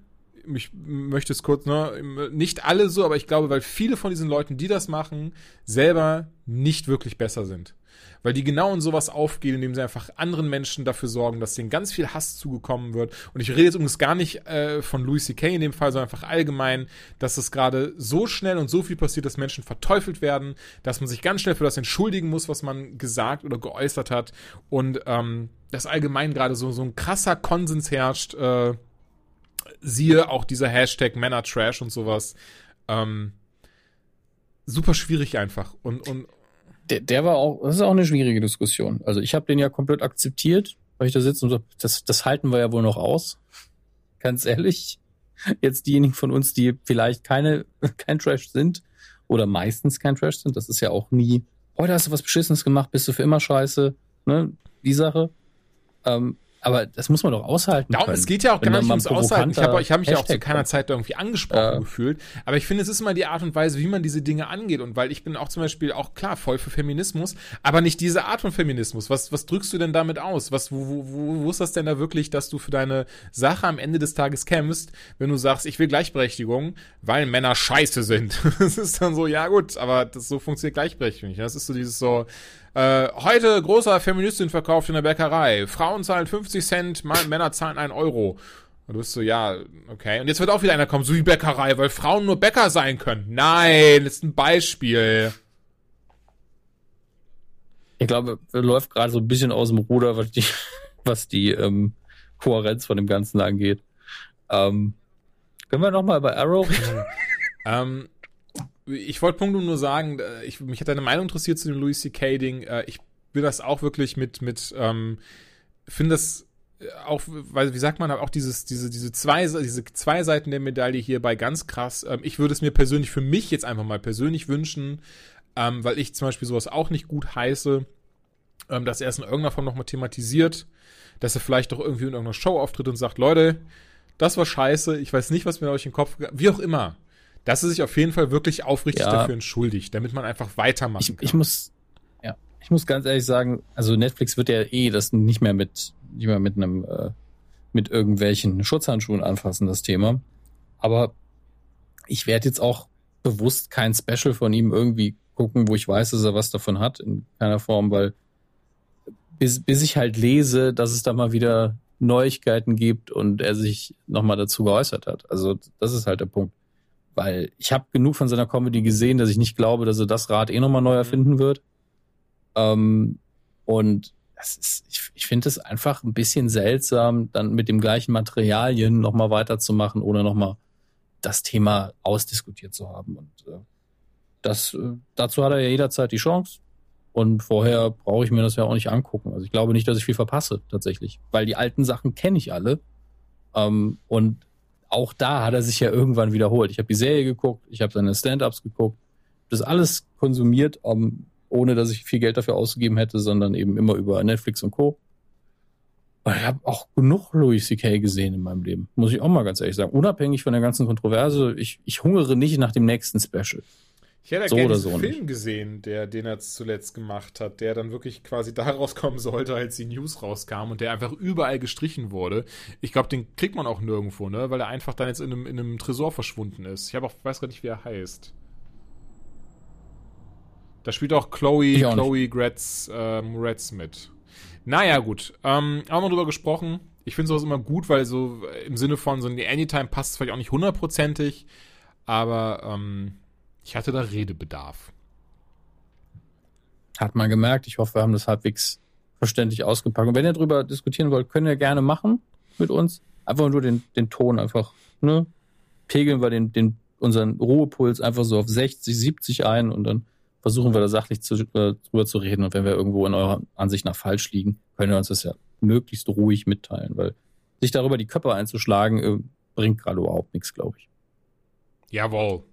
ich möchte es kurz, ne, nicht alle so, aber ich glaube, weil viele von diesen Leuten, die das machen, selber nicht wirklich besser sind. weil die genau in sowas aufgehen, indem sie einfach anderen Menschen dafür sorgen, dass denen ganz viel Hass zugekommen wird. Und ich rede jetzt übrigens gar nicht äh, von Louis C.K. in dem Fall, sondern einfach allgemein, dass es gerade so schnell und so viel passiert, dass Menschen verteufelt werden, dass man sich ganz schnell für das entschuldigen muss, was man gesagt oder geäußert hat und ähm, dass allgemein gerade so, so ein krasser Konsens herrscht, äh, siehe auch dieser Hashtag Männer Trash und sowas. Ähm, super schwierig einfach. Und, und der, der war auch, das ist auch eine schwierige Diskussion. Also ich habe den ja komplett akzeptiert, weil ich da sitze und so, das, das halten wir ja wohl noch aus. Ganz ehrlich. Jetzt diejenigen von uns, die vielleicht keine, kein Trash sind oder meistens kein Trash sind, das ist ja auch nie, heute hast du was Beschissenes gemacht, bist du für immer scheiße, ne, die Sache. Ähm, aber das muss man doch aushalten. Darum, können. Es geht ja auch gar nicht ums Aushalten. Ich habe hab mich ja auch zu keiner Zeit irgendwie angesprochen ja. gefühlt. Aber ich finde, es ist immer die Art und Weise, wie man diese Dinge angeht. Und weil ich bin auch zum Beispiel auch klar voll für Feminismus, aber nicht diese Art von Feminismus. Was, was drückst du denn damit aus? Was, wo, wo, wo, wo ist das denn da wirklich, dass du für deine Sache am Ende des Tages kämpfst, wenn du sagst, ich will Gleichberechtigung, weil Männer scheiße sind? das ist dann so, ja gut, aber das so funktioniert Gleichberechtigung nicht. Das ist so dieses so, äh, heute großer Feministin verkauft in der Bäckerei. Frauen zahlen 50 Cent, Männer zahlen 1 Euro. Und du bist so, ja, okay. Und jetzt wird auch wieder einer kommen, so wie Bäckerei, weil Frauen nur Bäcker sein können. Nein, das ist ein Beispiel. Ich glaube, läuft gerade so ein bisschen aus dem Ruder, was die, was die ähm, Kohärenz von dem Ganzen angeht. Ähm, können wir nochmal bei Arrow reden? ähm, ich wollte Punktum nur sagen, äh, ich, mich hat deine Meinung interessiert zu dem Louis C.K. Ding. Äh, ich will das auch wirklich mit, mit, ähm, finde das äh, auch, weil, wie sagt man, auch dieses, diese, diese zwei, diese zwei Seiten der Medaille hierbei ganz krass. Ähm, ich würde es mir persönlich für mich jetzt einfach mal persönlich wünschen, ähm, weil ich zum Beispiel sowas auch nicht gut heiße, ähm, dass er es in irgendeiner Form nochmal thematisiert, dass er vielleicht doch irgendwie in irgendeiner Show auftritt und sagt, Leute, das war scheiße, ich weiß nicht, was mir euch in den Kopf, wie auch immer dass er sich auf jeden Fall wirklich aufrichtig ja. dafür entschuldigt, damit man einfach weitermachen ich, kann. Ich muss, ja, ich muss ganz ehrlich sagen, also Netflix wird ja eh das nicht mehr mit, nicht mehr mit einem, äh, mit irgendwelchen Schutzhandschuhen anfassen, das Thema. Aber ich werde jetzt auch bewusst kein Special von ihm irgendwie gucken, wo ich weiß, dass er was davon hat, in keiner Form, weil bis, bis ich halt lese, dass es da mal wieder Neuigkeiten gibt und er sich nochmal dazu geäußert hat. Also das ist halt der Punkt weil ich habe genug von seiner Comedy gesehen, dass ich nicht glaube, dass er das Rad eh nochmal neu mhm. erfinden wird. Ähm, und das ist, ich, ich finde es einfach ein bisschen seltsam, dann mit dem gleichen Materialien nochmal weiterzumachen, ohne nochmal das Thema ausdiskutiert zu haben. Und äh, das, äh, dazu hat er ja jederzeit die Chance. Und vorher brauche ich mir das ja auch nicht angucken. Also ich glaube nicht, dass ich viel verpasse, tatsächlich. Weil die alten Sachen kenne ich alle. Ähm, und auch da hat er sich ja irgendwann wiederholt. Ich habe die Serie geguckt, ich habe seine Stand-ups geguckt, das alles konsumiert, um, ohne dass ich viel Geld dafür ausgegeben hätte, sondern eben immer über Netflix und Co. Und ich habe auch genug Louis C.K. gesehen in meinem Leben, muss ich auch mal ganz ehrlich sagen. Unabhängig von der ganzen Kontroverse, ich, ich hungere nicht nach dem nächsten Special. Ich hätte so gerne diesen so Film nicht. gesehen, der, den er zuletzt gemacht hat, der dann wirklich quasi da rauskommen sollte, als die News rauskam und der einfach überall gestrichen wurde. Ich glaube, den kriegt man auch nirgendwo, ne? Weil er einfach dann jetzt in einem, in einem Tresor verschwunden ist. Ich habe auch, weiß gar nicht, wie er heißt. Da spielt auch Chloe, auch Chloe Gretz, äh, Moretz mit. Naja, gut. Ähm, auch noch drüber gesprochen. Ich finde sowas immer gut, weil so im Sinne von so eine Anytime passt es vielleicht auch nicht hundertprozentig, aber ähm, ich hatte da Redebedarf. Hat man gemerkt. Ich hoffe, wir haben das halbwegs verständlich ausgepackt. Und wenn ihr darüber diskutieren wollt, könnt ihr gerne machen mit uns. Einfach nur den, den Ton einfach, ne? Pegeln wir den, den, unseren Ruhepuls einfach so auf 60, 70 ein und dann versuchen wir da sachlich zu, äh, drüber zu reden. Und wenn wir irgendwo in eurer Ansicht nach falsch liegen, können wir uns das ja möglichst ruhig mitteilen, weil sich darüber die Köpfe einzuschlagen, äh, bringt gerade überhaupt nichts, glaube ich. Jawohl.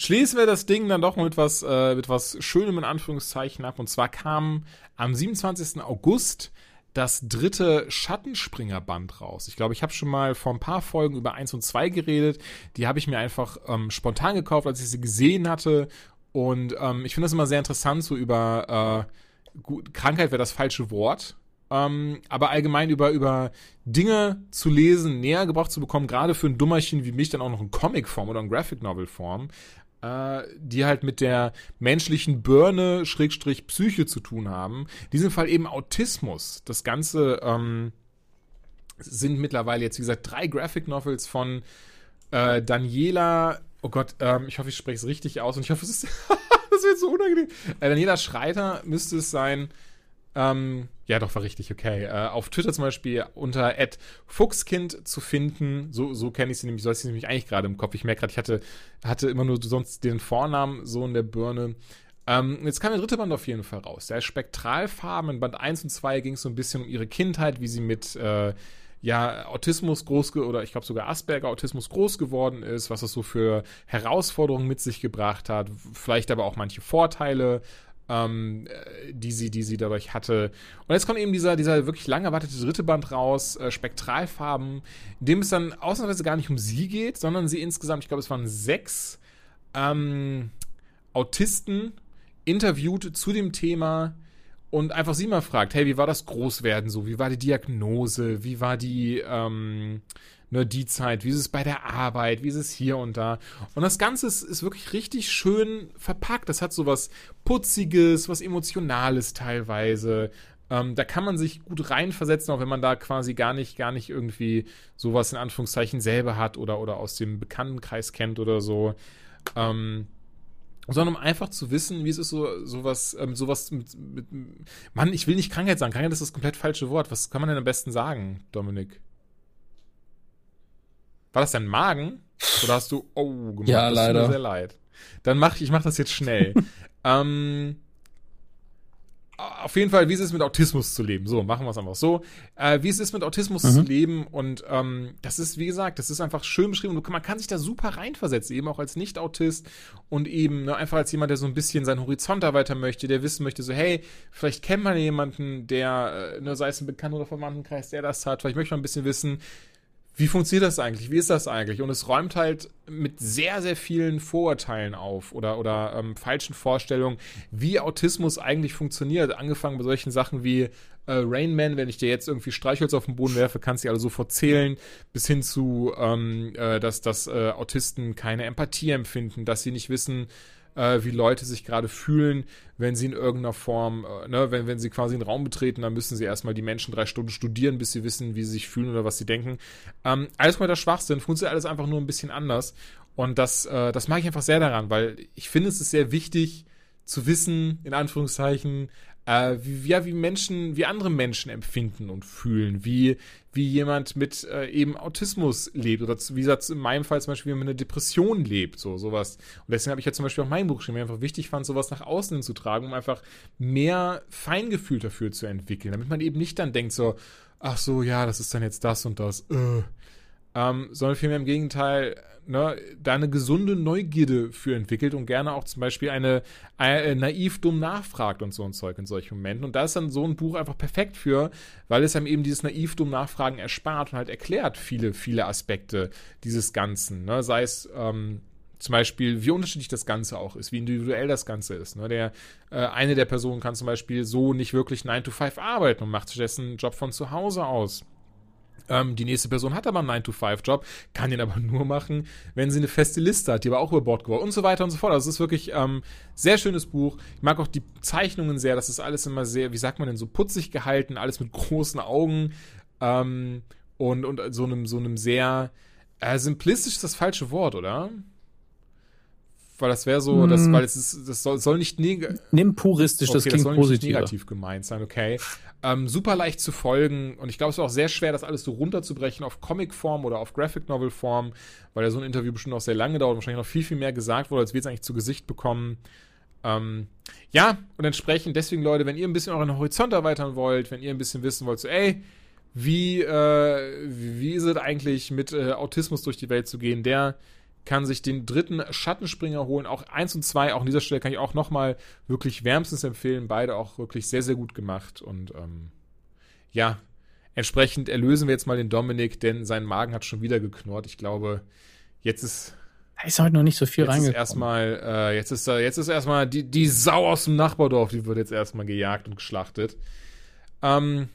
Schließen wir das Ding dann doch mit was, äh, mit was Schönem in Anführungszeichen ab. Und zwar kam am 27. August das dritte Schattenspringer-Band raus. Ich glaube, ich habe schon mal vor ein paar Folgen über 1 und 2 geredet. Die habe ich mir einfach ähm, spontan gekauft, als ich sie gesehen hatte. Und ähm, ich finde das immer sehr interessant, so über äh, gut, Krankheit wäre das falsche Wort. Ähm, aber allgemein über, über Dinge zu lesen, näher gebracht zu bekommen, gerade für ein Dummerchen wie mich, dann auch noch in Comicform oder in Graphic Novel Form. Äh, die halt mit der menschlichen Birne Schrägstrich Psyche zu tun haben. In diesem Fall eben Autismus. Das Ganze ähm, sind mittlerweile jetzt, wie gesagt, drei Graphic Novels von äh, Daniela, oh Gott, ähm, ich hoffe, ich spreche es richtig aus und ich hoffe, es ist, das wird so unangenehm. Äh, Daniela Schreiter müsste es sein. Ähm, ja, doch, war richtig, okay. Äh, auf Twitter zum Beispiel unter Fuchskind zu finden. So, so kenne ich sie nämlich, so ist sie nämlich eigentlich gerade im Kopf. Ich merke gerade, ich hatte, hatte immer nur sonst den Vornamen so in der Birne. Ähm, jetzt kam der dritte Band auf jeden Fall raus. Der Spektralfarben in Band 1 und 2 ging es so ein bisschen um ihre Kindheit, wie sie mit äh, ja, Autismus groß oder ich glaube sogar Asperger Autismus groß geworden ist, was das so für Herausforderungen mit sich gebracht hat, vielleicht aber auch manche Vorteile, ähm, äh, die sie, die sie dadurch hatte. Und jetzt kommt eben dieser, dieser wirklich lang erwartete dritte Band raus, äh, Spektralfarben, in dem es dann ausnahmsweise gar nicht um sie geht, sondern sie insgesamt, ich glaube, es waren sechs ähm, Autisten interviewt zu dem Thema, und einfach sie mal fragt, hey, wie war das Großwerden so? Wie war die Diagnose? Wie war die, ähm, ne, die Zeit? Wie ist es bei der Arbeit? Wie ist es hier und da? Und das Ganze ist, ist wirklich richtig schön verpackt. Das hat so was Putziges, was Emotionales teilweise. Ähm, da kann man sich gut reinversetzen, auch wenn man da quasi gar nicht, gar nicht irgendwie sowas in Anführungszeichen selber hat oder, oder aus dem Bekanntenkreis kennt oder so. Ähm, sondern um einfach zu wissen, wie es ist, so sowas, ähm, sowas mit, mit, Mann, ich will nicht Krankheit sagen. Krankheit ist das komplett falsche Wort. Was kann man denn am besten sagen, Dominik? War das dein Magen? Oder hast du, oh, gemacht? Ja, das leider. Tut mir sehr leid. Dann mach ich, ich mach das jetzt schnell. ähm, auf jeden Fall, wie es ist, mit Autismus zu leben. So, machen wir es einfach so. Äh, wie es ist, mit Autismus mhm. zu leben. Und ähm, das ist, wie gesagt, das ist einfach schön beschrieben. Und man kann sich da super reinversetzen, eben auch als Nicht-Autist und eben ne, einfach als jemand, der so ein bisschen seinen Horizont erweitern möchte, der wissen möchte, so, hey, vielleicht kennt man jemanden, der, äh, ne, sei es ein Bekannter oder Verwandtenkreis, der das hat. Vielleicht möchte man ein bisschen wissen, wie funktioniert das eigentlich? Wie ist das eigentlich? Und es räumt halt mit sehr, sehr vielen Vorurteilen auf oder, oder ähm, falschen Vorstellungen, wie Autismus eigentlich funktioniert. Angefangen bei solchen Sachen wie äh, Rain Man, wenn ich dir jetzt irgendwie Streichholz auf den Boden werfe, kannst du alle sofort zählen, bis hin zu, ähm, äh, dass, dass äh, Autisten keine Empathie empfinden, dass sie nicht wissen, äh, wie Leute sich gerade fühlen, wenn sie in irgendeiner Form, äh, ne, wenn, wenn sie quasi einen Raum betreten, dann müssen sie erstmal die Menschen drei Stunden studieren, bis sie wissen, wie sie sich fühlen oder was sie denken. Ähm, alles mal der Schwachsinn, funktioniert alles einfach nur ein bisschen anders. Und das, äh, das mag ich einfach sehr daran, weil ich finde, es ist sehr wichtig zu wissen, in Anführungszeichen, äh, wie, ja, wie Menschen, wie andere Menschen empfinden und fühlen, wie, wie jemand mit äh, eben Autismus lebt oder wie gesagt, in meinem Fall zum Beispiel, wie man eine Depression lebt, so sowas. Und deswegen habe ich ja zum Beispiel auch mein Buch geschrieben, mir einfach wichtig fand, sowas nach außen zu tragen, um einfach mehr Feingefühl dafür zu entwickeln, damit man eben nicht dann denkt so, ach so, ja, das ist dann jetzt das und das, äh. Ähm, sondern vielmehr im Gegenteil, ne, da eine gesunde Neugierde für entwickelt und gerne auch zum Beispiel eine, äh, naiv dumm nachfragt und so ein Zeug in solchen Momenten. Und da ist dann so ein Buch einfach perfekt für, weil es einem eben dieses naiv dumm Nachfragen erspart und halt erklärt viele, viele Aspekte dieses Ganzen. Ne? Sei es ähm, zum Beispiel, wie unterschiedlich das Ganze auch ist, wie individuell das Ganze ist. Ne? Der, äh, eine der Personen kann zum Beispiel so nicht wirklich 9 to 5 arbeiten und macht stattdessen einen Job von zu Hause aus. Ähm, die nächste Person hat aber einen 9-to-5-Job, kann den aber nur machen, wenn sie eine feste Liste hat, die aber auch über Bord geworfen und so weiter und so fort. Also es ist wirklich ähm, sehr schönes Buch. Ich mag auch die Zeichnungen sehr. Das ist alles immer sehr, wie sagt man denn, so putzig gehalten, alles mit großen Augen ähm, und, und so einem, so einem sehr äh, simplistisch ist das falsche Wort, oder? weil das wäre so, das, hm. weil es ist, das soll, soll nicht negativ. Nimm puristisch, okay, das klingt das soll. Nicht negativ gemeint sein, okay. Ähm, super leicht zu folgen und ich glaube, es ist auch sehr schwer, das alles so runterzubrechen auf Comic-Form oder auf Graphic-Novel-Form, weil ja so ein Interview bestimmt auch sehr lange dauert und wahrscheinlich noch viel, viel mehr gesagt wurde, als wir es eigentlich zu Gesicht bekommen. Ähm, ja, und entsprechend, deswegen, Leute, wenn ihr ein bisschen euren Horizont erweitern wollt, wenn ihr ein bisschen wissen wollt, so, ey, wie, äh, wie ist es eigentlich mit äh, Autismus durch die Welt zu gehen, der kann sich den dritten Schattenspringer holen. Auch eins und zwei, auch an dieser Stelle kann ich auch nochmal wirklich wärmstens empfehlen. Beide auch wirklich sehr, sehr gut gemacht. Und ähm, ja, entsprechend erlösen wir jetzt mal den Dominik, denn sein Magen hat schon wieder geknurrt. Ich glaube, jetzt ist. Da ist heute noch nicht so viel jetzt reingekommen. Ist erstmal, äh, jetzt ist da, jetzt ist erstmal die, die Sau aus dem Nachbardorf, die wird jetzt erstmal gejagt und geschlachtet. Ähm,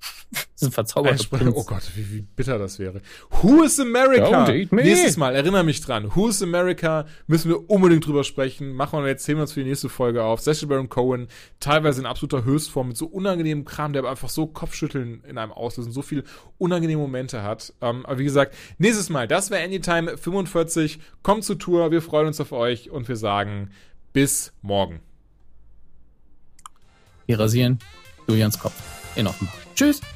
Das ist ein verzauberter Prinz. Oh Gott, wie, wie bitter das wäre. Who is America? Nächstes Mal, erinnere mich dran. Who is America? Müssen wir unbedingt drüber sprechen. Machen wir jetzt, zählen wir uns für die nächste Folge auf. Sacha Baron Cohen, teilweise in absoluter Höchstform, mit so unangenehmem Kram, der aber einfach so Kopfschütteln in einem auslösen, so viel unangenehme Momente hat. Ähm, aber wie gesagt, nächstes Mal, das wäre Anytime 45. Kommt zur Tour, wir freuen uns auf euch und wir sagen bis morgen. Wir rasieren Julians Kopf in Offenbach. Tschüss.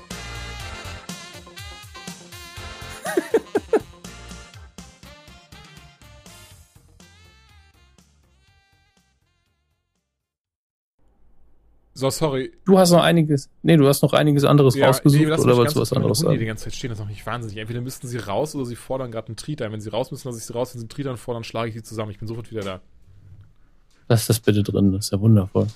So, sorry. Du hast noch einiges. Nee, du hast noch einiges anderes ja, rausgesucht nee, oder wolltest du was anderes sagen? die ganze Zeit stehen, das ist noch nicht wahnsinnig. Entweder müssten sie raus oder sie fordern gerade einen Triet ein. Wenn sie raus müssen, lasse ich sie raus. Wenn sie einen Triet anfordern, schlage ich sie zusammen. Ich bin sofort wieder da. Lass das bitte drin, das ist ja wundervoll.